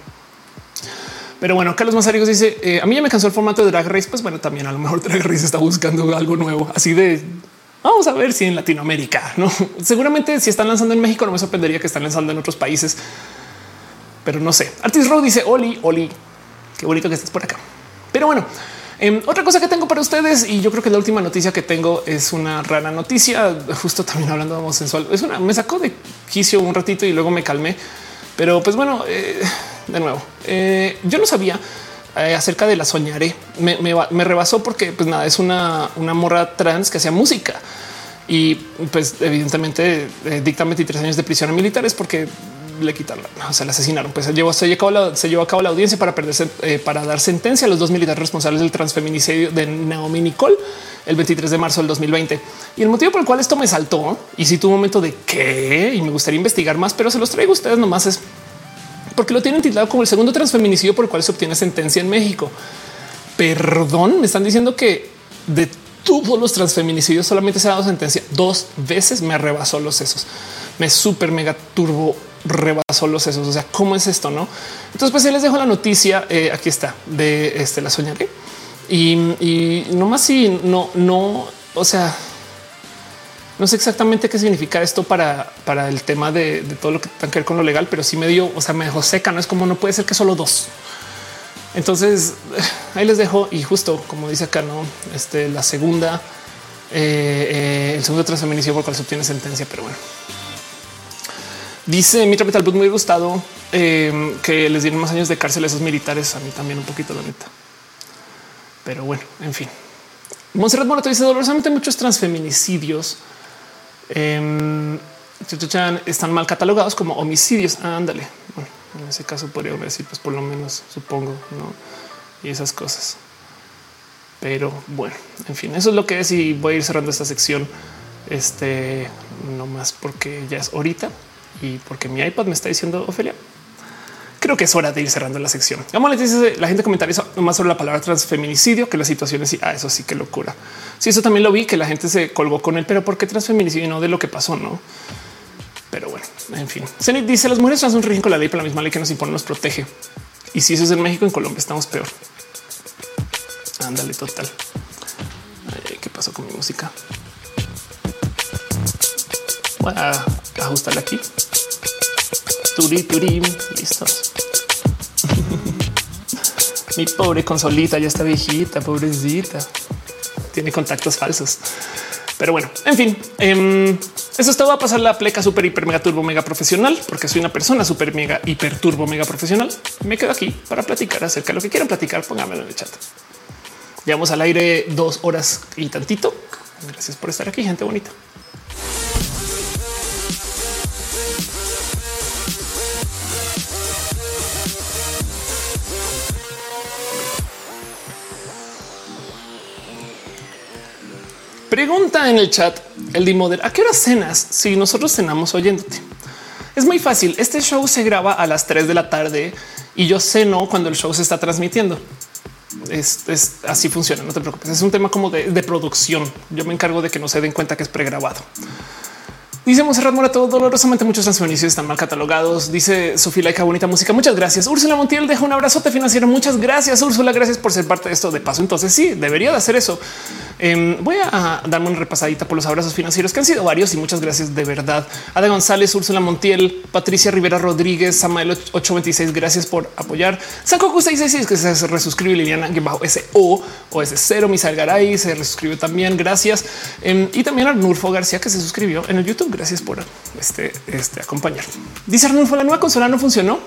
Pero bueno, Carlos Mazarigos dice eh, a mí ya me cansó el formato de Drag Race. Pues bueno, también a lo mejor Drag Race está buscando algo nuevo, así de vamos a ver si en Latinoamérica no seguramente si están lanzando en México, no me sorprendería que están lanzando en otros países, pero no sé. Artis Row dice Oli, Oli, qué bonito que estés por acá. Pero bueno, em, otra cosa que tengo para ustedes, y yo creo que la última noticia que tengo es una rara noticia, justo también hablando de homosexual. Es una me sacó de quicio un ratito y luego me calmé. Pero pues bueno, eh, de nuevo, eh, yo no sabía eh, acerca de la soñaré. Me, rebasó porque pues nada, es una, una morra trans que hacía música y pues evidentemente dicta 23 años de prisión a militares porque le quitaron, o sea, le asesinaron. Pues se llevó, se llevó, a cabo la audiencia para perderse, eh, para dar sentencia a los dos militares responsables del transfeminicidio de Naomi Nicole el 23 de marzo del 2020. Y el motivo por el cual esto me saltó y si tuvo momento de qué y me gustaría investigar más, pero se los traigo a ustedes nomás es porque lo tienen titulado como el segundo transfeminicidio por el cual se obtiene sentencia en México. Perdón, me están diciendo que de todos los transfeminicidios solamente se ha dado sentencia dos veces. Me arrebasó los sesos, me super mega turbo rebasó los sesos. O sea, cómo es esto? No? Entonces, pues ahí les dejo la noticia. Eh, aquí está de este la soñaré y, y nomás si no, no, o sea, no sé exactamente qué significa esto para, para el tema de, todo lo que tenga que ver con lo legal, pero sí me dio, o sea, me dejó seca. No es como no puede ser que solo dos. Entonces ahí les dejo y justo como dice acá, no este, la segunda, eh, eh, el segundo transfeminicidio por cual se obtiene sentencia, pero bueno. Dice mi Metal muy gustado eh, que les dieron más años de cárcel a esos militares. A mí también un poquito, la neta. Pero bueno, en fin. Monserrat Morato dice dolorosamente muchos transfeminicidios Em, están mal catalogados como homicidios. ándale. Bueno, en ese caso podría decir, pues por lo menos supongo, no? Y esas cosas. Pero bueno, en fin, eso es lo que es. Y voy a ir cerrando esta sección. Este no más porque ya es ahorita y porque mi iPad me está diciendo Ofelia creo que es hora de ir cerrando la sección. Vamos a dice la gente comentario más sobre la palabra transfeminicidio que las situaciones y ah, eso sí que locura. Sí, eso también lo vi que la gente se colgó con él, pero ¿por qué transfeminicidio y no de lo que pasó? No, pero bueno, en fin. Zenit dice las mujeres trans un rigen con la ley, pero la misma ley que nos impone nos protege. Y si eso es en México, en Colombia estamos peor. Ándale, total. ¿Qué pasó con mi música? Voy a ajustarla aquí. Turi, turi, listos. Mi pobre consolita ya está viejita, pobrecita. Tiene contactos falsos. Pero bueno, en fin, eh, eso está. Va a pasar la pleca super hiper mega turbo mega profesional porque soy una persona super mega hiper turbo mega profesional. Me quedo aquí para platicar acerca de lo que quieran platicar. Pónganmelo en el chat. Llevamos al aire dos horas y tantito. Gracias por estar aquí, gente bonita. Pregunta en el chat el Dimoder, ¿a qué hora cenas si nosotros cenamos oyéndote? Es muy fácil. Este show se graba a las 3 de la tarde y yo ceno cuando el show se está transmitiendo. Es, así funciona. No te preocupes. Es un tema como de, de, producción. Yo me encargo de que no se den cuenta que es pregrabado. Dice Monserrat Morato, dolorosamente muchos transfeminicidios están mal catalogados. Dice Sofía Laica, bonita música. Muchas gracias. Úrsula Montiel deja un abrazote financiero. Muchas gracias, Úrsula. Gracias por ser parte de esto de paso. Entonces sí, debería de hacer eso. Em, voy a darme una repasadita por los abrazos financieros que han sido varios y muchas gracias de verdad. Ada González, Úrsula Montiel, Patricia Rivera Rodríguez, Samael 826. Gracias por apoyar. Sancoco 666 que se resuscribe Liliana bajo ese O o ese cero. Misael Garay se resuscribió también. Gracias. Em, y también Arnulfo García que se suscribió en el YouTube. Gracias por este, este acompañar. Dice Arnulfo, la nueva consola no funcionó.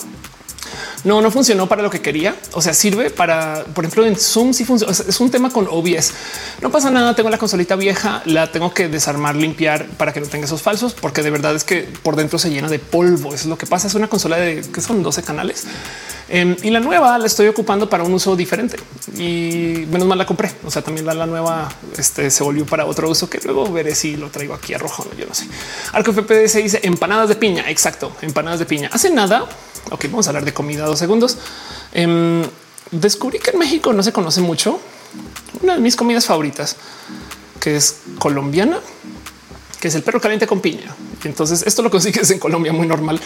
No, no funcionó para lo que quería. O sea, sirve para, por ejemplo, en Zoom si funciona. es un tema con OBS. No pasa nada. Tengo la consolita vieja, la tengo que desarmar, limpiar para que no tenga esos falsos, porque de verdad es que por dentro se llena de polvo. Es lo que pasa. Es una consola de que son 12 canales em, y la nueva la estoy ocupando para un uso diferente y menos mal la compré. O sea, también la, la nueva este, se volvió para otro uso que luego veré si lo traigo aquí a rojo. Yo no sé. Arco FPD se dice empanadas de piña. Exacto. Empanadas de piña. Hace nada Ok, vamos a hablar de comida dos segundos. Em, descubrí que en México no se conoce mucho una de mis comidas favoritas, que es colombiana, que es el perro caliente con piña. Entonces esto lo consigues en Colombia muy normal.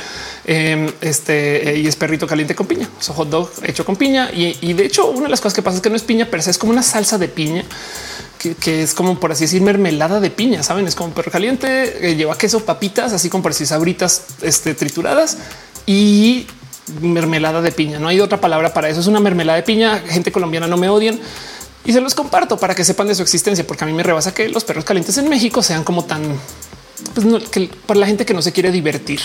Em, este eh, y es perrito caliente con piña, es hot dog hecho con piña. Y, de hecho, una de las cosas que pasa es que no es piña, pero es como una salsa de piña que, es como por así decir mermelada de piña. Saben, es como perro caliente, eh, lleva queso, papitas, así como por así sabritas este, trituradas y mermelada de piña. No hay otra palabra para eso. Es una mermelada de piña. Gente colombiana no me odian y se los comparto para que sepan de su existencia, porque a mí me rebasa que los perros calientes en México sean como tan pues que para la gente que no se quiere divertir.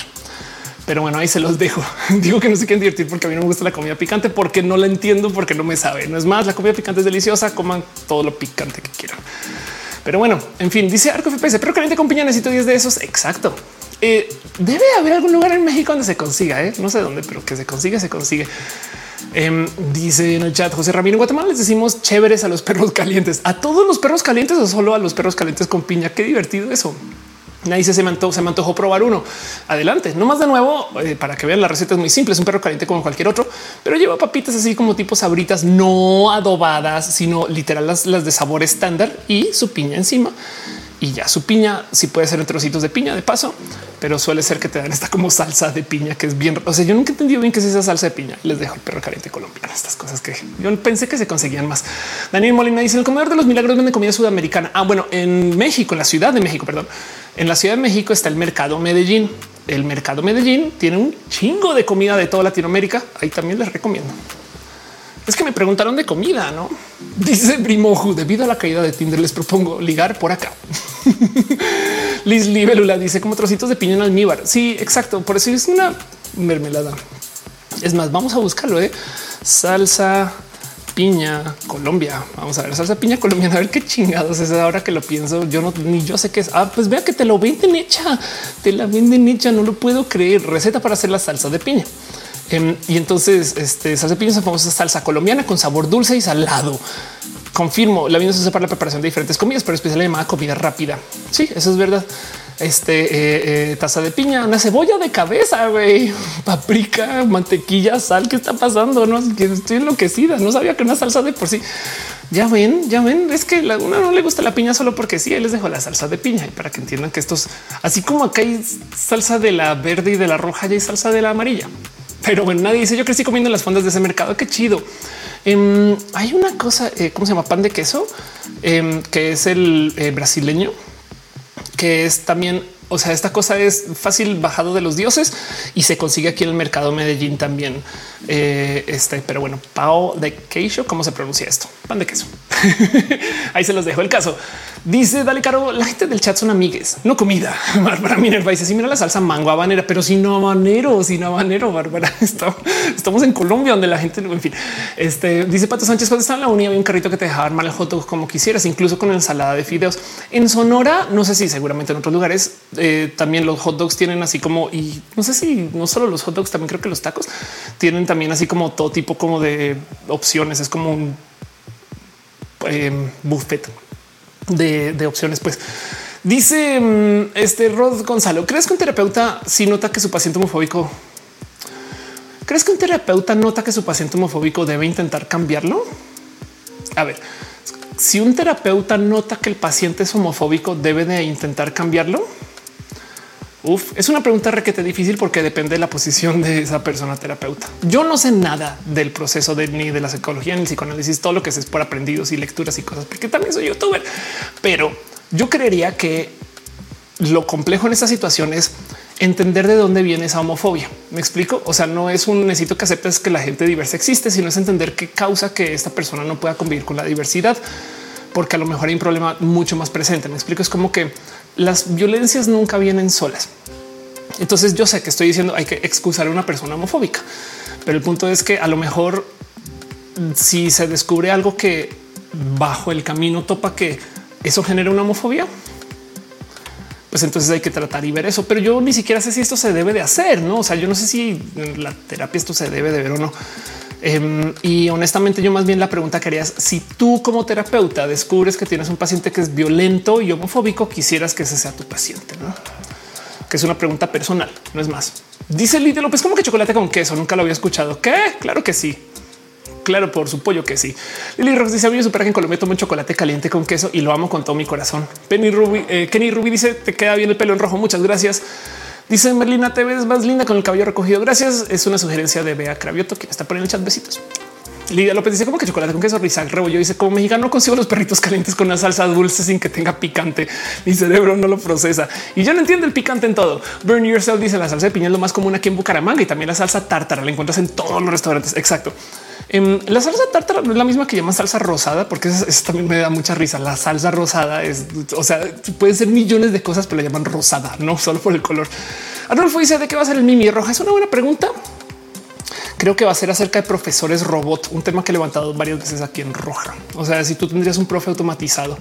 Pero bueno, ahí se los dejo. Digo que no se quieren divertir porque a mí no me gusta la comida picante, porque no la entiendo, porque no me sabe. No es más, la comida picante es deliciosa. Coman todo lo picante que quieran. Pero bueno, en fin, dice Arco FPS, pero caliente con piña necesito 10 de esos. Exacto. Eh, debe haber algún lugar en México donde se consiga, ¿eh? no sé dónde, pero que se consigue, se consigue. Em, dice en el chat José Ramiro, Guatemala les decimos chéveres a los perros calientes, a todos los perros calientes o solo a los perros calientes con piña. Qué divertido eso. Nadie se me antojó, se probar uno. Adelante, no más de nuevo eh, para que vean la receta es muy simple. Es un perro caliente como cualquier otro, pero lleva papitas así como tipo sabritas, no adobadas, sino literal las de sabor estándar y su piña encima y ya su piña si puede ser en trocitos de piña de paso, pero suele ser que te dan esta como salsa de piña que es bien. O sea, yo nunca he entendido bien qué es esa salsa de piña. Les dejo el perro caliente colombiano. Estas cosas que yo pensé que se conseguían más. Daniel Molina dice el comedor de los milagros vende comida sudamericana. Ah, bueno, en México, en la ciudad de México, perdón, en la ciudad de México está el mercado Medellín. El mercado Medellín tiene un chingo de comida de toda Latinoamérica. Ahí también les recomiendo. Es que me preguntaron de comida, no? Dice Primoju, debido a la caída de Tinder, les propongo ligar por acá. Liz Libelula dice como trocitos de piña en almíbar. Sí, exacto. Por eso es una mermelada. Es más, vamos a buscarlo. ¿eh? Salsa piña Colombia. Vamos a ver salsa piña colombiana. A ver qué chingados es ahora que lo pienso. Yo no ni yo sé qué es. Ah, pues vea que te lo venden hecha, te la venden hecha. No lo puedo creer. Receta para hacer la salsa de piña. Em, y entonces este salsa de piña es famosa salsa colombiana con sabor dulce y salado. Confirmo, la vino se usa para la preparación de diferentes comidas, pero especial llamada comida rápida. Sí, eso es verdad. Este eh, eh, taza de piña, una cebolla de cabeza, güey, paprika, mantequilla, sal. ¿Qué está pasando? No estoy enloquecida. No sabía que una salsa de por sí. Ya ven, ya ven, es que a una no le gusta la piña solo porque sí, ahí les dejo la salsa de piña y para que entiendan que estos, así como acá hay salsa de la verde y de la roja, ya hay salsa de la amarilla. Pero bueno, nadie dice yo crecí comiendo las fondas de ese mercado. Qué chido. Em, hay una cosa, eh, ¿cómo se llama? Pan de queso, em, que es el eh, brasileño, que es también, o sea, esta cosa es fácil bajado de los dioses y se consigue aquí en el mercado Medellín también. Eh, este, pero bueno, pao de queso, ¿cómo se pronuncia esto? Pan de queso. Ahí se los dejo el caso. Dice Dale Caro, la gente del chat son amigues, no comida. Bárbara Minerva dice: Si mira la salsa mango habanera, pero si no habanero, sin habanero. Bárbara, estamos en Colombia, donde la gente, en fin, este dice Pato Sánchez: Cuando estaba en la uni, había un carrito que te dejaba armar el hot dog como quisieras, incluso con ensalada de fideos. En Sonora, no sé si seguramente en otros lugares eh, también los hot dogs tienen así como, y no sé si no solo los hot dogs, también creo que los tacos tienen también así como todo tipo como de opciones. Es como un eh, buffet de, opciones. Pues dice mm, este Rod Gonzalo, ¿crees que un terapeuta si nota que su paciente homofóbico? ¿Crees que un terapeuta nota que su paciente homofóbico debe intentar cambiarlo? A ver, si un terapeuta nota que el paciente es homofóbico, debe de intentar cambiarlo. Uf, es una pregunta requete difícil porque depende de la posición de esa persona terapeuta. Yo no sé nada del proceso de ni de la psicología ni el psicoanálisis, todo lo que es por aprendidos y lecturas y cosas, porque también soy youtuber, pero yo creería que lo complejo en esta situación es entender de dónde viene esa homofobia. Me explico. O sea, no es un necesito que aceptes que la gente diversa existe, sino es entender qué causa que esta persona no pueda convivir con la diversidad, porque a lo mejor hay un problema mucho más presente. Me explico. Es como que las violencias nunca vienen solas. Entonces yo sé que estoy diciendo hay que excusar a una persona homofóbica, pero el punto es que a lo mejor si se descubre algo que bajo el camino topa que eso genera una homofobia, pues entonces hay que tratar y ver eso. Pero yo ni siquiera sé si esto se debe de hacer, no? O sea, yo no sé si la terapia esto se debe de ver o no. Em, y honestamente, yo más bien la pregunta quería si tú como terapeuta descubres que tienes un paciente que es violento y homofóbico, quisieras que ese sea tu paciente, ¿no? que es una pregunta personal, no es más. Dice Lidia López, como que chocolate con queso? Nunca lo había escuchado. ¿Qué? Claro que sí. Claro, por su pollo que sí. Lili Rox dice: A mí que en Colombia tomo chocolate caliente con queso y lo amo con todo mi corazón. Penny Ruby, eh, Kenny Ruby dice: Te queda bien el pelo en rojo. Muchas gracias. Dice Merlina, te ves más linda con el cabello recogido. Gracias. Es una sugerencia de Bea Cravioto, que está poniendo el chat. Besitos. Lidia López dice como que chocolate con queso, risa, rebollo. Dice como mexicano consigo los perritos calientes con una salsa dulce sin que tenga picante. Mi cerebro no lo procesa y yo no entiendo el picante en todo. Burn yourself dice la salsa de piña es lo más común aquí en Bucaramanga y también la salsa tártara la encuentras en todos los restaurantes. Exacto. Em, la salsa tártara no es la misma que llaman salsa rosada, porque eso, también me da mucha risa. La salsa rosada es, o sea, pueden ser millones de cosas, pero la llaman rosada, no solo por el color. Arnulfo dice de qué va a ser el Mimi roja. Es una buena pregunta. Creo que va a ser acerca de profesores robot, un tema que he levantado varias veces aquí en roja. O sea, si tú tendrías un profe automatizado,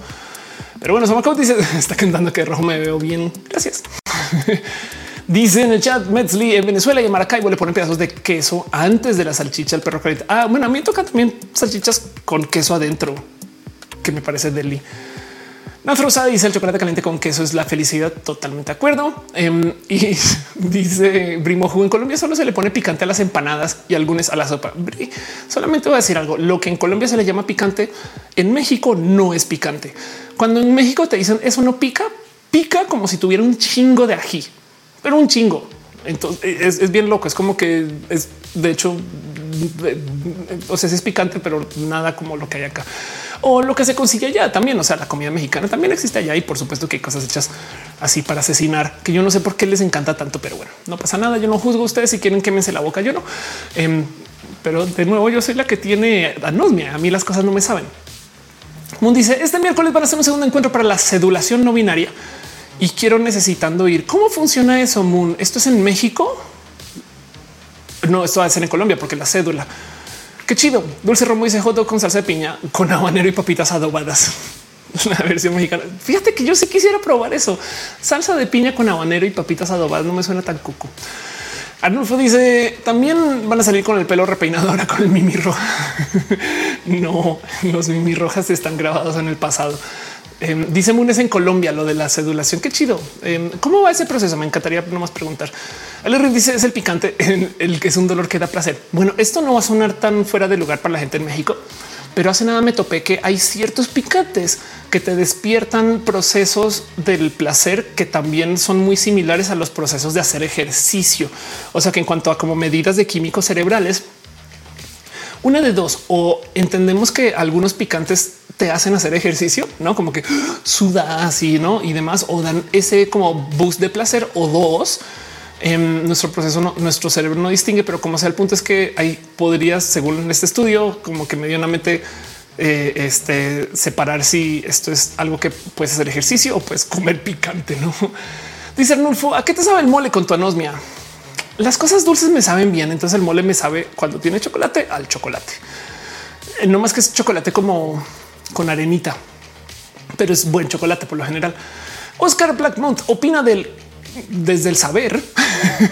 pero bueno, Somacao dice está cantando que rojo me veo bien. Gracias. Dice en el chat Metzli en Venezuela y en Maracaibo le ponen pedazos de queso antes de la salchicha al perro caliente. Ah, bueno, a mí toca también salchichas con queso adentro, que me parece deli. Nafrosa dice el chocolate caliente con queso es la felicidad. Totalmente de acuerdo. Em, y dice Brimoju en Colombia solo se le pone picante a las empanadas y algunas a la sopa. Solamente voy a decir algo. Lo que en Colombia se le llama picante, en México no es picante. Cuando en México te dicen eso no pica, pica como si tuviera un chingo de ají pero un chingo. Entonces es, bien loco. Es como que es de hecho, o sea, es picante, pero nada como lo que hay acá o lo que se consigue allá también. O sea, la comida mexicana también existe allá y por supuesto que hay cosas hechas así para asesinar que yo no sé por qué les encanta tanto, pero bueno, no pasa nada. Yo no juzgo a ustedes si quieren quémense la boca. Yo no, em, pero de nuevo, yo soy la que tiene anosmia. A mí las cosas no me saben. Moon dice este miércoles van a hacer un segundo encuentro para la sedulación no binaria y quiero necesitando ir. ¿Cómo funciona eso, Moon? ¿Esto es en México? No, esto va a ser en Colombia porque la cédula. Qué chido. Dulce Romo dice hot con salsa de piña, con habanero y papitas adobadas. Una versión mexicana. Fíjate que yo sí quisiera probar eso. Salsa de piña con habanero y papitas adobadas no me suena tan cuco. Arnulfo dice también van a salir con el pelo repeinado ahora con el mimi roja. no, los mimi rojas están grabados en el pasado. Em, dice Munes en Colombia lo de la sedulación. Qué chido. Em, ¿Cómo va ese proceso? Me encantaría nomás preguntar. El dice es el picante, el que es un dolor que da placer. Bueno, esto no va a sonar tan fuera de lugar para la gente en México, pero hace nada me topé que hay ciertos picantes que te despiertan procesos del placer que también son muy similares a los procesos de hacer ejercicio. O sea que en cuanto a como medidas de químicos cerebrales, una de dos, o entendemos que algunos picantes te hacen hacer ejercicio, no como que sudas y no y demás, o dan ese como boost de placer, o dos, en em, nuestro proceso, nuestro cerebro no distingue, pero como sea, el punto es que ahí podrías, según este estudio, como que medianamente eh, este, separar si esto es algo que puedes hacer ejercicio o puedes comer picante. No dice Arnulfo, ¿a qué te sabe el mole con tu anosmia? Las cosas dulces me saben bien. Entonces el mole me sabe cuando tiene chocolate al chocolate. Eh, no más que es chocolate como con arenita, pero es buen chocolate por lo general. Oscar Blackmont opina del desde el saber.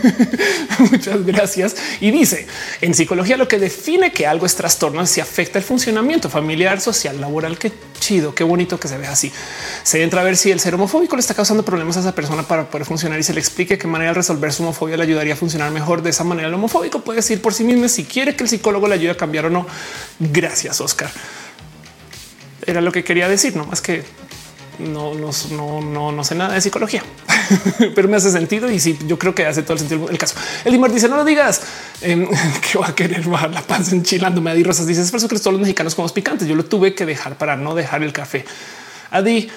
Muchas gracias. Y dice en psicología lo que define que algo es trastorno es si afecta el funcionamiento familiar, social, laboral. Qué chido, qué bonito que se ve así. Se entra a ver si el ser homofóbico le está causando problemas a esa persona para poder funcionar y se le explique qué manera de resolver su homofobia le ayudaría a funcionar mejor. De esa manera, el homofóbico puede decir por sí mismo si quiere que el psicólogo le ayude a cambiar o no. Gracias, Oscar. Era lo que quería decir, no más que no, no, no, no, sé nada de psicología, pero me hace sentido y sí, yo creo que hace todo el sentido el caso. El Dimar dice no lo digas em, que va a querer bajar la panza enchilándome. Adi Rosas dice es por eso que todos los mexicanos comemos picantes. Yo lo tuve que dejar para no dejar el café. Adi,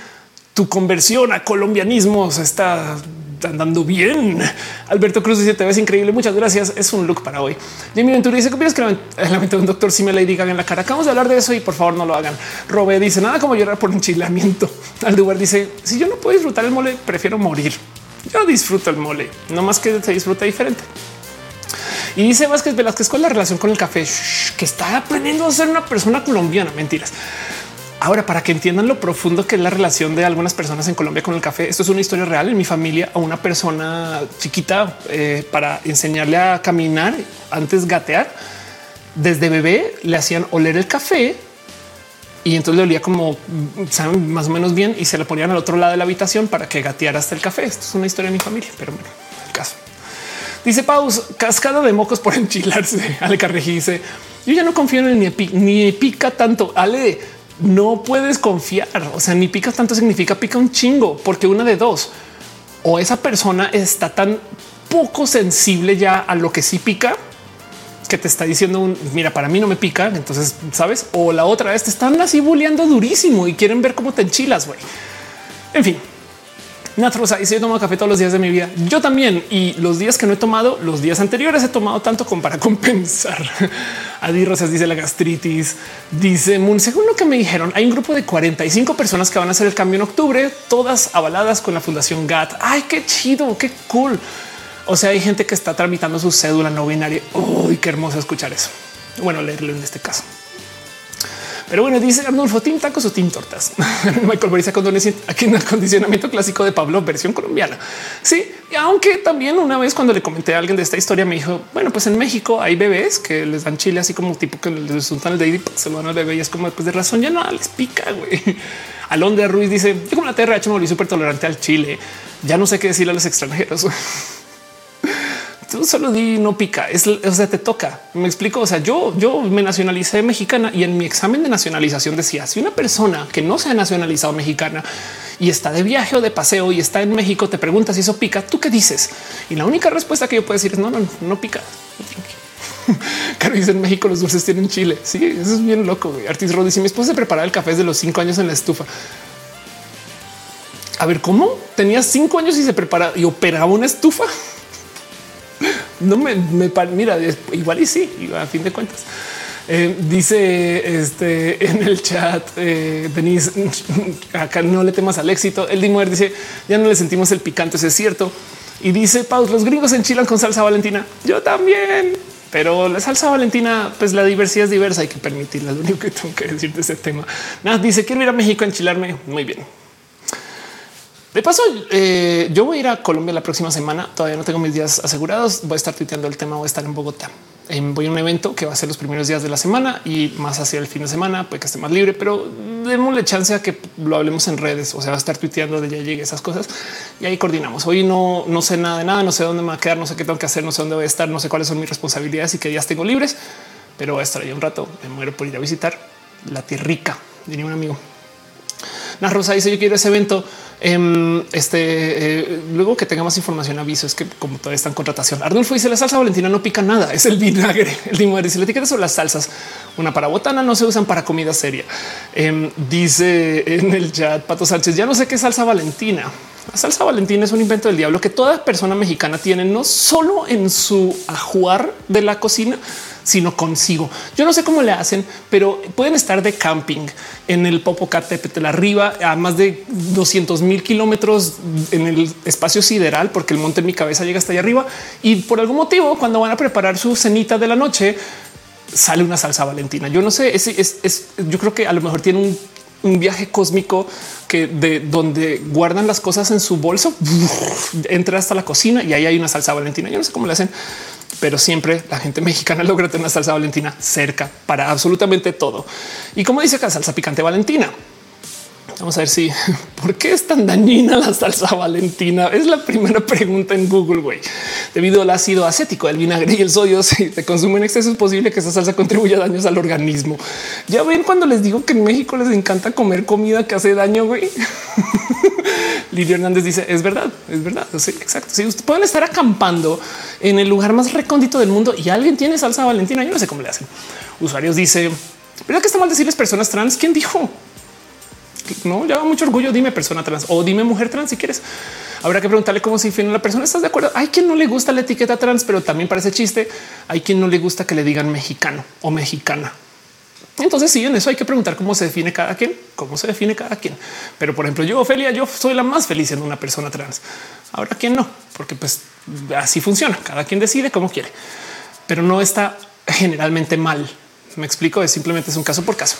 tu conversión a colombianismos está andando bien. Alberto Cruz dice: Te ves increíble. Muchas gracias. Es un look para hoy. Jimmy Ventura dice: ¿Qué que la mente de un doctor si me Lady Gaga en la cara? Acabamos de hablar de eso y por favor no lo hagan. Robe dice: Nada como llorar por un chilamiento. Aldubar dice: Si yo no puedo disfrutar el mole, prefiero morir. Yo disfruto el mole, no más que se disfruta diferente. Y dice Vázquez Velázquez, ¿cuál es la relación con el café? que está aprendiendo a ser una persona colombiana. Mentiras. Ahora, para que entiendan lo profundo que es la relación de algunas personas en Colombia con el café, esto es una historia real en mi familia a una persona chiquita eh, para enseñarle a caminar antes gatear. Desde bebé le hacían oler el café y entonces le olía como saben más o menos bien y se le ponían al otro lado de la habitación para que gateara hasta el café. Esto es una historia de mi familia, pero bueno, el caso. Dice Paus, cascada de mocos por enchilarse. Ale Carreji dice, yo ya no confío en ni, ni pica tanto. Ale, no puedes confiar. O sea, ni pica tanto significa pica un chingo, porque una de dos o esa persona está tan poco sensible ya a lo que sí pica que te está diciendo un mira, para mí no me pica. Entonces, sabes, o la otra vez te están así bulleando durísimo y quieren ver cómo te enchilas. güey. En fin, Natrosa si yo tomo café todos los días de mi vida. Yo también. Y los días que no he tomado, los días anteriores he tomado tanto como para compensar. Adi Rosas dice la gastritis. Dice Moon, según lo que me dijeron, hay un grupo de 45 personas que van a hacer el cambio en octubre, todas avaladas con la Fundación GAT. Ay, qué chido, qué cool. O sea, hay gente que está tramitando su cédula no binaria. Uy, qué hermoso escuchar eso. Bueno, leerlo en este caso. Pero bueno, dice Arnulfo, ¿team tacos o team tortas? Michael Borisa condones aquí en el acondicionamiento clásico de Pablo, versión colombiana. Sí, aunque también una vez cuando le comenté a alguien de esta historia me dijo, bueno, pues en México hay bebés que les dan chile así como tipo que les untan el de se van al bebé y es como pues de razón ya no les pica, güey. Alondra Ruiz dice, yo como la TRH me volví súper tolerante al chile. Ya no sé qué decirle a los extranjeros. Tú solo di no pica, es, o sea, te toca. Me explico. O sea, yo, yo me nacionalicé mexicana y en mi examen de nacionalización decía si una persona que no se ha nacionalizado mexicana y está de viaje o de paseo y está en México, te pregunta si eso pica, tú qué dices? Y la única respuesta que yo puedo decir es no, no, no pica. Claro, dice en México los dulces tienen chile. Sí, eso es bien loco. Artis Rod dice mi esposa se preparaba el café desde los cinco años en la estufa. A ver, ¿cómo? Tenía cinco años y se preparaba y operaba una estufa. No me, mira, igual y sí, a fin de cuentas. Eh, dice este en el chat, eh, Denise, acá no le temas al éxito. El Dimuer dice ya no le sentimos el picante, eso es cierto. Y dice Paus, los gringos enchilan con salsa valentina. Yo también, pero la salsa valentina, pues la diversidad es diversa, hay que permitirla. Lo único que tengo que decir de ese tema. Nada, dice quiero ir a México a enchilarme. Muy bien. De paso, eh, yo voy a ir a Colombia la próxima semana. Todavía no tengo mis días asegurados. Voy a estar tuiteando el tema. Voy a estar en Bogotá. voy a un evento que va a ser los primeros días de la semana y más hacia el fin de semana, puede que esté más libre, pero démosle chance a que lo hablemos en redes. O sea, va a estar tuiteando de ya llegue esas cosas y ahí coordinamos. Hoy no, no sé nada de nada, no sé dónde me va a quedar, no sé qué tengo que hacer, no sé dónde voy a estar, no sé cuáles son mis responsabilidades y qué días tengo libres, pero voy a estar ahí un rato. Me muero por ir a visitar la tierrica, diría un amigo. La Rosa dice: Yo quiero ese evento. Em, este eh, luego que tenga más información, aviso es que como todavía está en contratación. Arnulfo dice la salsa valentina no pica nada, es el vinagre. El dimos dice la etiqueta sobre las salsas, una para botana, no se usan para comida seria. Em, dice en el chat Pato Sánchez, ya no sé qué salsa valentina. La salsa valentina es un invento del diablo que toda persona mexicana tiene, no solo en su ajuar de la cocina, sino consigo. Yo no sé cómo le hacen, pero pueden estar de camping en el Popocatépetl arriba a más de 200 mil kilómetros en el espacio sideral, porque el monte en mi cabeza llega hasta allá arriba. Y por algún motivo, cuando van a preparar su cenita de la noche, sale una salsa valentina. Yo no sé, es, yo creo que a lo mejor tiene un, un viaje cósmico que de donde guardan las cosas en su bolso, entra hasta la cocina y ahí hay una salsa valentina. Yo no sé cómo le hacen, pero siempre la gente mexicana logra tener una salsa valentina cerca para absolutamente todo. Y como dice acá, salsa picante valentina. Vamos a ver si por qué es tan dañina la salsa valentina. Es la primera pregunta en Google. Güey, debido al ácido acético del vinagre y el sodio, si te consume en exceso, es posible que esa salsa contribuya a daños al organismo. Ya ven cuando les digo que en México les encanta comer comida que hace daño. Güey, Lidia Hernández dice es verdad, es verdad. Sí, exacto. Si ustedes pueden estar acampando en el lugar más recóndito del mundo y alguien tiene salsa valentina, yo no sé cómo le hacen. Usuarios dice, ¿verdad que está mal decirles personas trans? ¿Quién dijo? No lleva mucho orgullo. Dime persona trans o dime mujer trans si quieres. Habrá que preguntarle cómo se define la persona. ¿Estás de acuerdo? Hay quien no le gusta la etiqueta trans, pero también parece chiste. Hay quien no le gusta que le digan mexicano o mexicana. Entonces, sí, en eso hay que preguntar cómo se define cada quien, cómo se define cada quien. Pero, por ejemplo, yo, Ophelia, yo soy la más feliz en una persona trans. Ahora, ¿quién no? Porque pues así funciona. Cada quien decide cómo quiere, pero no está generalmente mal. Me explico, es simplemente es un caso por caso.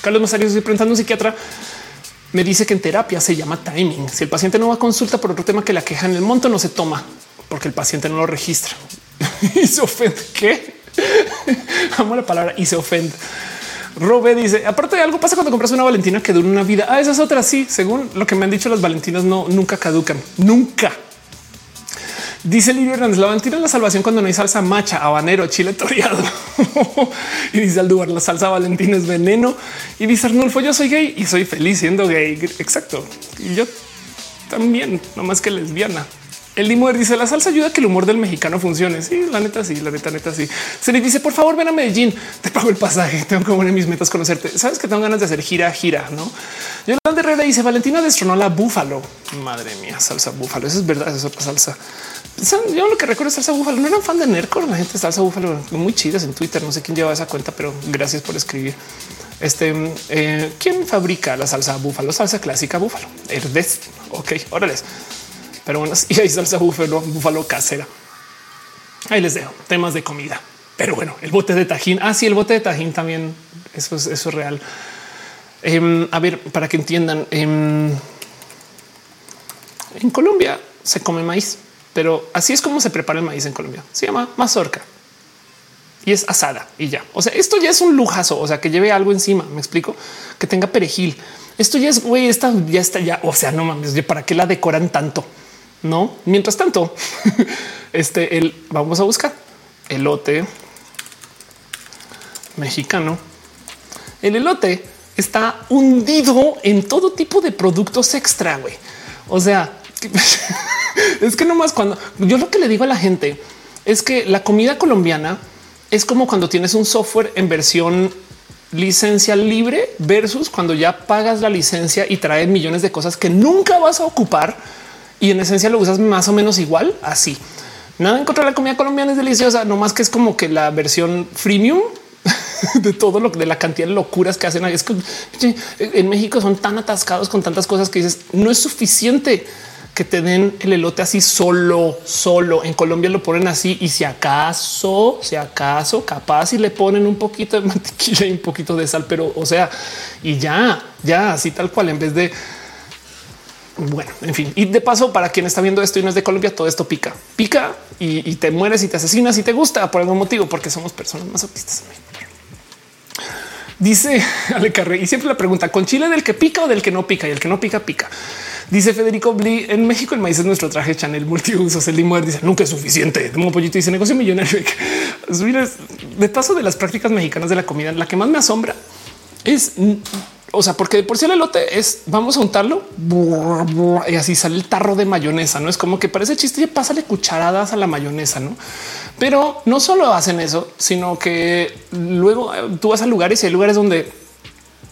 Carlos Masario, estoy preguntando un psiquiatra me dice que en terapia se llama timing. Si el paciente no va a consulta por otro tema que la queja en el monto, no se toma porque el paciente no lo registra y se ofende. ¿Qué? Amo la palabra y se ofende. Robe dice aparte algo pasa cuando compras una Valentina que dura una vida. Ah, esa es otra. Sí, según lo que me han dicho, las Valentinas no nunca caducan, nunca. Dice Lidia Hernández, la es la salvación cuando no hay salsa macha, habanero, chile toreado. y dice Aldubar, la salsa Valentina es veneno. Y dice Arnulfo, yo soy gay y soy feliz siendo gay. Exacto. Y yo también, no más que lesbiana. El Limuer dice la salsa ayuda a que el humor del mexicano funcione. Sí, la neta, sí, la neta, neta, sí. Se le dice, por favor, ven a Medellín, te pago el pasaje. Tengo que poner mis metas conocerte. Sabes que tengo ganas de hacer gira, gira, no? Yolanda Herrera dice Valentina destronó la búfalo. Madre mía, salsa búfalo. Eso es verdad. Eso es otra salsa. Yo lo que recuerdo es salsa búfalo. No eran fan de Nercor. La gente de salsa búfalo muy chidas en Twitter. No sé quién lleva esa cuenta, pero gracias por escribir. Este, eh, ¿quién fabrica la salsa búfalo? Salsa clásica búfalo. Herdez. Ok, órale. Pero bueno, y hay salsa búfalo, búfalo casera. Ahí les dejo temas de comida. Pero bueno, el bote de tajín. Ah, sí, el bote de tajín también. Eso es, eso es real. Em, a ver, para que entiendan, em, en Colombia se come maíz, pero así es como se prepara el maíz en Colombia. Se llama mazorca y es asada y ya. O sea, esto ya es un lujazo. O sea, que lleve algo encima. Me explico que tenga perejil. Esto ya es güey, esta ya está ya. O sea, no mames, para qué la decoran tanto? No. Mientras tanto, este el vamos a buscar elote mexicano. El elote está hundido en todo tipo de productos extra. Güey. O sea, es que nomás cuando yo lo que le digo a la gente es que la comida colombiana es como cuando tienes un software en versión licencia libre versus cuando ya pagas la licencia y trae millones de cosas que nunca vas a ocupar y en esencia lo usas más o menos igual así. Nada en contra de la comida colombiana es deliciosa, no más que es como que la versión freemium de todo lo de la cantidad de locuras que hacen. Es que en México son tan atascados con tantas cosas que dices no es suficiente que te den el elote así solo, solo. En Colombia lo ponen así y si acaso, si acaso, capaz y le ponen un poquito de mantequilla y un poquito de sal, pero o sea, y ya, ya así tal cual en vez de bueno, en fin, y de paso, para quien está viendo esto y no es de Colombia, todo esto pica, pica y, te mueres y te asesinas y te gusta por algún motivo, porque somos personas masoquistas. Dice Ale Carré y siempre la pregunta con chile del que pica o del que no pica y el que no pica, pica. Dice Federico Bli en México el maíz es nuestro traje Chanel multiusos. El limo dice nunca es suficiente. De pollito dice negocio millonario. De paso de las prácticas mexicanas de la comida, la que más me asombra es o sea, porque por si el elote es vamos a untarlo y así sale el tarro de mayonesa. No es como que parece chiste y pásale cucharadas a la mayonesa, no? Pero no solo hacen eso, sino que luego eh, tú vas a lugares y hay lugares donde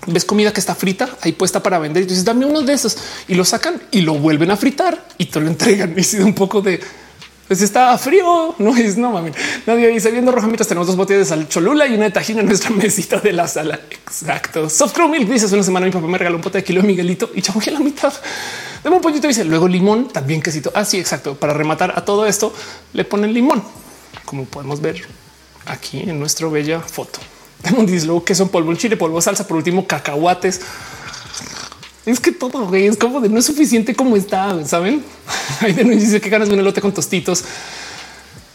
ves comida que está frita ahí puesta para vender y dices dame uno de esos y lo sacan y lo vuelven a fritar y te lo entregan. Y sido un poco de pues está frío, no es no mami. Nadie dice viendo roja mientras tenemos dos botellas de sal cholula y una de tajina en nuestra mesita de la sala. Exacto. Soft Crow Milk dice una semana mi papá me regaló un pote de kilo de Miguelito y chamoy a la mitad. de un pollito dice luego limón, también quesito. Así ah, exacto. Para rematar a todo esto le ponen limón, como podemos ver aquí en nuestra bella foto. Dice luego que son polvo, chile, polvo, salsa, por último cacahuates. Es que todo es como de no es suficiente como está. Saben? Ahí de dice que ganas de un elote con tostitos.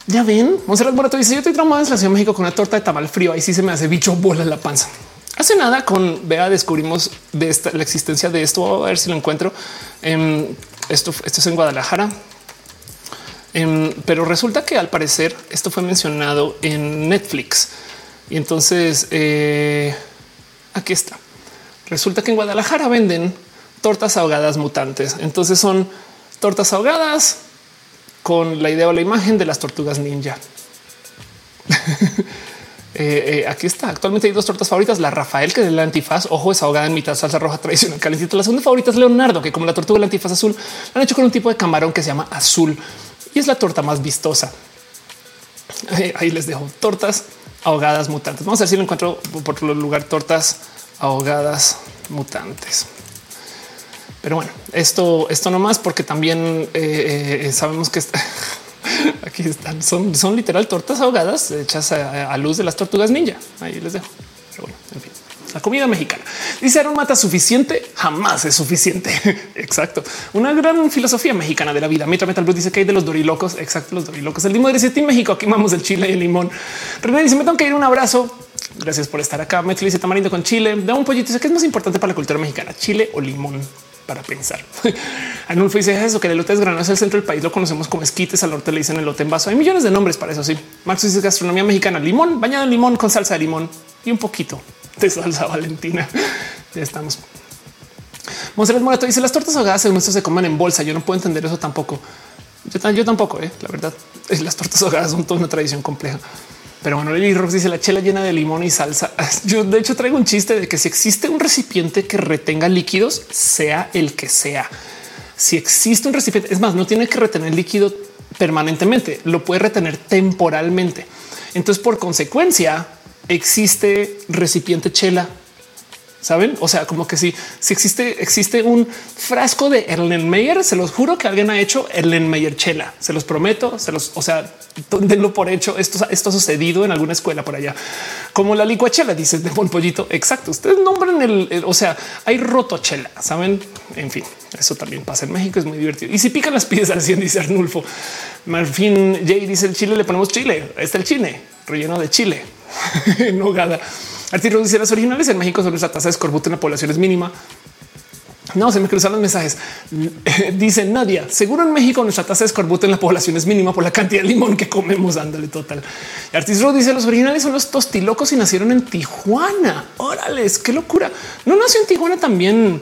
Ya ven, Monserrat Morato dice: Yo estoy traumada en la Ciudad de México con una torta de tamal frío. Ahí sí se me hace bicho bola en la panza. Hace nada con Bea descubrimos de esta, la existencia de esto. A ver si lo encuentro. Em, esto, esto es en Guadalajara, em, pero resulta que al parecer esto fue mencionado en Netflix y entonces eh, aquí está. Resulta que en Guadalajara venden tortas ahogadas mutantes. Entonces son tortas ahogadas con la idea o la imagen de las tortugas ninja. Eh, eh, aquí está. Actualmente hay dos tortas favoritas. La Rafael, que es la antifaz, ojo, es ahogada en mitad salsa roja tradicional calentita. La segunda favorita es Leonardo, que como la tortuga del antifaz azul, la han hecho con un tipo de camarón que se llama azul y es la torta más vistosa. Ahí les dejo tortas ahogadas mutantes. Vamos a ver si lo encuentro por lugar tortas ahogadas mutantes. Pero bueno, esto, esto no más porque también eh, eh, sabemos que aquí están, son, son literal tortas ahogadas hechas a, luz de las tortugas ninja. Ahí les dejo. Pero bueno, en fin. La comida mexicana. Dice Aaron Mata suficiente, jamás es suficiente. Exacto. Una gran filosofía mexicana de la vida. Mitra Metal Blue dice que hay de los dorilocos. Exacto. Los dorilocos. El limo de México. Aquí vamos el chile y el limón. René dice me tengo que ir un abrazo. Gracias por estar acá. Me dice tamarindo con chile. Da un pollito. Dice que es más importante para la cultura mexicana, chile o limón para pensar. Anulfo dice eso que el elote es granoso es el centro del país. Lo conocemos como esquites. Al norte le dicen elote en vaso. Hay millones de nombres para eso. Sí, Max dice gastronomía mexicana, limón bañado en limón con salsa de limón y un poquito de salsa valentina. ya estamos. Monserrat Morato dice las tortas ahogadas según esto se comen en bolsa. Yo no puedo entender eso tampoco. Yo, tampoco, eh, la verdad. Las tortas ahogadas son toda una tradición compleja. Pero bueno, Lily Rox dice la chela llena de limón y salsa. Yo de hecho traigo un chiste de que si existe un recipiente que retenga líquidos, sea el que sea. Si existe un recipiente, es más, no tiene que retener líquido permanentemente, lo puede retener temporalmente. Entonces, por consecuencia, existe recipiente chela Saben? O sea, como que si, si existe, existe un frasco de Erlenmeyer, se los juro que alguien ha hecho Erlenmeyer chela. Se los prometo, se los, o sea, denlo por hecho. Esto, esto ha sucedido en alguna escuela por allá, como la licuachela, dice de buen pollito. Exacto. Ustedes nombran el, o sea, hay rotochela, saben? En fin, eso también pasa en México. Es muy divertido. Y si pican las piezas 100, dice Arnulfo. Marfin Jay dice el chile, le ponemos chile. Está el chile relleno de chile en nogada. Arturo dice las originales en México sobre la tasa de escorbuto en la población es mínima. No, se me cruzan los mensajes. Dice Nadia, seguro en México nuestra tasa de escorbuto en la población es mínima por la cantidad de limón que comemos. Ándale, total. Arturo dice los originales son los tostilocos y nacieron en Tijuana. Órales, qué locura. No nació en Tijuana también.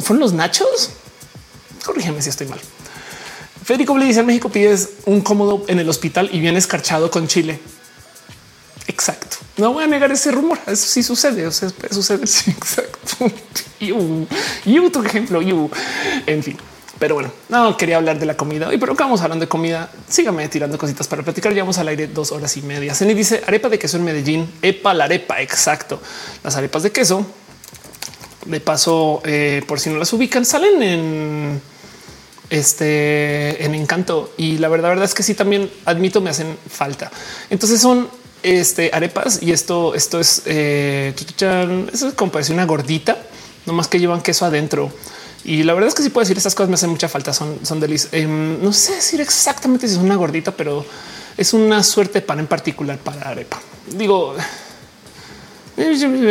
¿Fueron los nachos? Corrígeme si estoy mal. Federico le dice en México pides un cómodo en el hospital y viene escarchado con chile. Exacto. No voy a negar ese rumor. Eso sí sucede. O sea, sucede. Sí, exacto. Y tu ejemplo. En fin. Pero bueno, no quería hablar de la comida y pero vamos hablando de comida. Sígame tirando cositas para platicar. Llevamos al aire dos horas y media. Ceni dice arepa de queso en Medellín. Epa, la arepa. Exacto. Las arepas de queso. De paso, eh, por si no las ubican, salen en este en encanto. Y la verdad, verdad es que sí, también admito, me hacen falta. Entonces son este arepas y esto, esto es, eh, eso es como parece una gordita, no más que llevan queso adentro. Y la verdad es que sí puedo decir estas cosas me hacen mucha falta. Son, son delis. Em, no sé decir exactamente si es una gordita, pero es una suerte de pan en particular para arepa. Digo,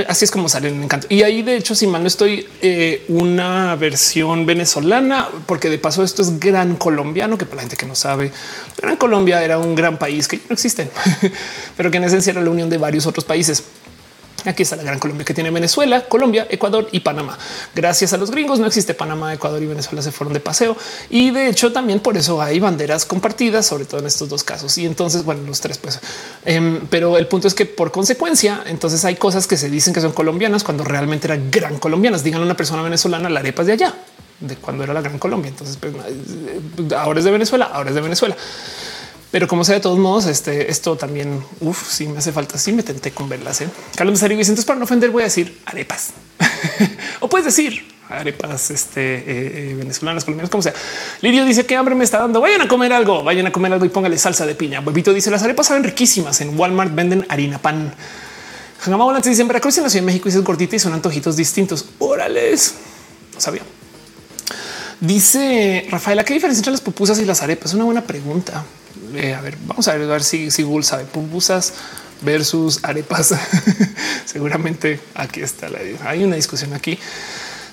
Así es como sale en encanto. Y ahí, de hecho, si mal no estoy, eh, una versión venezolana, porque de paso esto es gran colombiano, que para la gente que no sabe, Gran Colombia era un gran país que no existe, pero que en esencia era la unión de varios otros países. Aquí está la gran Colombia que tiene Venezuela, Colombia, Ecuador y Panamá. Gracias a los gringos no existe Panamá, Ecuador y Venezuela se fueron de paseo y de hecho también por eso hay banderas compartidas, sobre todo en estos dos casos. Y entonces, bueno, los tres, pues, em, pero el punto es que por consecuencia, entonces hay cosas que se dicen que son colombianas cuando realmente eran gran colombinas. Díganle a una persona venezolana, la arepa es de allá, de cuando era la gran Colombia. Entonces, pues, ahora es de Venezuela, ahora es de Venezuela. Pero como sea, de todos modos, este, esto también, uff, sí me hace falta. Sí me tenté con verlas. ¿eh? Carlos Masario dice, entonces para no ofender voy a decir arepas. o puedes decir arepas este, eh, eh, venezolanas, colombianas, como sea. Lirio dice que hambre me está dando. Vayan a comer algo, vayan a comer algo y póngale salsa de piña. Bebito dice las arepas saben riquísimas. En Walmart venden harina pan. Jamás Volante dice en Veracruz en la Ciudad de México y es gordita y son antojitos distintos. Órales. No sabía. Dice Rafaela, ¿qué diferencia entre las pupusas y las arepas? Una buena pregunta. Eh, a ver, vamos a ver, a ver si, si Google sabe pupusas versus arepas. Seguramente aquí está la. Hay una discusión aquí.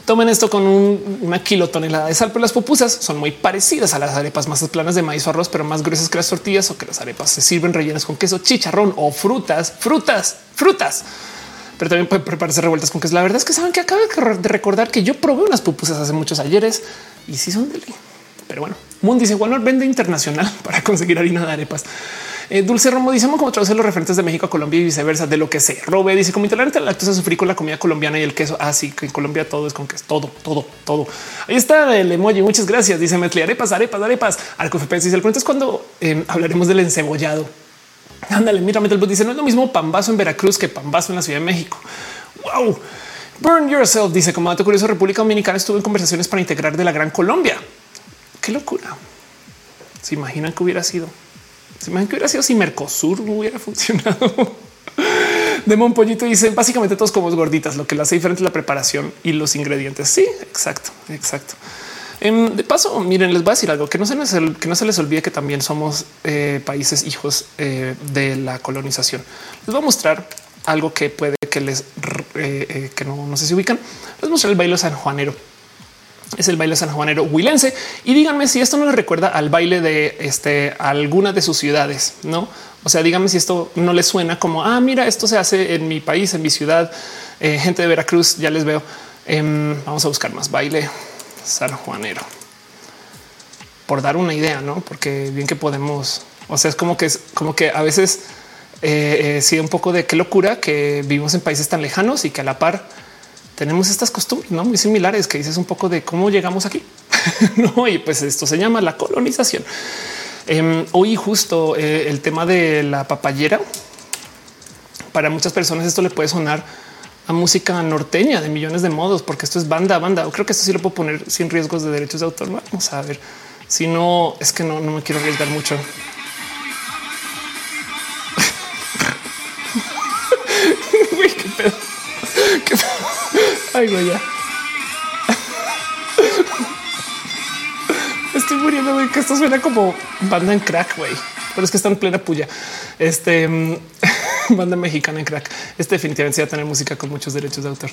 Tomen esto con una kilotonelada de sal, pero las pupusas son muy parecidas a las arepas más planas de maíz o arroz, pero más gruesas que las tortillas o que las arepas se sirven rellenas con queso, chicharrón o frutas, frutas, frutas. Pero también puede prepararse revueltas con queso. La verdad es que saben que acabo de recordar que yo probé unas pupusas hace muchos ayeres y sí son deli. Pero bueno, Moon dice Walmart vende internacional para conseguir harina de arepas. Eh, Dulce Romo dice cómo traducir los referentes de México a Colombia y viceversa de lo que se robe. Dice como intolerante a la lactosa sufrí con la comida colombiana y el queso. Así ah, que en Colombia todo es con queso, todo, todo, todo. Ahí está el emoji. Muchas gracias. Dice Metli arepas, arepas, arepas. Arco FPS dice el cuento es cuando eh, hablaremos del encebollado. Ándale, mira, Metal dice no es lo mismo pambazo en Veracruz que pambazo en la Ciudad de México. Wow. Burn yourself dice como dato curioso, República Dominicana estuvo en conversaciones para integrar de la Gran Colombia. Qué locura. Se imaginan que hubiera sido. Se imaginan que hubiera sido si Mercosur hubiera funcionado. Demon Pollito dice básicamente todos como gorditas, lo que lo hace diferente la preparación y los ingredientes. Sí, exacto, exacto. Em, de paso, miren, les voy a decir algo que no se les, olvide que también somos eh, países hijos eh, de la colonización. Les voy a mostrar algo que puede que les eh, que no, no sé si ubican. Les voy mostrar el baile sanjuanero es el baile sanjuanero huilense. Y díganme si esto no les recuerda al baile de este, alguna de sus ciudades, no? O sea, díganme si esto no les suena como ah, mira, esto se hace en mi país, en mi ciudad. Eh, gente de Veracruz, ya les veo. Em, vamos a buscar más baile sanjuanero por dar una idea, no? Porque bien que podemos, o sea, es como que es como que a veces eh, eh, un poco de qué locura que vivimos en países tan lejanos y que a la par tenemos estas costumbres ¿no? muy similares que dices un poco de cómo llegamos aquí. no, y pues esto se llama la colonización. Em, hoy justo eh, el tema de la papayera. Para muchas personas esto le puede sonar a música norteña de millones de modos, porque esto es banda a banda. Creo que esto sí lo puedo poner sin riesgos de derechos de autor. Vamos a ver si no es que no, no me quiero arriesgar mucho. Ay, güey, ya. Estoy muriendo, güey, que esto suena como banda en crack, güey. Pero es que está en plena puya. Este mm, banda mexicana en crack. Este definitivamente va a tener música con muchos derechos de autor.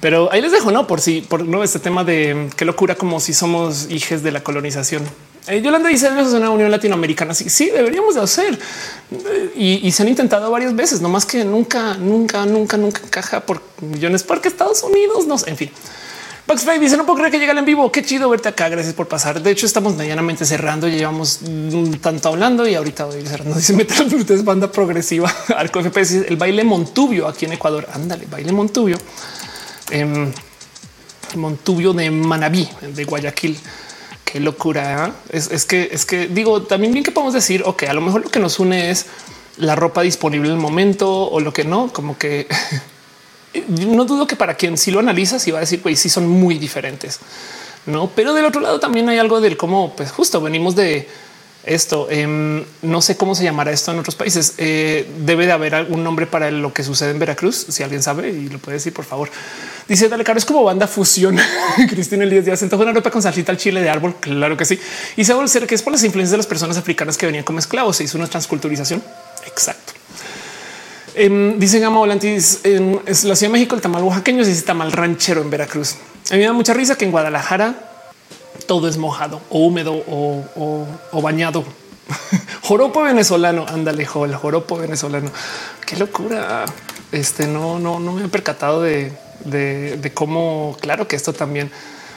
Pero ahí les dejo, no por si, por no este tema de mm, qué locura, como si somos hijos de la colonización. Eh, Yolanda dice es una unión latinoamericana. Sí, sí, deberíamos de hacer eh, y, se han intentado varias veces, no más que nunca, nunca, nunca, nunca encaja por millones porque Estados Unidos no, en fin. Bugs dice: No puedo creer que llega en vivo. Qué chido verte acá. Gracias por pasar. De hecho, estamos medianamente cerrando. Ya llevamos tanto hablando y ahorita voy cerrando. Dice Metal es banda progresiva. Arco FPS, el baile Montubio aquí en Ecuador. Ándale, baile Montubio. Eh, Montubio de Manabí, de Guayaquil. Qué locura. ¿eh? Es, que es que digo también bien que podemos decir, ok, a lo mejor lo que nos une es la ropa disponible en el momento o lo que no, como que no dudo que para quien sí lo analiza, sí va a decir, pues sí son muy diferentes, no? Pero del otro lado también hay algo del cómo, pues justo venimos de esto. Em, no sé cómo se llamará esto en otros países. Eh, debe de haber algún nombre para lo que sucede en Veracruz. Si alguien sabe y lo puede decir, por favor. Dice Dale Caro es como banda fusión. Cristina Elías Díaz se una ropa con salsita al chile de árbol. Claro que sí. Y se ser que es por las influencias de las personas africanas que venían como esclavos. Se hizo una transculturización. Exacto. Eh, dice Gama Volantis en la Ciudad de México, el tamal oaxaqueño es tamal ranchero en Veracruz. A mí me da mucha risa que en Guadalajara todo es mojado o húmedo o, bañado. joropo venezolano. Ándale, el joropo venezolano. Qué locura. Este no, no, no me he percatado de, de, cómo, claro que esto también,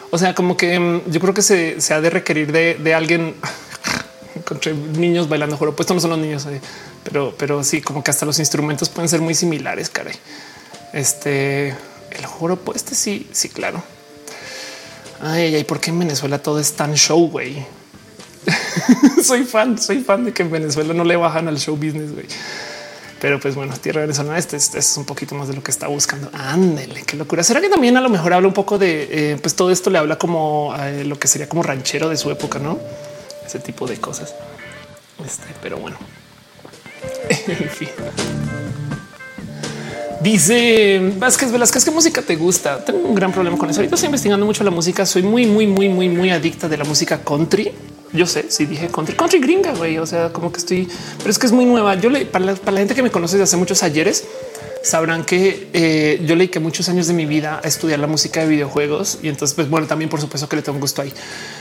o sea, como que mm, yo creo que se, ha de requerir de, de alguien encontré niños bailando joropo. Esto no son los niños, eh, pero, pero sí, como que hasta los instrumentos pueden ser muy similares. Caray, este el joropo, este sí, sí, claro. Ay, ay, ¿por qué en Venezuela todo es tan show, güey? soy fan, soy fan de que en Venezuela no le bajan al show business, güey. Pero pues bueno, tierra venezolana, este, este, es un poquito más de lo que está buscando. Ándele, qué locura. Será que también a lo mejor habla un poco de, eh, pues todo esto le habla como eh, lo que sería como ranchero de su época, no? ese tipo de cosas. Este, pero bueno, en fin. Dice Vázquez Velázquez, ¿qué música te gusta? Tengo un gran problema con eso. Ahorita estoy investigando mucho la música. Soy muy, muy, muy, muy, muy adicta de la música country. Yo sé si dije country, country gringa, güey. O sea, como que estoy, pero es que es muy nueva. Yo le para la gente que me conoce desde hace muchos ayeres, sabrán que eh, yo leí que muchos años de mi vida a estudiar la música de videojuegos y entonces, pues bueno, también por supuesto que le tengo gusto ahí.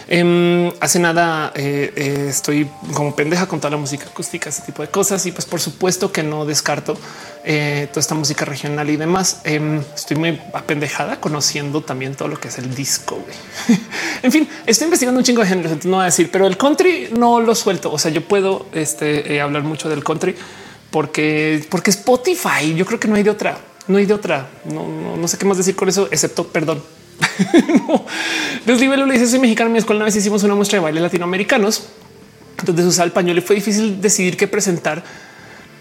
Em, hace nada eh, eh, estoy como pendeja con toda la música acústica, ese tipo de cosas y pues por supuesto que no descarto toda esta música regional y demás. Em, estoy muy apendejada conociendo también todo lo que es el disco. en fin, estoy investigando un chingo de géneros, no voy a decir, pero el country no lo suelto. O sea, yo puedo este, hablar mucho del country porque, porque Spotify, yo creo que no hay de otra, no hay de otra. No, no, sé qué más decir con eso, excepto perdón. no. Desde le dice soy mexicano. En mi escuela una vez hicimos una muestra de baile latinoamericanos. Entonces usaba el pañuelo y fue difícil decidir qué presentar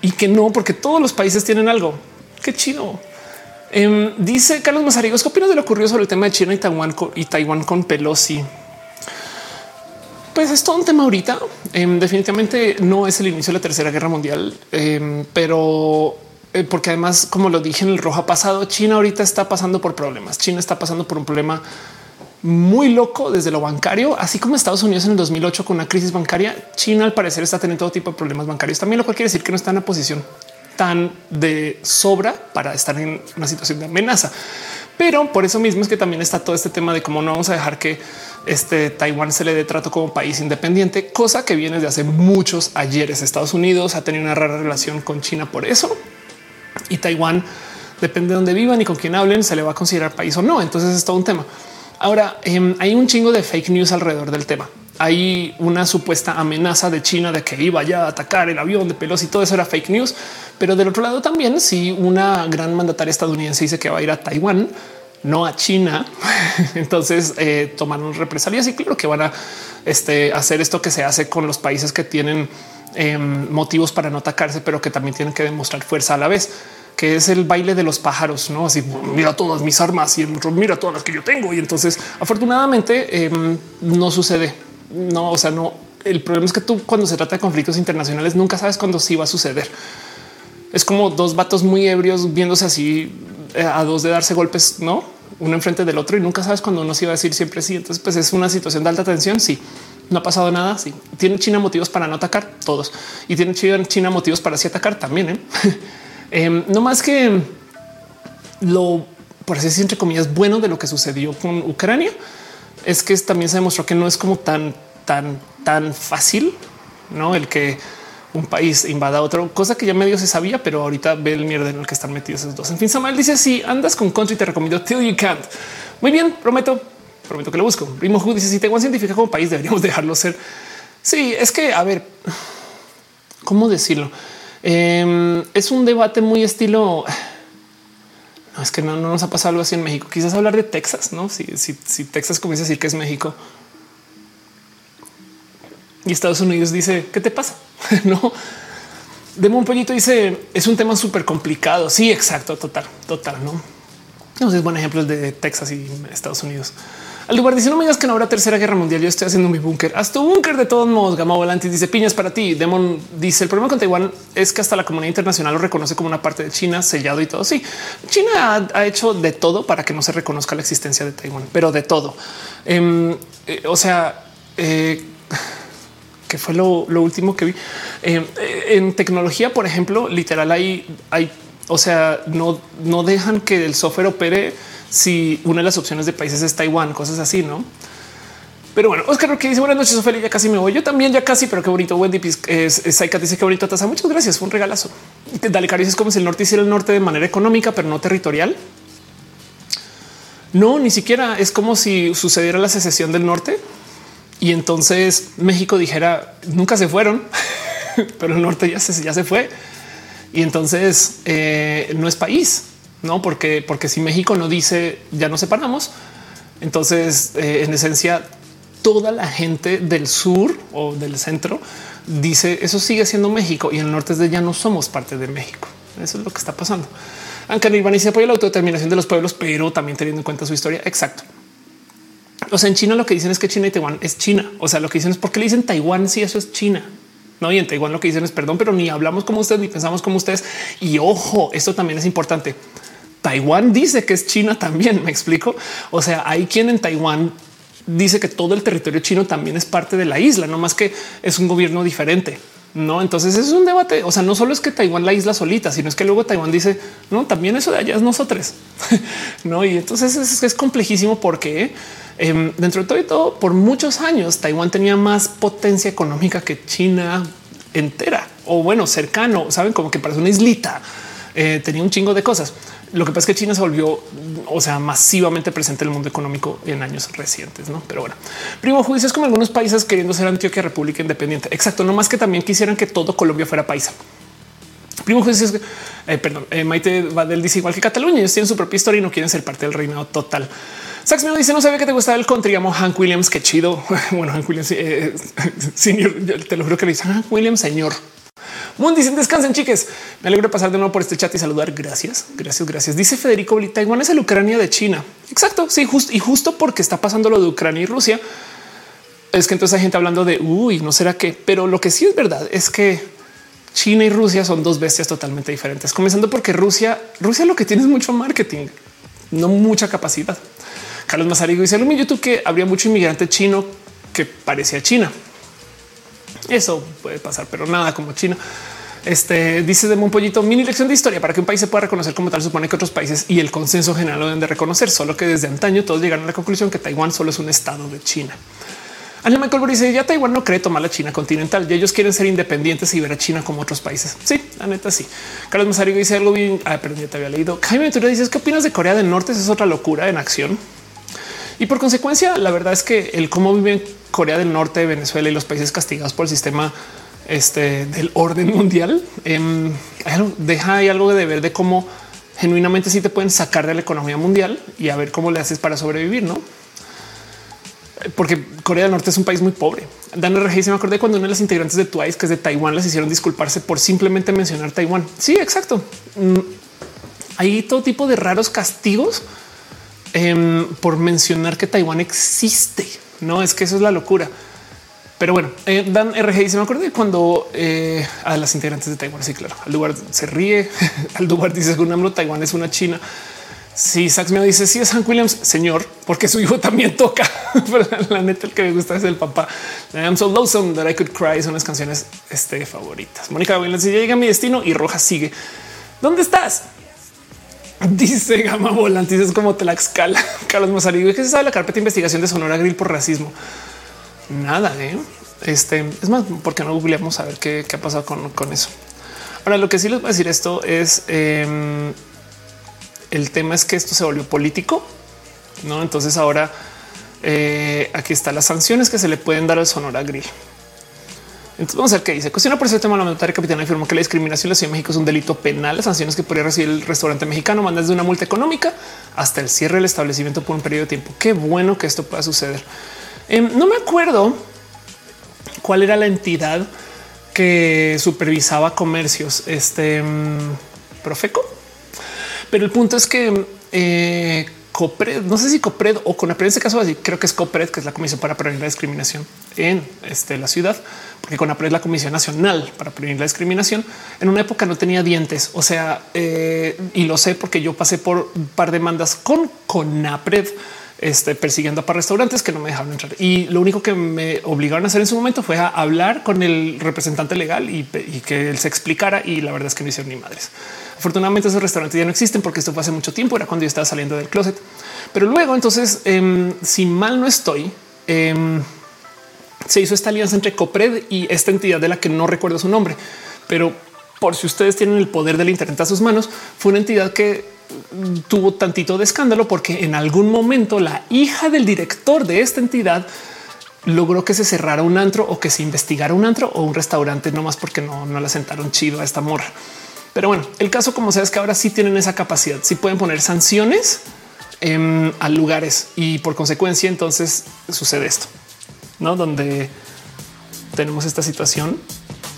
y que no, porque todos los países tienen algo. Qué chido. Em, dice Carlos Mazarigos, ¿qué opinas de lo ocurrido sobre el tema de China y Taiwán con Pelosi? Pues es todo un tema ahorita. Em, definitivamente no es el inicio de la Tercera Guerra Mundial, em, pero eh, porque además, como lo dije en el rojo pasado, China ahorita está pasando por problemas. China está pasando por un problema muy loco desde lo bancario, así como Estados Unidos en el 2008 con una crisis bancaria. China al parecer está teniendo todo tipo de problemas bancarios también, lo cual quiere decir que no está en una posición tan de sobra para estar en una situación de amenaza. Pero por eso mismo es que también está todo este tema de cómo no vamos a dejar que este Taiwán se le dé trato como país independiente, cosa que viene de hace muchos ayeres. Estados Unidos ha tenido una rara relación con China por eso y Taiwán depende de dónde vivan y con quién hablen, se le va a considerar país o no. Entonces es todo un tema. Ahora em, hay un chingo de fake news alrededor del tema. Hay una supuesta amenaza de China de que iba ya a atacar el avión de Pelosi y todo eso era fake news. Pero del otro lado también, si una gran mandataria estadounidense dice que va a ir a Taiwán, no a China. Entonces eh, tomaron represalias y claro que van a este, hacer esto que se hace con los países que tienen em, motivos para no atacarse, pero que también tienen que demostrar fuerza a la vez. Que es el baile de los pájaros, no así mira todas mis armas y el otro mira todas las que yo tengo. Y entonces, afortunadamente, em, no sucede. No, o sea, no. El problema es que tú, cuando se trata de conflictos internacionales, nunca sabes cuándo sí va a suceder. Es como dos vatos muy ebrios viéndose así eh, a dos de darse golpes, no uno enfrente del otro y nunca sabes cuándo uno se iba a decir siempre sí. Entonces, pues es una situación de alta tensión. Sí, no ha pasado nada. Sí, tiene China motivos para no atacar todos y tiene China motivos para sí atacar también. ¿eh? Em, no más que lo, por así decir, entre comillas, bueno de lo que sucedió con Ucrania es que también se demostró que no es como tan, tan, tan fácil, no el que un país invada otro, cosa que ya medio se sabía, pero ahorita ve el mierda en el que están metidos esos dos. En fin, Samuel dice si andas con country, te recomiendo Till You Can't. Muy bien, prometo, prometo que lo busco. Primo dice si tengo científica como país, deberíamos dejarlo ser. Sí, es que a ver, cómo decirlo. Em, es un debate muy estilo. No, es que no, nos ha pasado algo así en México. Quizás hablar de Texas, no? Si, Texas comienza a decir que es México y Estados Unidos dice qué te pasa? no. De un pollito dice es un tema súper complicado. Sí, exacto, total, total. No, no es buen ejemplo de Texas y Estados Unidos. Al lugar dice no me digas que no habrá tercera guerra mundial. Yo estoy haciendo mi búnker. Haz tu búnker de todos modos. Gama Volantis dice piñas para ti. Demon dice el problema con Taiwán es que hasta la comunidad internacional lo reconoce como una parte de China sellado y todo. Sí, China ha, hecho de todo para que no se reconozca la existencia de Taiwán, pero de todo. Em, eh, o sea, eh, que fue lo, último que vi eh, en tecnología, por ejemplo, literal hay, hay, o sea, no, no dejan que el software opere si una de las opciones de países es Taiwán, cosas así, no? Pero bueno, Oscar que dice buenas noches, Ophelia, ya casi me voy. Yo también ya casi, pero qué bonito. Wendy Saika dice que bonito taza. Muchas gracias. Fue un regalazo. Dale, Caricia es como si el norte hiciera el norte de manera económica, pero no territorial. No, ni siquiera es como si sucediera la secesión del norte y entonces México dijera nunca se fueron, pero el norte ya se, ya se fue. Y entonces eh, no es país, no porque, porque si México no dice ya nos separamos, entonces eh, en esencia toda la gente del sur o del centro dice eso sigue siendo México y el norte es de ya no somos parte de México. Eso es lo que está pasando. Aunque Nirvana se apoya la autodeterminación de los pueblos, pero también teniendo en cuenta su historia. Exacto. O sea, en China lo que dicen es que China y Taiwán es China. O sea, lo que dicen es porque le dicen Taiwán si eso es China. No, y en Taiwán lo que dicen es perdón, pero ni hablamos como ustedes ni pensamos como ustedes. Y ojo, esto también es importante. Taiwán dice que es China también. Me explico. O sea, hay quien en Taiwán dice que todo el territorio chino también es parte de la isla, no más que es un gobierno diferente. No, entonces es un debate. O sea, no solo es que Taiwán la isla solita, sino es que luego Taiwán dice no, también eso de allá es nosotros. no, y entonces es, es complejísimo porque Em, dentro de todo y todo, por muchos años, Taiwán tenía más potencia económica que China entera o bueno, cercano, saben, como que parece una islita. Eh, tenía un chingo de cosas. Lo que pasa es que China se volvió, o sea, masivamente presente en el mundo económico en años recientes, no? Pero bueno, primo juicio es como algunos países queriendo ser Antioquia República Independiente. Exacto. No más que también quisieran que todo Colombia fuera paisa. Primo juicio es eh, perdón, eh, Maite Badel dice igual que Cataluña, ellos tienen su propia historia y no quieren ser parte del reinado total. Sax me dice no sabía que te gustaba el country. Llamo Hank Williams. Qué chido. Bueno, Hank Williams, eh, señor, te lo juro que le dicen Hank Williams, señor. Moon descansen, chiques. Me alegro de pasar de nuevo por este chat y saludar. Gracias, gracias, gracias. Dice Federico Taiwán es el Ucrania de China. Exacto. Sí, justo y justo porque está pasando lo de Ucrania y Rusia. Es que entonces hay gente hablando de uy, no será que, pero lo que sí es verdad es que China y Rusia son dos bestias totalmente diferentes, comenzando porque Rusia, Rusia lo que tiene es mucho marketing, no mucha capacidad. Carlos Mazarigo dice en YouTube que habría mucho inmigrante chino que parecía China. Eso puede pasar, pero nada como China. Este dice de un pollito mini lección de historia para que un país se pueda reconocer como tal. Supone que otros países y el consenso general lo deben de reconocer, solo que desde antaño todos llegaron a la conclusión que Taiwán solo es un estado de China. Ana Michael dice ya Taiwán no cree tomar la China continental y ellos quieren ser independientes y ver a China como otros países. Sí, la neta sí. Carlos Mazarigo dice algo bien. Ah, perdón, ya te había leído. Jaime Ventura dice qué opinas de Corea del Norte? es otra locura en acción. Y por consecuencia, la verdad es que el cómo viven Corea del Norte, Venezuela y los países castigados por el sistema este, del orden mundial eh, deja algo de ver de cómo genuinamente sí te pueden sacar de la economía mundial y a ver cómo le haces para sobrevivir, no? Porque Corea del Norte es un país muy pobre. Dan RG se me acordé cuando una de las integrantes de Twice, que es de Taiwán, les hicieron disculparse por simplemente mencionar Taiwán. Sí, exacto. Mm, hay todo tipo de raros castigos em, por mencionar que Taiwán existe. No es que eso es la locura. Pero bueno, eh, Dan RG dice: Me acuerdo de cuando eh, a las integrantes de Taiwán. Sí, claro. Al lugar se ríe. Al lugar dice: AMLO, Taiwán es una China. Sí, Sax me dice: Sí, es Hank Williams, señor, porque su hijo también toca. Pero la neta, el que me gusta es el papá. I'm so lonesome that I could cry. Son las canciones este, favoritas. Mónica Williams Ya llega mi destino y Roja sigue. ¿Dónde estás? Dice Gama Volante, es como Tlaxcala. Carlos Mazarillo, ¿qué se sabe la carpeta de investigación de Sonora Grill por racismo? Nada, ¿eh? Este es más, porque no googleamos a ver qué, ha pasado con, eso. Ahora, lo que sí les voy a decir esto es em, el tema es que esto se volvió político, no? Entonces, ahora eh, aquí están las sanciones que se le pueden dar al Sonora Grill. Entonces vamos a ver qué dice. Cuestiona por ese tema la mandataria capitana afirmó que la discriminación en la Ciudad de México es un delito penal. Las sanciones que podría recibir el restaurante mexicano van desde una multa económica hasta el cierre del establecimiento por un periodo de tiempo. Qué bueno que esto pueda suceder. Em, no me acuerdo cuál era la entidad que supervisaba comercios, este em, Profeco. Pero el punto es que eh, No sé si Copred o con en este caso creo que es Copred, que es la Comisión para Prevenir la Discriminación en este, la ciudad, porque CONAPRED es la Comisión Nacional para Prevenir la Discriminación. En una época no tenía dientes, o sea, eh, y lo sé porque yo pasé por un par de demandas con CONAPRED este, persiguiendo para restaurantes que no me dejaron entrar. Y lo único que me obligaron a hacer en su momento fue a hablar con el representante legal y, que él se explicara. Y la verdad es que no hicieron ni madres. Afortunadamente esos restaurantes ya no existen porque esto fue hace mucho tiempo, era cuando yo estaba saliendo del closet. Pero luego entonces, em, si mal no estoy, em, se hizo esta alianza entre Copred y esta entidad de la que no recuerdo su nombre, pero por si ustedes tienen el poder del Internet a sus manos, fue una entidad que tuvo tantito de escándalo porque en algún momento la hija del director de esta entidad logró que se cerrara un antro o que se investigara un antro o un restaurante, no más porque no, no la sentaron chido a esta morra. Pero bueno, el caso como sea es que ahora sí tienen esa capacidad, sí pueden poner sanciones a lugares y por consecuencia entonces sucede esto, ¿no? Donde tenemos esta situación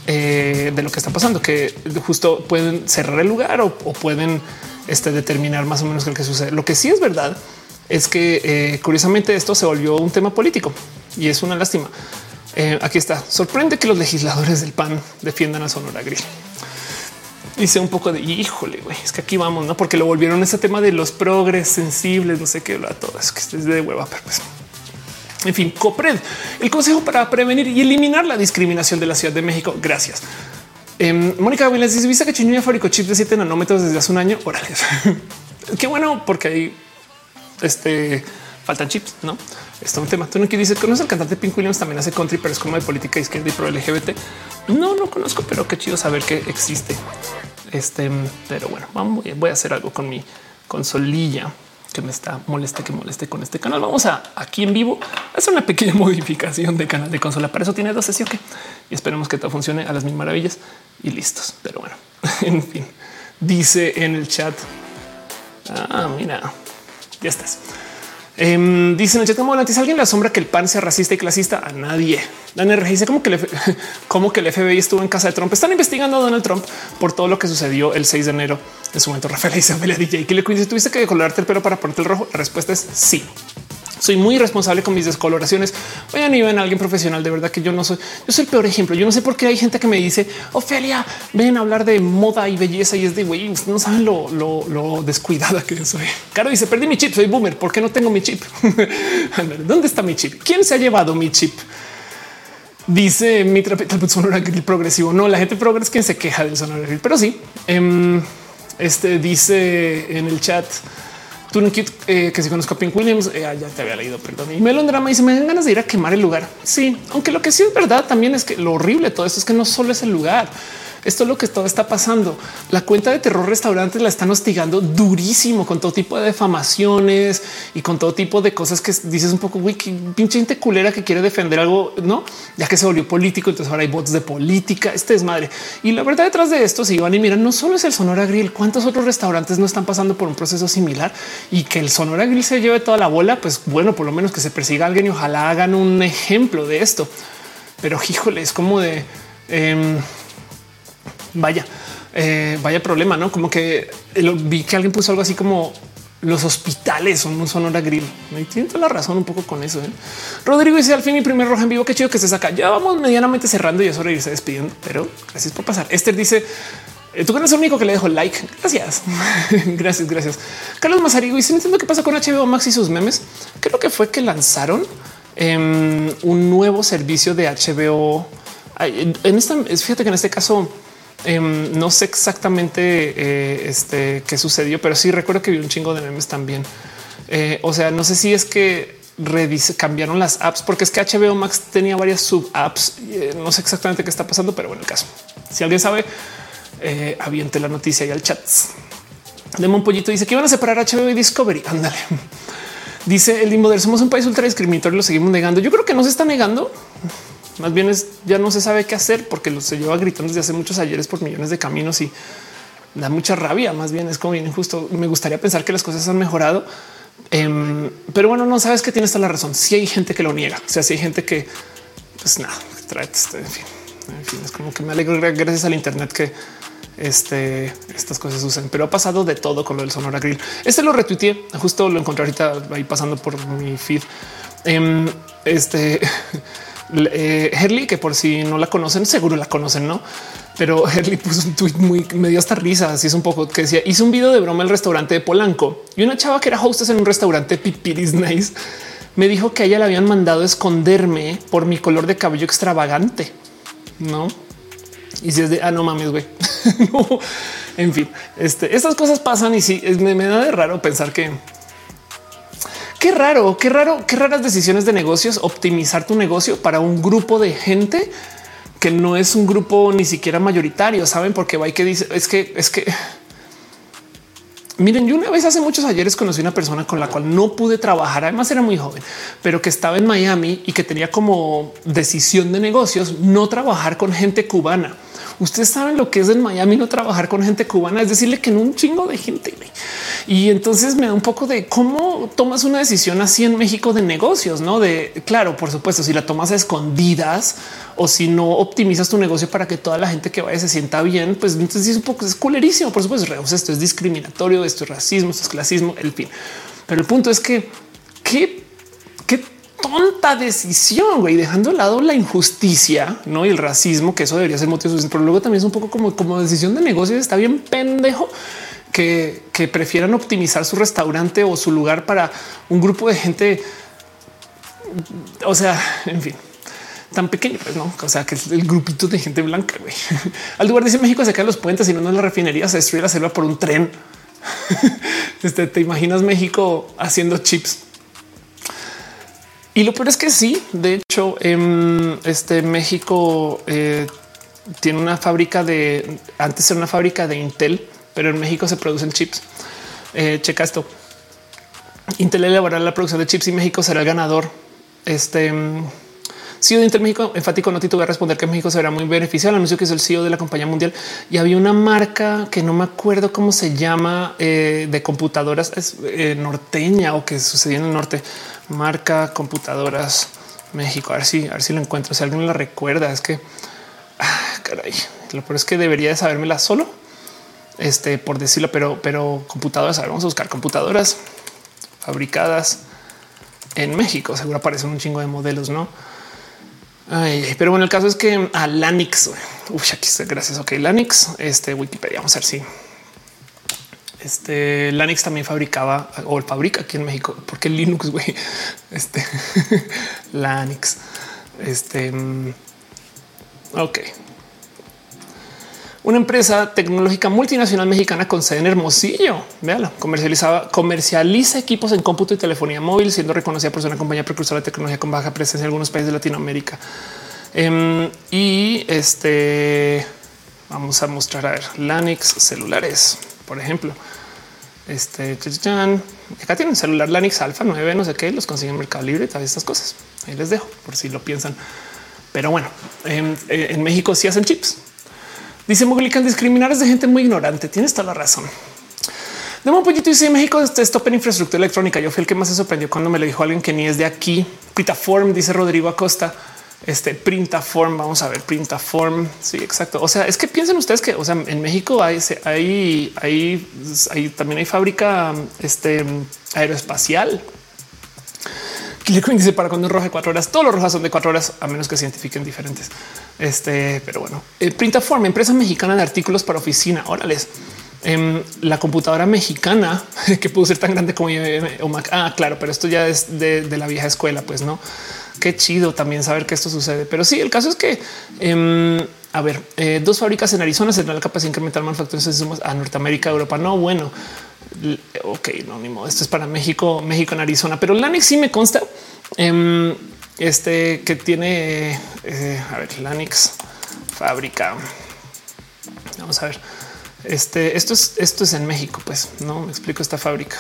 eh, de lo que está pasando, que justo pueden cerrar el lugar o pueden este, determinar más o menos lo que sucede. Lo que sí es verdad es que eh, curiosamente esto se volvió un tema político y es una lástima. Eh, aquí está. Sorprende que los legisladores del PAN defiendan a Sonora Grill. Hice un poco de híjole, güey, es que aquí vamos, no? Porque lo volvieron ese tema de los progres sensibles, no sé qué, todo es que es de hueva, pero pues. En fin, COPRED, el Consejo para Prevenir y Eliminar la Discriminación de la Ciudad de México. Gracias. Em, Mónica Williams dice: Viste que Chinuya fabricó chips de 7 nanómetros desde hace un año. Órale, qué bueno, porque ahí este, faltan chips, no? Está un tema. Tú no dice conoce el cantante Pink Williams también hace country, pero es como de política izquierda y pro LGBT. No lo conozco, pero qué chido saber que existe. Este, pero bueno, vamos, voy a hacer algo con mi consolilla que me está moleste, que moleste con este canal. Vamos a aquí en vivo hacer una pequeña modificación de canal de consola. Para eso tiene dos sesiones y esperemos que todo funcione a las mil maravillas y listos. Pero bueno, en fin, dice en el chat. Ah, mira, ya estás. Eh, dice en el chat como alguien le asombra que el pan sea racista y clasista a nadie. Dan dice como que, el, como que el FBI estuvo en casa de Trump. Están investigando a Donald Trump por todo lo que sucedió el 6 de enero. En su momento, Rafael Isabel DJ que le tuviste que decolorarte el pelo para ponerte el rojo. La respuesta es sí soy muy responsable con mis descoloraciones. Vayan y ven a alguien profesional. De verdad que yo no soy, yo soy el peor ejemplo. Yo no sé por qué hay gente que me dice Ofelia, ven a hablar de moda y belleza y es de güey, no saben lo, descuidada que soy. Caro dice perdí mi chip, soy boomer. ¿Por qué no tengo mi chip? ¿Dónde está mi chip? ¿Quién se ha llevado mi chip? Dice mi trapeta sonora grill progresivo. No, la gente progres es quien se queja del sonora grill, pero sí. Em, este dice en el chat No eh, que si conozco a Pink Williams, eh, ya te había leído, perdón. Y Melon Drama dice: Me dan ganas de ir a quemar el lugar. Sí, aunque lo que sí es verdad también es que lo horrible de todo esto es que no solo es el lugar, esto es lo que todo está pasando. La cuenta de terror restaurantes la están hostigando durísimo con todo tipo de defamaciones y con todo tipo de cosas que dices un poco, güey, pinche gente culera que quiere defender algo, no? Ya que se volvió político, entonces ahora hay bots de política. Este es madre. Y la verdad detrás de esto, si van y miran, no solo es el Sonora Grill, cuántos otros restaurantes no están pasando por un proceso similar y que el Sonora Grill se lleve toda la bola. Pues bueno, por lo menos que se persiga a alguien y ojalá hagan un ejemplo de esto. Pero híjole, es como de em, Vaya, Eh, vaya problema, no como que vi que alguien puso algo así como los hospitales son un sonora grill. Me tiene toda la razón un poco con eso. ¿eh? Rodrigo dice al fin mi primer roja en vivo. Qué chido que se saca. Ya vamos medianamente cerrando y es hora de irse despidiendo, pero gracias por pasar. Esther dice eh, tú eres el único que le dejo like. Gracias. gracias, gracias. Carlos Mazarigo y si no entiendo qué pasa con HBO Max y sus memes. Creo que fue que lanzaron em, un nuevo servicio de HBO. En esta, fíjate que en este caso em, no sé exactamente eh, este, qué sucedió, pero sí recuerdo que vi un chingo de memes también. Eh, o sea, no sé si es que cambiaron las apps, porque es que HBO Max tenía varias sub apps. no sé exactamente qué está pasando, pero bueno, el caso. Si alguien sabe, eh, aviente la noticia y al chat. Demon Pollito dice que van a separar HBO y Discovery. Ándale. Dice el Limboder, somos un país ultra discriminatorio lo seguimos negando. Yo creo que no se está negando. Más bien es ya no se sabe qué hacer porque lo se lleva gritando desde hace muchos ayeres por millones de caminos y da mucha rabia. Más bien es como bien injusto. Me gustaría pensar que las cosas han mejorado, em, pero bueno, no sabes que tienes toda la razón. Si hay gente que lo niega, o sea, si hay gente que pues nada, trae este, en fin, en fin, es como que me alegro gracias al Internet que este, estas cosas usan, pero ha pasado de todo con lo del Sonora Grill. Este lo retuiteé, justo lo encontré ahorita ahí pasando por mi feed. Em, este eh, que por si no la conocen, seguro la conocen, no? Pero Herley puso un tweet muy medio hasta risa. Así es un poco que decía: hice un video de broma el restaurante de Polanco y una chava que era hostess en un restaurante Pipiris Nice me dijo que a ella le habían mandado esconderme por mi color de cabello extravagante. No, y si es de ah, no mames, güey. En fin, este, estas cosas pasan y sí me da de raro pensar que qué raro, qué raro, qué raras decisiones de negocios optimizar tu negocio para un grupo de gente que no es un grupo ni siquiera mayoritario. Saben por qué va y que dice es que es que Miren, yo una vez hace muchos ayeres conocí una persona con la cual no pude trabajar. Además era muy joven, pero que estaba en Miami y que tenía como decisión de negocios no trabajar con gente cubana. Ustedes saben lo que es en Miami no trabajar con gente cubana, es decirle que en un chingo de gente. Y entonces me da un poco de cómo tomas una decisión así en México de negocios, no de claro, por supuesto, si la tomas a escondidas o si no optimizas tu negocio para que toda la gente que vaya se sienta bien, pues entonces es un poco es culerísimo. Por supuesto, esto es discriminatorio, esto es racismo, esto es clasismo, el fin. Pero el punto es que qué tonta decisión, güey, dejando de lado la injusticia ¿no? y el racismo, que eso debería ser motivo suficiente, pero luego también es un poco como, como decisión de negocio. Está bien pendejo que, que prefieran optimizar su restaurante o su lugar para un grupo de gente. O sea, en fin, tan pequeño, pues no, o sea, que es el grupito de gente blanca. Güey. Al lugar dice México se caen los puentes y no en la refinería se destruye la selva por un tren. Este te imaginas México haciendo chips y lo peor es que sí, de hecho, en este México eh, tiene una fábrica de antes era una fábrica de Intel, pero en México se producen chips. Eh, checa esto. Intel elaborará la producción de chips y México será el ganador. Este CEO de Intel México enfático no voy a responder que México será muy beneficiado. anuncio que es el CEO de la compañía mundial y había una marca que no me acuerdo cómo se llama eh, de computadoras norteña o que sucedía en el norte marca computadoras México. A ver si, a ver si lo encuentro. Si alguien la recuerda, es que ah, caray, lo peor es que debería de sabérmela solo. Este por decirlo, pero, pero computadoras. A ver, vamos a buscar computadoras fabricadas en México. Seguro aparecen un chingo de modelos, no? pero bueno, el caso es que a Lanix, uf, aquí está, gracias. Ok, Lanix, este Wikipedia. Vamos a ver si este Linux también fabricaba o fabrica aquí en México, porque Linux, güey, este Linux, este mm, ok. Una empresa tecnológica multinacional mexicana con sede en Hermosillo. Véalo, comercializaba, comercializa equipos en cómputo y telefonía móvil, siendo reconocida por ser una compañía precursora de tecnología con baja presencia en algunos países de Latinoamérica. Em, y este vamos a mostrar a ver Lanix celulares, por ejemplo. Este acá tienen celular Lanix Alpha 9, no sé qué, los consiguen en Mercado Libre, todas estas cosas. Ahí les dejo por si lo piensan. Pero bueno, en, México sí hacen chips. Dice Moglican, discriminar es de gente muy ignorante. Tienes toda la razón. De un poquito dice México este stop en infraestructura electrónica. Yo fui el que más se sorprendió cuando me lo dijo alguien que ni es de aquí. Pitaform dice Rodrigo Acosta. Este Printaform, vamos a ver Printaform. Sí, exacto. O sea, es que piensen ustedes que, o sea, en México hay, hay, hay, también hay fábrica este, aeroespacial. dice para cuando es roja cuatro horas, todos los rojas son de cuatro horas, a menos que se identifiquen diferentes. Este, pero bueno, eh, Printaform, empresa mexicana de artículos para oficina. Órales. En la computadora mexicana que pudo ser tan grande como o Mac. Ah, claro, pero esto ya es de, la vieja escuela, pues no. Qué chido también saber que esto sucede. Pero sí, el caso es que, em, a ver, eh, dos fábricas en Arizona se la capacidad de incrementar manufacturas a Norteamérica, Europa. No, bueno, ok, no, ni. Esto es para México, México en Arizona, pero Lanix sí me consta em, este que tiene, eh, a ver, Lanix fábrica. Vamos a ver. Este, esto es, esto es en México, pues no me explico esta fábrica,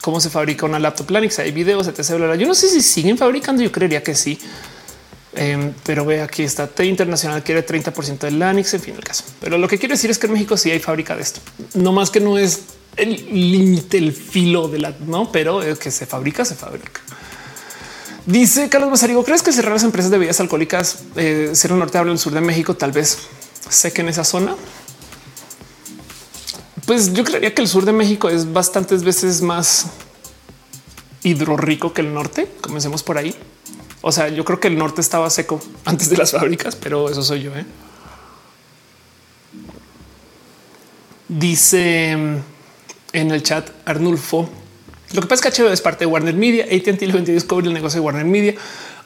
cómo se fabrica una laptop Lanix. Hay videos, etc. Yo no sé si siguen fabricando. Yo creería que sí, em, pero ve aquí está T Internacional quiere 30% de Lanix. En fin, el caso. Pero lo que quiero decir es que en México sí hay fábrica de esto, no más que no es el límite, el filo de la no, pero es que se fabrica, se fabrica. Dice Carlos Mazarigo, ¿crees que cerrar las empresas de bebidas alcohólicas eh, ser un norte habla el sur de México? Tal vez sé que en esa zona. Pues yo creería que el sur de México es bastantes veces más hidrorrico que el norte. Comencemos por ahí. O sea, yo creo que el norte estaba seco antes de las fábricas, pero eso soy yo. ¿eh? Dice en el chat Arnulfo. Lo que pasa es que HBO es parte de Warner Media. AT&T le vendió Discovery el negocio de Warner Media.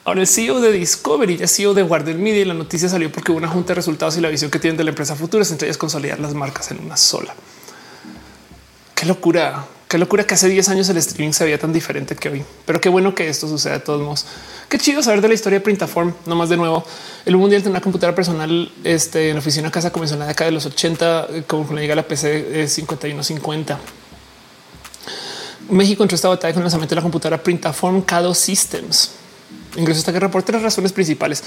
Ahora el CEO de Discovery ya CEO de Warner Media y la noticia salió porque hubo una junta de resultados y la visión que tienen de la empresa futura es entre ellas consolidar las marcas en una sola. Qué locura, qué locura que hace 10 años el streaming se veía tan diferente que hoy. Pero qué bueno que esto suceda de todos modos. Qué chido saber de la historia de Printaform. No más de nuevo, el mundial de una computadora personal este, en la oficina casa comenzó en la década de los 80, como cuando llega la PC 5150. México entró esta batalla con el lanzamiento de la computadora Printaform Cado Systems. Ingresó esta guerra por tres razones principales.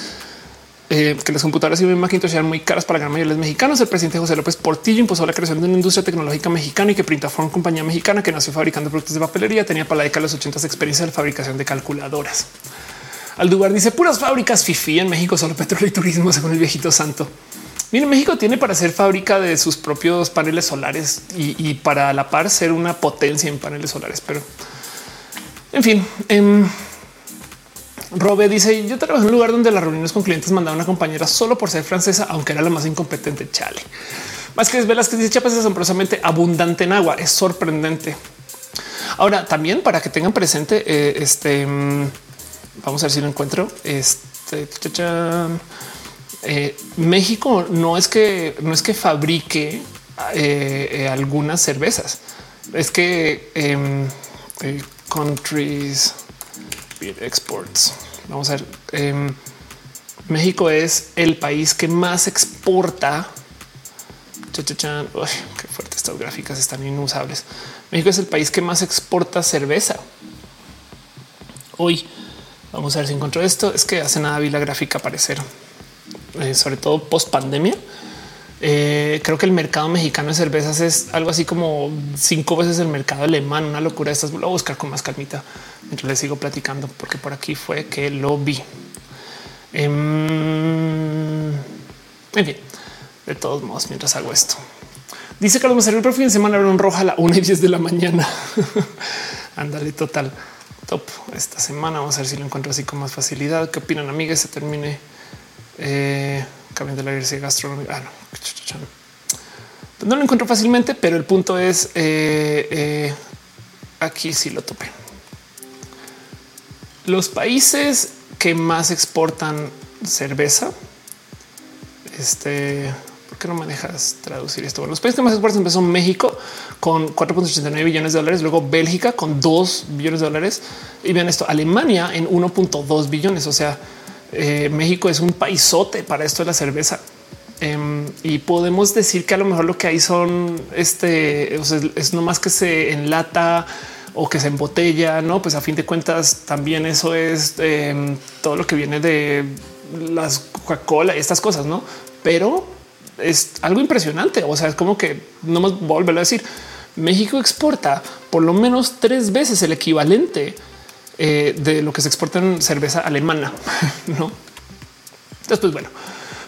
Eh, que las computadoras y Macintosh eran muy caras para la gran mayoría de los mexicanos. El presidente José López Portillo impuso la creación de una industria tecnológica mexicana y que Printaform, compañía mexicana que nació fabricando productos de papelería, tenía para la década de los 80 experiencia de fabricación de calculadoras. Aldubar dice puras fábricas FIFI en México, solo petróleo y turismo, según el viejito santo. Miren, México tiene para ser fábrica de sus propios paneles solares y, para la par ser una potencia en paneles solares. Pero en fin, em, Robe dice: Yo trabajo en un lugar donde las reuniones con clientes mandaban a una compañera solo por ser francesa, aunque era la más incompetente. Chale. Más que las que dice Chiapas es asombrosamente abundante en agua. Es sorprendente. Ahora también para que tengan presente eh, este, mm, vamos a ver si lo encuentro. Este eh, México no es que no es que fabrique eh, algunas cervezas, es que em, countries exports. Vamos a ver. Em, México es el país que más exporta. qué fuerte estas gráficas están inusables. México es el país que más exporta cerveza. Hoy vamos a ver si encuentro esto. Es que hace nada vi la gráfica aparecer, eh, sobre todo post pandemia. Eh, creo que el mercado mexicano de cervezas es algo así como cinco veces el mercado alemán. Una locura. Estas lo voy a buscar con más calmita mientras les sigo platicando, porque por aquí fue que lo vi. Em, en fin, de todos modos, mientras hago esto, dice Carlos Macer, el fin de semana un roja a la 1 y 10 de la mañana. Ándale, total top esta semana. Vamos a ver si lo encuentro así con más facilidad. ¿Qué opinan, amigas? Se termine. Eh, cambiando la iglesia gastronómica. Ah, no. no lo encuentro fácilmente, pero el punto es eh, eh, aquí sí lo topé. Los países que más exportan cerveza, este, ¿por qué no me dejas traducir esto? Bueno, los países que más exportan son México con 4.89 billones de dólares, luego Bélgica con 2 billones de dólares y vean esto, Alemania en 1.2 billones. O sea, eh, México es un paisote para esto de la cerveza. Em, y podemos decir que a lo mejor lo que hay son este es no más que se enlata o que se embotella, no? Pues a fin de cuentas, también eso es em, todo lo que viene de las Coca-Cola y estas cosas, no? Pero es algo impresionante. O sea, es como que no más volverlo a decir. México exporta por lo menos tres veces el equivalente eh, de lo que se exporta en cerveza alemana, no? Después, bueno,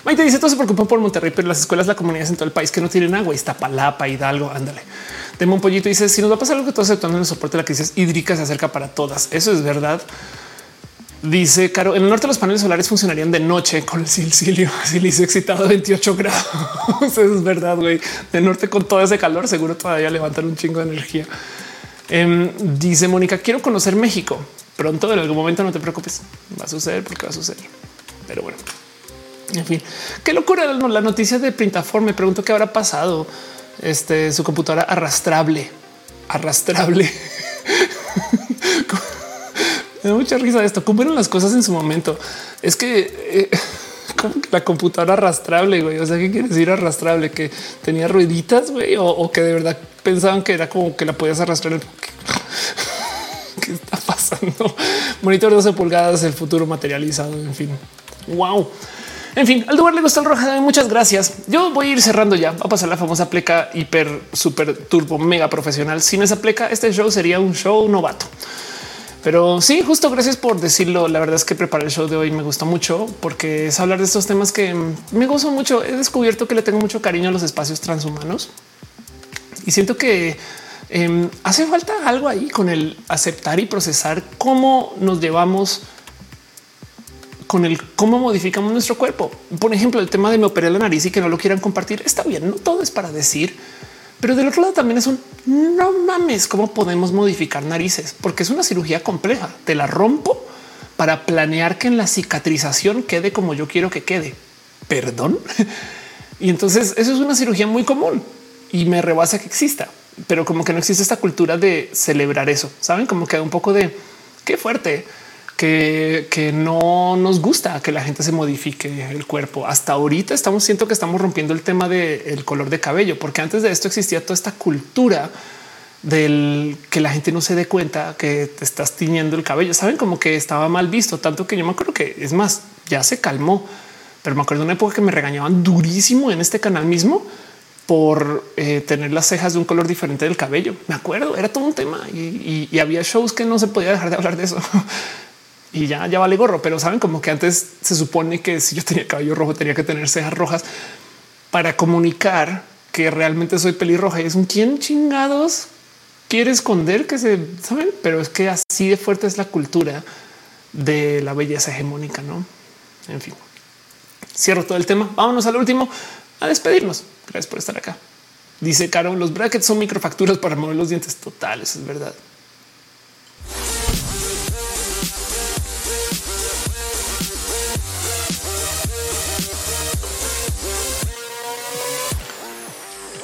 Maite dice todo se preocupa por Monterrey, pero las escuelas, la comunidad en todo el país que no tienen agua, está Palapa, Hidalgo, ándale. Demo un pollito dice si nos va a pasar algo que todos aceptando el soporte de la crisis hídrica se acerca para todas. Eso es verdad. Dice Caro, en el norte los paneles solares funcionarían de noche con el. Silicio excitado a 28 grados. Eso es verdad, güey. De norte con todo ese calor seguro todavía levantan un chingo de energía. Em, dice Mónica, quiero conocer México. Pronto, en algún momento, no te preocupes. Va a suceder porque va a suceder. Pero bueno, en fin, qué locura la noticia de Printaform. Me pregunto qué habrá pasado. Este su computadora arrastrable, arrastrable. Me da mucha risa esto. ¿Cómo las cosas en su momento? Es que eh, la computadora arrastrable, güey. O sea, ¿qué quiere decir arrastrable? Que tenía rueditas, güey, o, que de verdad pensaban que era como que la podías arrastrar. ¿Qué está? Monitor 12 pulgadas, el futuro materializado. En fin, wow. En fin, al lugar le gustó el roja. Muchas gracias. Yo voy a ir cerrando ya. Va a pasar la famosa pleca hiper, super turbo, mega profesional. Sin esa pleca, este show sería un show novato. Pero sí, justo gracias por decirlo. La verdad es que preparar el show de hoy me gusta mucho porque es hablar de estos temas que me gozo mucho. He descubierto que le tengo mucho cariño a los espacios transhumanos y siento que em, hace falta algo ahí con el aceptar y procesar cómo nos llevamos con el cómo modificamos nuestro cuerpo. Por ejemplo, el tema de me operé la nariz y que no lo quieran compartir está bien. No todo es para decir pero del otro lado también es un no mames, cómo podemos modificar narices, porque es una cirugía compleja. Te la rompo para planear que en la cicatrización quede como yo quiero que quede. Perdón. Y entonces eso es una cirugía muy común y me rebasa que exista, pero como que no existe esta cultura de celebrar eso. Saben como que un poco de qué fuerte que, no nos gusta que la gente se modifique el cuerpo. Hasta ahorita estamos siento que estamos rompiendo el tema del color de cabello, porque antes de esto existía toda esta cultura del que la gente no se dé cuenta que te estás tiñendo el cabello. Saben como que estaba mal visto, tanto que yo me acuerdo que es más, ya se calmó, pero me acuerdo de una época que me regañaban durísimo en este canal mismo por eh, tener las cejas de un color diferente del cabello. Me acuerdo, era todo un tema y había shows que no se podía dejar de hablar de eso. y ya, ya vale gorro. Pero saben como que antes se supone que si yo tenía cabello rojo tenía que tener cejas rojas para comunicar que realmente soy pelirroja y es un quién chingados quiere esconder que se saben, pero es que así de fuerte es la cultura de la belleza hegemónica, no? En fin, cierro todo el tema. Vámonos al último a despedirnos. Gracias por estar acá. Dice Caro, los brackets son microfacturas para mover los dientes totales. Es verdad.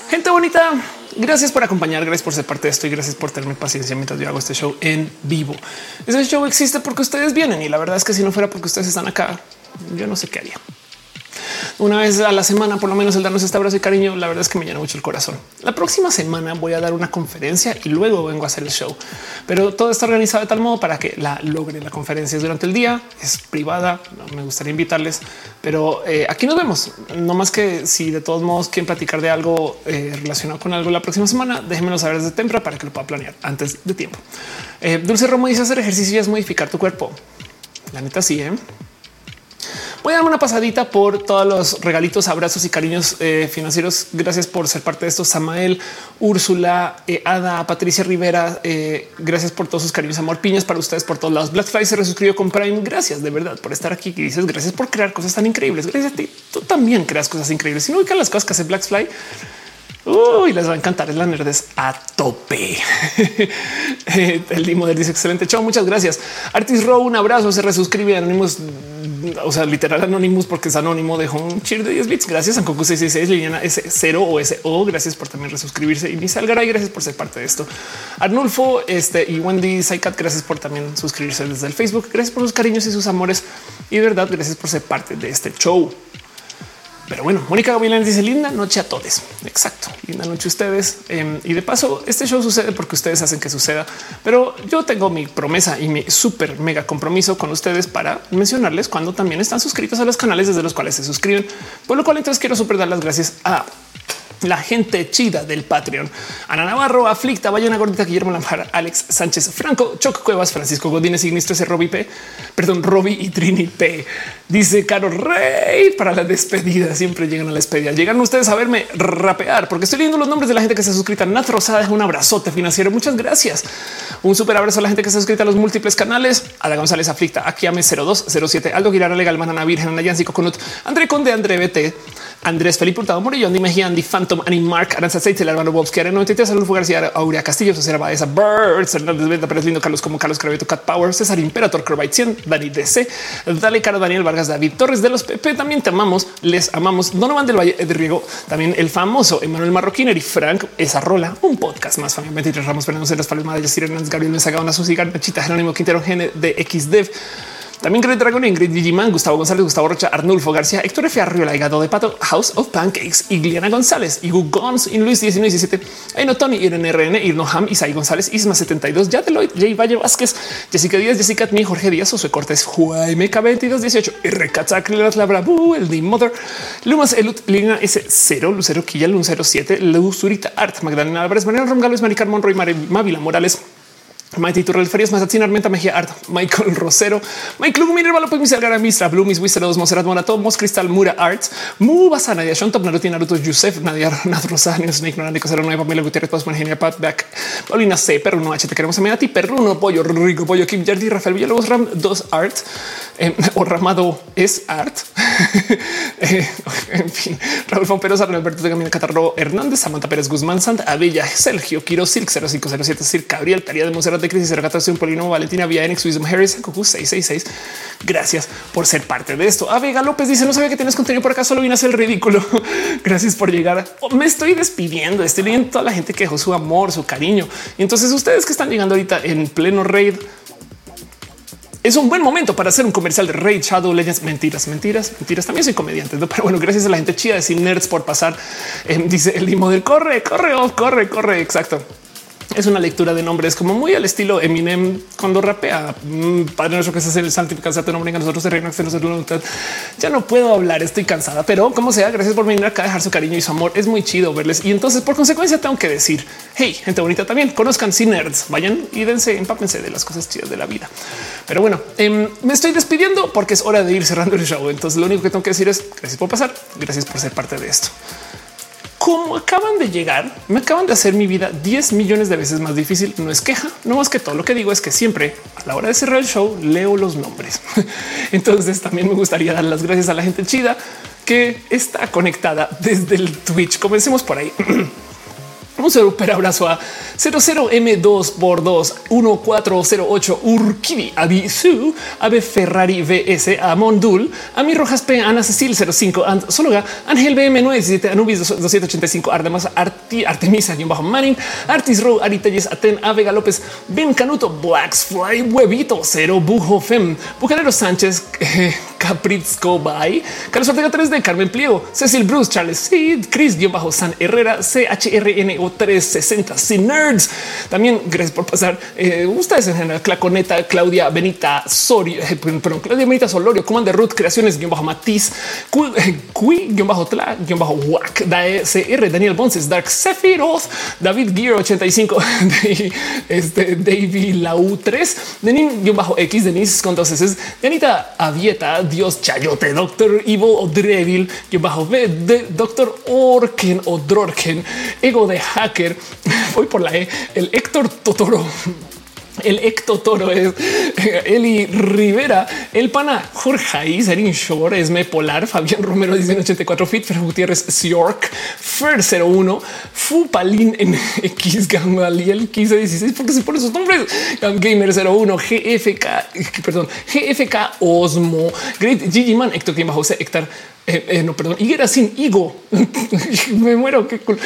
Gente bonita, gracias por acompañar, gracias por ser parte de esto y gracias por tenerme paciencia mientras yo hago este show en vivo. Ese show existe porque ustedes vienen y la verdad es que si no fuera porque ustedes están acá, yo no sé qué haría una vez a la semana, por lo menos el darnos este abrazo y cariño. La verdad es que me llena mucho el corazón. La próxima semana voy a dar una conferencia y luego vengo a hacer el show, pero todo está organizado de tal modo para que la logren. La conferencia es durante el día, es privada. No me gustaría invitarles, pero eh, aquí nos vemos. No más que si de todos modos quieren platicar de algo eh, relacionado con algo la próxima semana, déjenmelo saber desde temprano para que lo pueda planear antes de tiempo. Eh, Dulce Romo dice hacer ejercicio y es modificar tu cuerpo. La neta sí. Voy a dar una pasadita por todos los regalitos, abrazos y cariños eh, financieros. Gracias por ser parte de esto. Samael, Úrsula, eh, Ada, Patricia Rivera. Eh, gracias por todos sus cariños, amor, piñas para ustedes por todos lados. Blackfly se resuscribió con Prime. Gracias de verdad por estar aquí. Y dices gracias por crear cosas tan increíbles. Gracias a ti. Tú también creas cosas increíbles. Si no ubican las cosas que hace Blackfly, Uy, les va a encantar. Es la nerdes a tope. El Limo dice excelente show. Muchas gracias. Artis Row, un abrazo. Se resuscribe. Anónimos o sea, literal Anonymous, porque es anónimo, dejó un cheer de 10 bits. Gracias a Coco 666, Liliana S0 o SO. Gracias por también resuscribirse y Miss Algaray. Gracias por ser parte de esto. Arnulfo este y Wendy Saikat. Gracias por también suscribirse desde el Facebook. Gracias por sus cariños y sus amores. Y de verdad, gracias por ser parte de este show. Pero bueno, Mónica Gavilán dice linda noche a todos. Exacto. Linda noche a ustedes. Em, y de paso, este show sucede porque ustedes hacen que suceda. Pero yo tengo mi promesa y mi súper mega compromiso con ustedes para mencionarles cuando también están suscritos a los canales desde los cuales se suscriben. Por lo cual entonces quiero súper dar las gracias a la gente chida del Patreon. Ana Navarro, Aflicta, Bayona Gordita, Guillermo Lamar, Alex Sánchez Franco, Choc Cuevas, Francisco Godínez, Ignis 13, Robbie P, perdón, Robbie y Trini P. Dice Caro Rey para la despedida. Siempre llegan a la despedida. Llegan ustedes a verme rapear porque estoy leyendo los nombres de la gente que se ha suscrito. Nat Rosada es un abrazote financiero. Muchas gracias. Un súper abrazo a la gente que se ha suscrito a los múltiples canales. Ada González Aflicta, Akiame 0207, Aldo Girara Legal, Manana Virgen, Ana Yancy Coconut, André Conde, André BT, Andrés Felipe Hurtado Morillo, Andy Mejía, Andy Phantom, Annie Mark, Aranza Seitz, el hermano Bobs, Karen 93, Salud García, Aurea Castillo, César Baeza, Birds, Hernández Venta, Pérez Lindo, Carlos como Carlos Craveto, Cat Power, César Imperator, Crobite 100, Dani DC, Dale Caro, Daniel Vargas, David Torres de los PP. También te amamos, les amamos. Donovan del Valle de Riego, también el famoso Emanuel Marroquiner y Frank, esa rola, un podcast más. Familia 23 Ramos, Fernando Ceras, Palma de Yacir Hernández, Gabriel Mesa, Gaona, Susi, Chita, Jerónimo Quintero, Gene de XDev. También Greg Dragon, Ingrid Digiman, Gustavo González, Gustavo Rocha, Arnulfo García, Héctor F. Arriola, Hígado de Pato, House of Pancakes, Igliana González, Igu Gons, In Luis 1917, Aino Tony, Irene RN, Irno Ham, Isai González, Isma 72, Deloitte, Jay Valle Vázquez, Jessica Díaz, Jessica Atmi, Jorge Díaz, Josué Cortés, Jaime K2218, R. Katzacrilas, Labra, el The Mother, Lumas, Elut, Lina S0, Lucero Quilla, Lun 07, Luzurita Art, Magdalena Álvarez, Mariano Romgales, Maricar Monroy, Mavila Morales, Maite Turrell Ferias, Mazatzin Armenta Mejía Art, Michael Rosero, Michael Minerva López Misal Gara Mistra, Bloomis, Wisteros, Monserrat Morato, Mos Cristal, Mura Arts, Mu Basana, Nadia Shon Top, Naruto, Yusef, Nadia Nat Rosario, Snake, Norandi, Cosero, Nueva, Pamela Gutiérrez, Post, Genia, Pat, Back, Paulina C, Perruno H, te queremos a ti, Perruno, Pollo, Rico, Pollo, Kim, Jardi, Rafael Villalobos, Ram, 2 Art, eh, o Ramado es Art, eh, en fin, Raúl Fomperos, Alberto de Camino, Catarro Hernández, Samantha Pérez Guzmán, Santa Avilla, Sergio, Quiro, Silk, 0507, Sir, Gabriel, Taría de Monserrat de Crisis, 014, Polino, Valentina Vía, Enix, Wisdom Harris, Cocu 666. Gracias por ser parte de esto. A Vega López dice: No sabía que tienes contenido por acá, solo vine a hacer el ridículo. Gracias por llegar. Oh, me estoy despidiendo. Estoy leyendo toda la gente que dejó su amor, su cariño. Y entonces, ustedes que están llegando ahorita en pleno raid, es un buen momento para hacer un comercial de Raid Shadow Legends. Mentiras, mentiras, mentiras. También soy comediante, pero bueno, gracias a la gente chida de Nerds por pasar. Eh, dice el limo del corre, corre, oh, corre, corre. Exacto es una lectura de nombres como muy al estilo Eminem cuando rapea. Mm, Padre nuestro que hace el santificado tu nombre, nosotros se reina, Ya no puedo hablar, estoy cansada, pero como sea, gracias por venir acá dejar su cariño y su amor. Es muy chido verles. Y entonces, por consecuencia, tengo que decir: Hey, gente bonita, también conozcan sin nerds, vayan y dense, empápense de las cosas chidas de la vida. Pero bueno, em, me estoy despidiendo porque es hora de ir cerrando el show. Entonces, lo único que tengo que decir es gracias por pasar, gracias por ser parte de esto como acaban de llegar, me acaban de hacer mi vida 10 millones de veces más difícil. No es queja, no más que todo lo que digo es que siempre a la hora de cerrar el show leo los nombres. Entonces también me gustaría dar las gracias a la gente chida que está conectada desde el Twitch. Comencemos por ahí. Un super abrazo a 00M2 por 2 1408 Urquidi, Abisu, Ave Ferrari VS, a Mondul, a mi Rojas P, Ana Cecil 05, Sóloga, Ángel BM 97, Anubis 285, Artemas, Arti, Artemisa, guion bajo Manning, Artis Row, Aritelles, Aten, A Vega López, Ben Canuto, Blacksfly, Huevito, Cero, Bujo Fem, Bucanero Sánchez, eh, Capritzco Bay, Carlos Ortega 3 de Carmen Pliego, Cecil Bruce, Charles Seed, Chris, guion bajo San Herrera, CHRNO 360, Sin Nerds, también gracias por pasar. Eh, ustedes en general, Claconeta, Claudia Benita Sorio, eh, perdón, Claudia Benita Solorio, Commander Ruth, Creaciones, guion bajo Matiz, Cui, eh, guion bajo Tla, guion bajo Wack, CR, Daniel Bonces, Dark Sephiroth, David Gear 85, este, David Lau 3, Denim, guion bajo X, Denise con dos S, Anita Avieta, Dios Chayote, Doctor Evil o Drevil, guion bajo B, Doctor Orken o Drorken, Ego de Hacker, voy por la E, el Héctor Totoro. El Héctor Toro es Eli Rivera, el pana Jorge Serin Shore, Esme Polar, Fabián Romero, 84 Fit, Fer Gutiérrez, York, Fer 01, Fupalin en X, Gamaliel 1516, porque se pone esos nombres, Gamer 01, GFK, perdón, GFK Osmo, Great Gigi Man, Héctor Clima José, Héctor eh, eh, no, perdón, higuera sin higo. Me muero. Qué cool.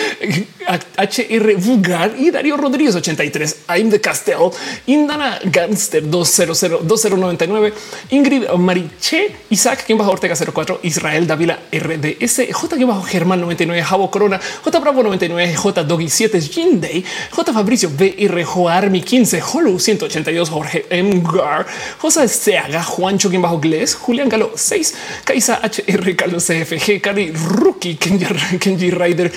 HR Vulgar y Darío Rodríguez 83. I'm the Castel. Indana Gangster 200 2099. Ingrid Mariche. Isaac quien bajo Ortega 04. Israel Davila RDS. J bajo Germán 99. Javo Corona. J Bravo 99. J Doggy 7. Jinday. J Fabricio BR Joarmi 15. Holu 182. Jorge Mgar. José Seaga. Juancho quien bajo Gles. Julián Galo 6. Kaisa HR los CFG, Cari Rookie, Kenji, Kenji Rider,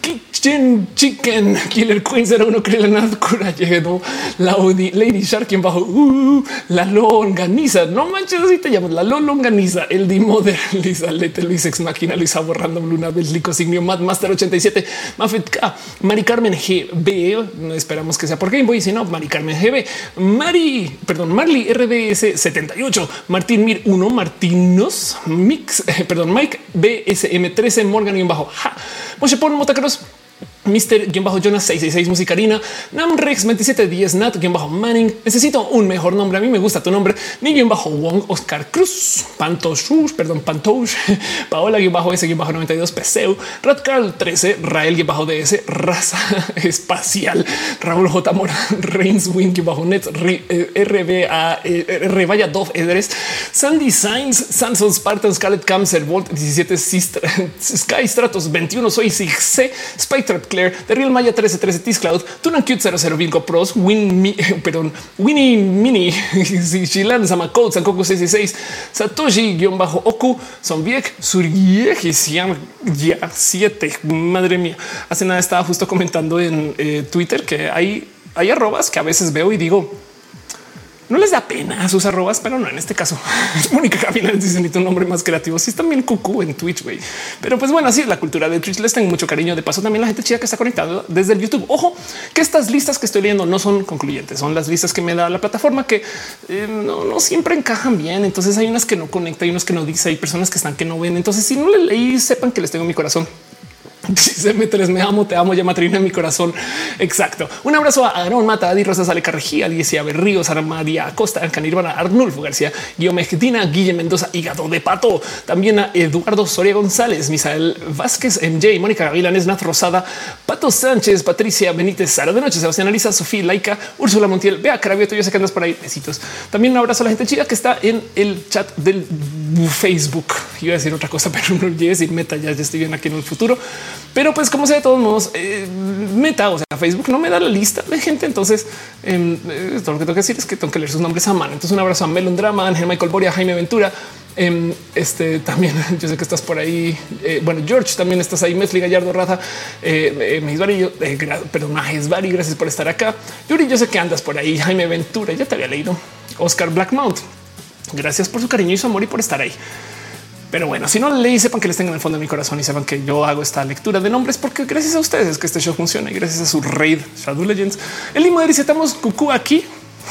Kitchen Chicken, Killer Queen 01, Krillana, Cura llegó la Lady Shark, quien bajo uh, la longaniza. No manches, así te llamas la longaniza, el Dimo de Lisa Lete, Luis Ex Máquina, Luisa Borrando, Luna, Lico Signio, Mad Master 87, Mafet K, Mari Carmen GB. No esperamos que sea por Game Boy, sino Mari Carmen GB, Mari, perdón, Marley RBS 78, Martín Mir 1, Martinos Mix, eh, perdón, Mike BSM 13, Morgan y un bajo. Ja. Moshe Pon Motacros Mr. Jonas 666 Musicarina, Namrex 2710 Nat bajo Manning. Necesito un mejor nombre. A mí me gusta tu nombre. Mi bajo Wong Oscar Cruz, Pantosh, perdón, Pantosh, Paola bajo S bajo 92 Peseu, Rat Carl 13, Rael bajo DS, Raza Espacial, Raúl J. Mora, Reigns Wing bajo Net, RBA, R Vaya Dove Edres, Sandy Signs, Samsung Spartan, Scarlet Cancer, Volt 17 Sky Stratos 21 Soy C, Spectre The Real Maya 1313 Tis Cloud, Tunan Cute 00 Vinco Pros, Win, mi, perdón, Winnie Mini, Shilan Samakot, Sankoku 66, Satoshi guion bajo Oku, Sonviek, Surieji, ya 7. Madre mía. Hace nada estaba justo comentando en eh, Twitter que hay, hay arrobas que a veces veo y digo, no les da pena a sus arrobas, pero no en este caso. Mónica Camila dice necesito un nombre más creativo. Sí, también cucú en Twitch, güey. Pero pues bueno, así es la cultura de Twitch. Les tengo mucho cariño. De paso, también la gente chida que está conectado desde el YouTube. Ojo que estas listas que estoy leyendo no son concluyentes, son las listas que me da la plataforma que eh, no, siempre encajan bien. Entonces hay unas que no conecta y unas que no dice. Hay personas que están que no ven. Entonces, si no le leí, sepan que les tengo mi corazón. Dice M3, me amo, te amo, ya matrina en mi corazón. Exacto. Un abrazo a Aaron Mata, Adi Rosa Sale Carrejía, Alicia Berríos, Ana María Acosta, Canirvana, Arnulfo García, Guillermo Medina, Guille Mendoza, Hígado de Pato. También a Eduardo Soria González, Misael Vázquez, MJ, Mónica Gavilanes, Nat Rosada, Pato Sánchez, Patricia Benítez, Sara de Noche, Sebastián Alisa, Sofía Laica, Úrsula Montiel, Vea Carabioto, yo sé que andas por ahí. Besitos. También un abrazo a la gente chida que está en el chat del Facebook. Iba a decir otra cosa, pero no a decir meta, ya estoy bien aquí en el futuro. Pero pues como sea, de todos modos, eh, meta, o sea, Facebook no me da la lista de gente. Entonces, em, eh, todo lo que tengo que decir es que tengo que leer sus nombres a mano. Entonces, un abrazo a Melon Drama, Ángel Michael Boria, Jaime Ventura. Em, este también yo sé que estás por ahí. Eh, bueno, George también estás ahí. Mesli Gallardo Raza, eh, perdón, Majesbari, gracias por estar acá. Yuri, yo sé que andas por ahí. Jaime Ventura, ya te había leído. Oscar Blackmount, gracias por su cariño y su amor y por estar ahí. Pero bueno, si no leí, sepan que les tengo en el fondo de mi corazón y sepan que yo hago esta lectura de nombres porque gracias a ustedes es que este show funciona y gracias a su raid Shadow Legends. El limo dice estamos cucú aquí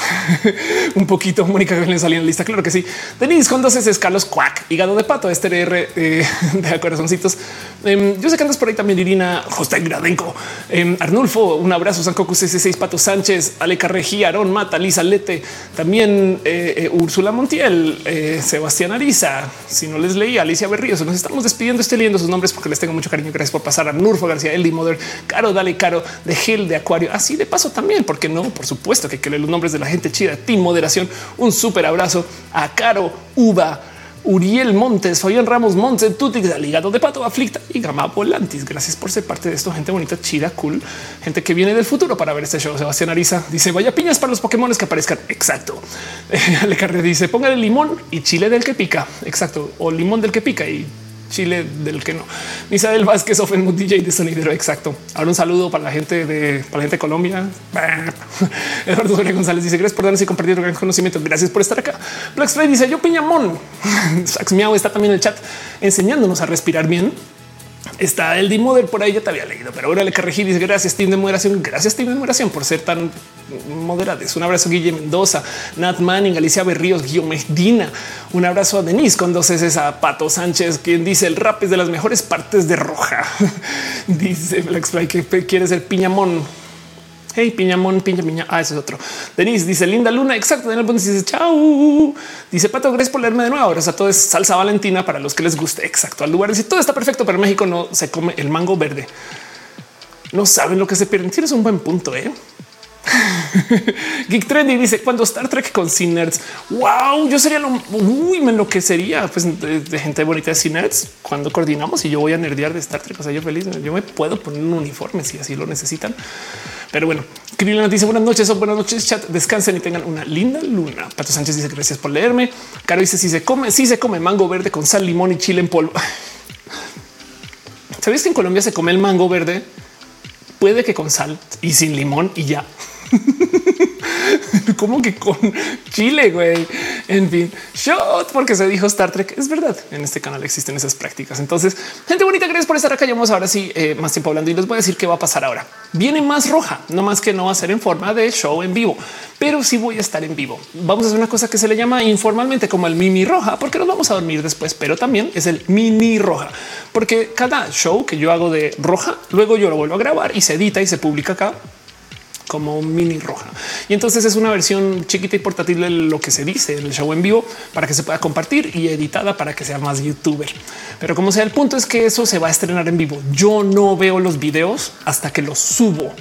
un poquito. Mónica le salía en lista. Claro que sí. Denise con dos S, Carlos Cuac, hígado de pato, este R eh, de corazoncitos. Em, yo sé que andas por ahí también. Irina José Gradenco, em, Arnulfo, un abrazo. San Coco C6, Pato Sánchez, Ale Carrejí, Aarón Mata, Lisa Lete, también eh, eh, Úrsula Montiel, Sebastián Ariza. Si no les leí, Alicia Berríos. Nos estamos despidiendo. Estoy leyendo sus nombres porque les tengo mucho cariño. Gracias por pasar a Nurfo García, Eldi Mother, Caro, Dale Caro, de Gel, de Acuario. Así de paso también, porque no, por supuesto que hay que leer los nombres de la gente chida, Team Moderación. Un súper abrazo a Caro Uva. Uriel Montes, Fabián Ramos Montes, Tutix, Ligado de Pato, Aflicta y Gama Volantis. Gracias por ser parte de esto, gente bonita, chida, cool, gente que viene del futuro para ver este show. Sebastián Ariza dice: Vaya piñas para los Pokémon que aparezcan. Exacto. Ale Carre dice: Póngale limón y chile del que pica. Exacto. O limón del que pica y Chile del que no. Misael Vázquez, Ofen DJ de sonidero. Exacto. Ahora un saludo para la gente de la gente de Colombia. Eduardo González dice gracias por darnos y compartir gran conocimiento. Gracias por estar acá. Black Stray dice yo piñamón. Sax Miau está también en el chat enseñándonos a respirar bien. Está el Dimoder por ahí ya te había leído, pero ahora le carregí dice gracias Team de moderación. Gracias Team de moderación por ser tan moderados. Un abrazo Guille Mendoza, Nat Manning, Alicia Berríos, Guillo Medina. Un abrazo a Denise con dos S a Pato Sánchez, quien dice el rap es de las mejores partes de Roja. dice Black que quiere ser piñamón. Hey, piñamón, piña, piña. Ah, ese es otro. Denise dice linda luna. Exacto. Daniel Ponce dice chao. Dice Pato, gracias por leerme de nuevo. Ahora todo es salsa valentina para los que les guste. Exacto. Al lugar dice todo está perfecto, pero México no se come el mango verde. No saben lo que se pierden. Tienes un buen punto. ¿eh? Geek Trendy dice cuando Star Trek con Cinerts. Wow, yo sería lo uy, me enloquecería pues de, gente bonita de Cinerts cuando coordinamos y yo voy a nerdear de Star Trek. O sea, yo feliz. Yo me puedo poner un uniforme si así lo necesitan. Pero bueno, Krillin dice buenas noches o buenas noches, chat. Descansen y tengan una linda luna. Pato Sánchez dice gracias por leerme. Caro dice si se come, si se come mango verde con sal, limón y chile en polvo. ¿Sabes que en Colombia se come el mango verde puede que con sal y sin limón y ya. como que con chile, güey. En fin, shot, porque se dijo Star Trek. Es verdad. En este canal existen esas prácticas. Entonces, gente bonita, gracias por estar acá. Llevamos ahora sí eh, más tiempo hablando y les voy a decir qué va a pasar ahora. Viene más roja, no más que no va a ser en forma de show en vivo, pero sí voy a estar en vivo. Vamos a hacer una cosa que se le llama informalmente como el mini roja, porque nos vamos a dormir después, pero también es el mini roja, porque cada show que yo hago de roja, luego yo lo vuelvo a grabar y se edita y se publica acá como mini roja. Y entonces es una versión chiquita y portátil de lo que se dice en el show en vivo para que se pueda compartir y editada para que sea más youtuber. Pero como sea, el punto es que eso se va a estrenar en vivo. Yo no veo los videos hasta que los subo.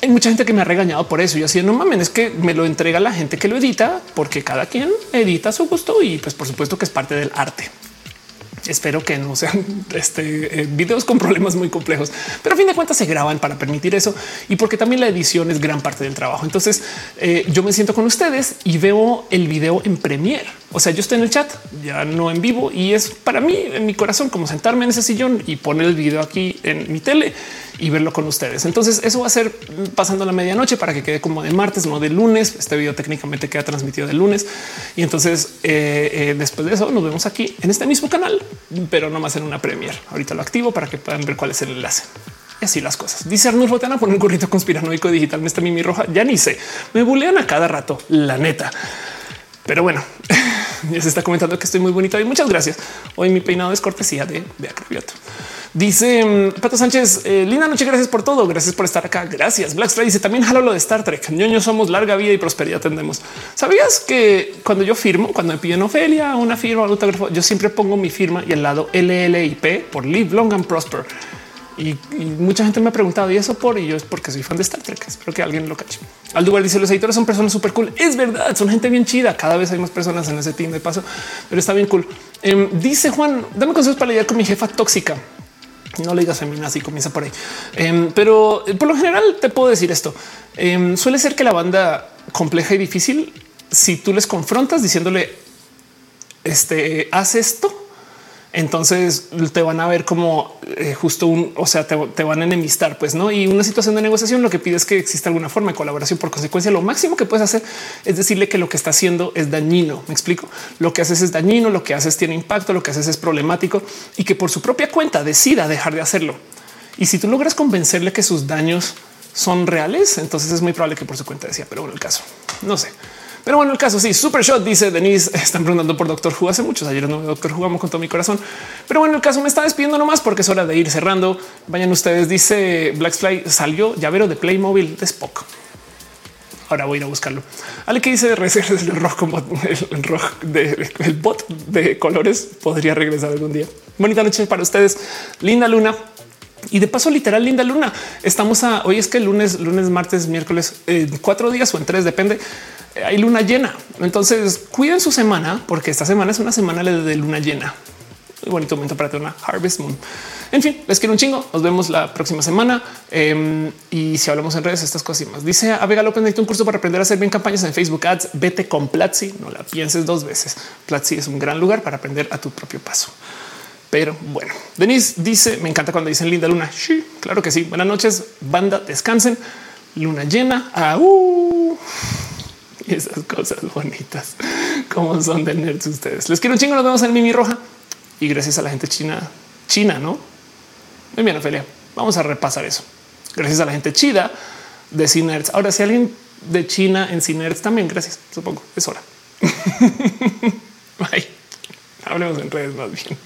Hay mucha gente que me ha regañado por eso. y así no mames, es que me lo entrega la gente que lo edita, porque cada quien edita a su gusto y pues por supuesto que es parte del arte. Espero que no sean este, eh, videos con problemas muy complejos, pero a fin de cuentas se graban para permitir eso y porque también la edición es gran parte del trabajo. Entonces eh, yo me siento con ustedes y veo el video en Premiere. O sea, yo estoy en el chat, ya no en vivo y es para mí en mi corazón como sentarme en ese sillón y poner el video aquí en mi tele y verlo con ustedes. Entonces eso va a ser pasando la medianoche para que quede como de martes, no de lunes. Este video técnicamente queda transmitido de lunes y entonces eh, eh, después de eso nos vemos aquí en este mismo canal, pero no más en una premier. Ahorita lo activo para que puedan ver cuál es el enlace. Y así las cosas. Dice Arnulfo, te van a poner un gorrito conspiranoico digital. Me está mi roja. Ya ni sé. Me bulean a cada rato, la neta. Pero bueno, ya se está comentando que estoy muy bonita y muchas gracias. Hoy mi peinado es cortesía de Beatriz Dice mm, Pato Sánchez, eh, linda noche, gracias por todo, gracias por estar acá, gracias. Black dice también jalo lo de Star Trek, ñoños somos larga vida y prosperidad tendemos. ¿Sabías que cuando yo firmo, cuando me piden Ofelia, una firma, un autógrafo, yo siempre pongo mi firma y al lado LLIP por Live Long and Prosper? Y, mucha gente me ha preguntado y eso por ello es porque soy fan de Star Trek. Espero que alguien lo cache. Aldubar dice los editores son personas súper cool. Es verdad, son gente bien chida. Cada vez hay más personas en ese team de paso, pero está bien cool. Em, dice Juan, dame consejos para lidiar con mi jefa tóxica. No le digas feminazi, comienza por ahí. Em, pero eh, por lo general te puedo decir esto. Em, suele ser que la banda compleja y difícil, si tú les confrontas diciéndole, este, haz esto, entonces te van a ver como eh, justo un, o sea, te, van a enemistar, pues no. Y una situación de negociación lo que pide es que exista alguna forma de colaboración. Por consecuencia, lo máximo que puedes hacer es decirle que lo que está haciendo es dañino. Me explico. Lo que haces es dañino, lo que haces tiene impacto, lo que haces es problemático y que por su propia cuenta decida dejar de hacerlo. Y si tú logras convencerle que sus daños son reales, entonces es muy probable que por su cuenta decía, pero bueno, el caso no sé. Pero bueno, el caso sí, super shot, dice Denise. Están preguntando por Doctor Who hace muchos ayer. No, Doctor Who con todo mi corazón. Pero bueno, el caso me está despidiendo nomás porque es hora de ir cerrando. Vayan ustedes. Dice Blackfly salió llavero de Playmobil de Spock. Ahora voy a ir a buscarlo. Ale que dice el rojo el rojo de el bot de colores podría regresar algún día. Bonita noche para ustedes. Linda luna. Y de paso, literal, linda luna. Estamos a hoy es que lunes, lunes, martes, miércoles, en cuatro días o en tres, depende hay luna llena. Entonces cuiden su semana porque esta semana es una semana de luna llena. Muy bonito momento para tener una Harvest Moon. En fin, les quiero un chingo. Nos vemos la próxima semana. Em, y si hablamos en redes, estas cosas y más. Dice a Vega López, un curso para aprender a hacer bien campañas en Facebook Ads. Vete con Platzi. No la pienses dos veces. Platzi es un gran lugar para aprender a tu propio paso. Pero bueno, Denise dice: Me encanta cuando dicen linda luna. Sí, claro que sí. Buenas noches, banda. Descansen. Luna llena. Esas cosas bonitas como son de nerds ustedes. Les quiero un chingo. Nos vemos en Mimi Roja y gracias a la gente china, china, no? Muy bien, Ophelia. Vamos a repasar eso. Gracias a la gente chida de Cinerds. Ahora, si alguien de China en Cinerds también, gracias. Supongo es hora. Bye. Hablemos en redes más bien.